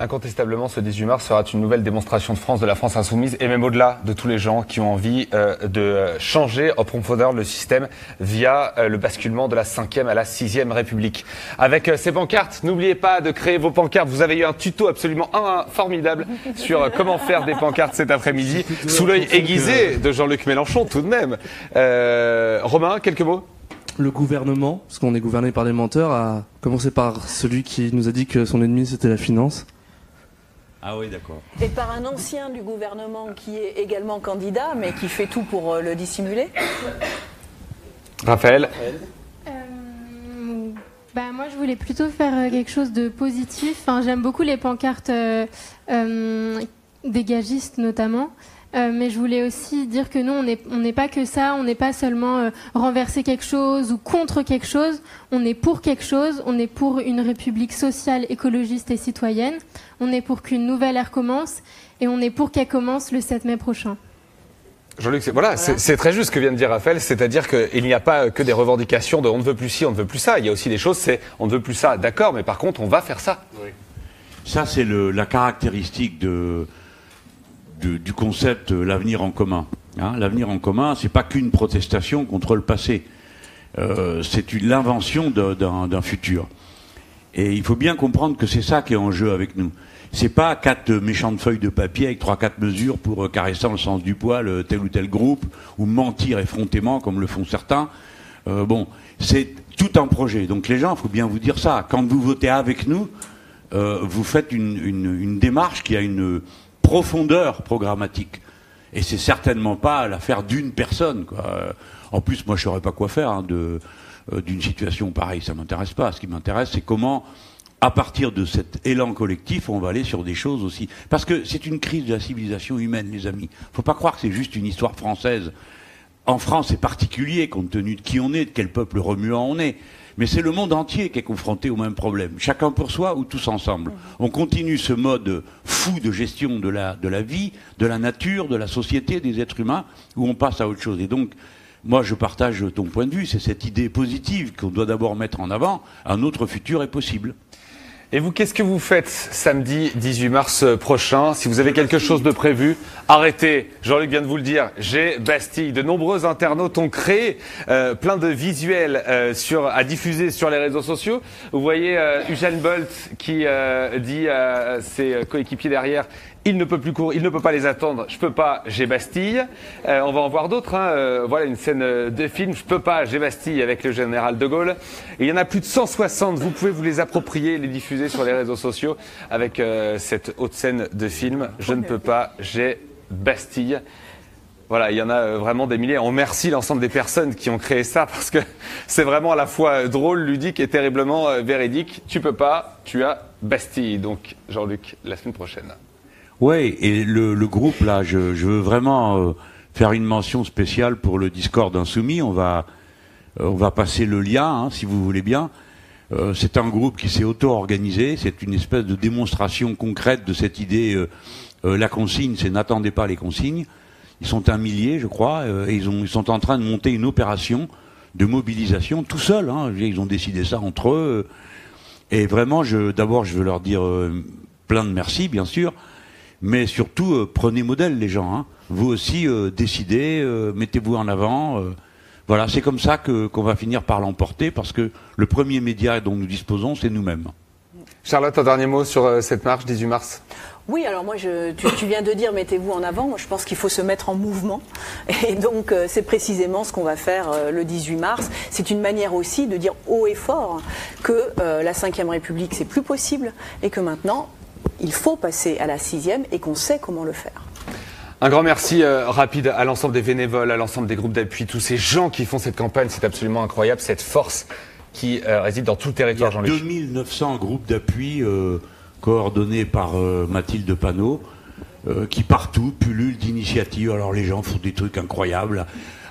Incontestablement, ce 18 mars sera une nouvelle démonstration de France, de la France insoumise, et même au-delà de tous les gens qui ont envie euh, de euh, changer en profondeur le système via euh, le basculement de la 5e à la 6e République. Avec euh, ces pancartes, n'oubliez pas de créer vos pancartes. Vous avez eu un tuto absolument un- formidable sur euh, comment faire des pancartes cet après-midi, sous l'œil aiguisé de Jean-Luc Mélenchon tout de même. Euh, Romain, quelques mots? Le gouvernement, parce qu'on est gouverné par des menteurs, a commencé par celui qui nous a dit que son ennemi c'était la finance. Ah oui, d'accord. Et par un ancien du gouvernement qui est également candidat, mais qui fait tout pour euh, le dissimuler Raphaël Euh, bah, moi, je voulais plutôt faire euh, quelque chose de positif. Enfin, J'aime beaucoup les pancartes euh, euh, dégagistes, notamment. Euh, mais je voulais aussi dire que nous, on n'est pas que ça, on n'est pas seulement euh, renverser quelque chose ou contre quelque chose, on est pour quelque chose, on est pour une république sociale, écologiste et citoyenne, on est pour qu'une nouvelle ère commence et on est pour qu'elle commence le 7 mai prochain. Jean-Luc, c'est- voilà, c'est- très juste ce que vient de dire Raphaël, c'est-à-dire qu'il n'y a pas que des revendications de on ne veut plus ci, on ne veut plus ça. Il y a aussi des choses, c'est on ne veut plus ça, d'accord, mais par contre, on va faire ça. Ça, c'est la caractéristique de, de- du concept euh, l'avenir en commun. Hein, l'avenir en commun, c'est pas qu'une protestation contre le passé. Euh, c'est l'invention d'un futur. Et il faut bien comprendre que c'est ça qui est en jeu avec nous. C'est pas quatre méchantes feuilles de papier avec trois quatre mesures pour euh, caresser dans le sens du poil euh, tel ou tel groupe ou mentir effrontément comme le font certains. Euh, bon, c'est tout un projet. Donc les gens, il faut bien vous dire ça. Quand vous votez avec nous, vous faites une, une- une démarche qui a une profondeur programmatique. Et c'est certainement pas l'affaire d'une personne. En plus, moi, je saurais pas quoi faire hein, euh, d'une situation pareille. Ça m'intéresse pas. Ce qui m'intéresse, c'est comment, à partir de cet élan collectif, on va aller sur des choses aussi. Parce que c'est une crise de la civilisation humaine, les amis. Faut pas croire que c'est juste une histoire française. En France, c'est particulier compte tenu de qui on est, de quel peuple remuant on est. Mais c'est le monde entier qui est confronté au même problème. Chacun pour soi ou tous ensemble. On continue ce mode fou de gestion de la, de la vie, de la nature, de la société, des êtres humains, où on passe à autre chose. Et donc, moi, je partage ton point de vue. C'est cette idée positive qu'on doit d'abord mettre en avant. Un autre futur est possible. Et vous, qu'est-ce que vous faites samedi 18 mars prochain Si vous avez quelque chose de prévu, arrêtez. Jean-Luc vient de vous le dire, j'ai Bastille. De nombreux internautes ont créé euh, plein de visuels euh, à diffuser sur les réseaux sociaux. Vous voyez euh, Usain Bolt qui euh, dit à ses coéquipiers derrière, il ne peut plus courir, il ne peut pas les attendre. Je peux pas, j'ai Bastille. Euh, on va en voir d'autres. Hein. Euh, voilà une scène euh, de film. Je peux pas, j'ai Bastille avec le général de Gaulle. Il y en a plus de 160. Vous pouvez vous les approprier, les diffuser sur les réseaux sociaux avec cette haute scène de film. Je ne peux pas, j'ai Bastille. Voilà, il y en a vraiment des milliers. On remercie l'ensemble des personnes qui ont créé ça parce que c'est vraiment à la fois drôle, ludique et terriblement véridique. Tu peux pas, tu as Bastille. Donc, Jean-Luc, la semaine prochaine. Ouais, et le, le groupe là, je, je veux vraiment euh, faire une mention spéciale pour le Discord insoumis. On va, euh, on va passer le lien, hein, si vous voulez bien. Euh, c'est un groupe qui s'est auto-organisé. C'est une espèce de démonstration concrète de cette idée. euh, euh, la consigne, c'est n'attendez pas les consignes. Ils sont un millier, je crois, euh, et ils, ont, ils sont en train de monter une opération de mobilisation tout seuls. Hein, ils ont décidé ça entre eux. Et vraiment, je, d'abord, je veux leur dire plein de merci, bien sûr, mais surtout, euh, prenez modèle, les gens. hein. Vous aussi, euh, décidez, euh, mettez-vous en avant. euh. voilà, c'est comme ça que qu'on va finir par l'emporter, parce que le premier média dont nous disposons, c'est nous-mêmes. Charlotte, un dernier mot sur euh, cette marche 18 mars? Oui, alors moi, je, tu, tu viens de dire mettez-vous en avant. Moi, je pense qu'il faut se mettre en mouvement. Et donc, euh, c'est précisément ce qu'on va faire euh, le 18 mars. C'est une manière aussi de dire haut et fort que euh, la Ve République, c'est plus possible et que maintenant, il faut passer à la sixième et qu'on sait comment le faire. Un grand merci euh, rapide à l'ensemble des bénévoles, à l'ensemble des groupes d'appui, tous ces gens qui font cette campagne. C'est absolument incroyable, cette force qui euh, réside dans tout le territoire, Jean-Luc. 2900 groupes d'appui euh, coordonnés par euh, Mathilde Panot, euh, qui partout pullulent d'initiatives. Alors les gens font des trucs incroyables.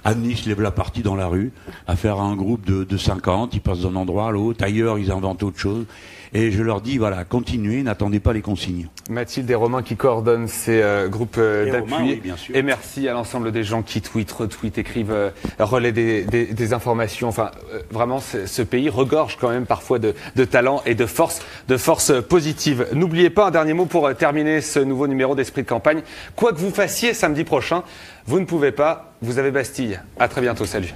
À Nice, lève la partie dans la rue, à faire un groupe de, de 50, ils passent d'un endroit à l'autre, ailleurs ils inventent autre chose. Et je leur dis, voilà, continuez, n'attendez pas les consignes. Mathilde et Romain qui coordonnent ces euh, groupes euh, d'appui. Oui. Et merci à l'ensemble des gens qui tweetent, retweetent, écrivent, euh, relaient des, des- des informations. Enfin, euh, vraiment, ce ce pays regorge quand même parfois de, de talent et de force, de force positive. N'oubliez pas un dernier mot pour euh, terminer ce nouveau numéro d'Esprit de campagne. Quoi que vous fassiez samedi prochain, vous ne pouvez pas. Vous avez Bastille. À très bientôt. Salut.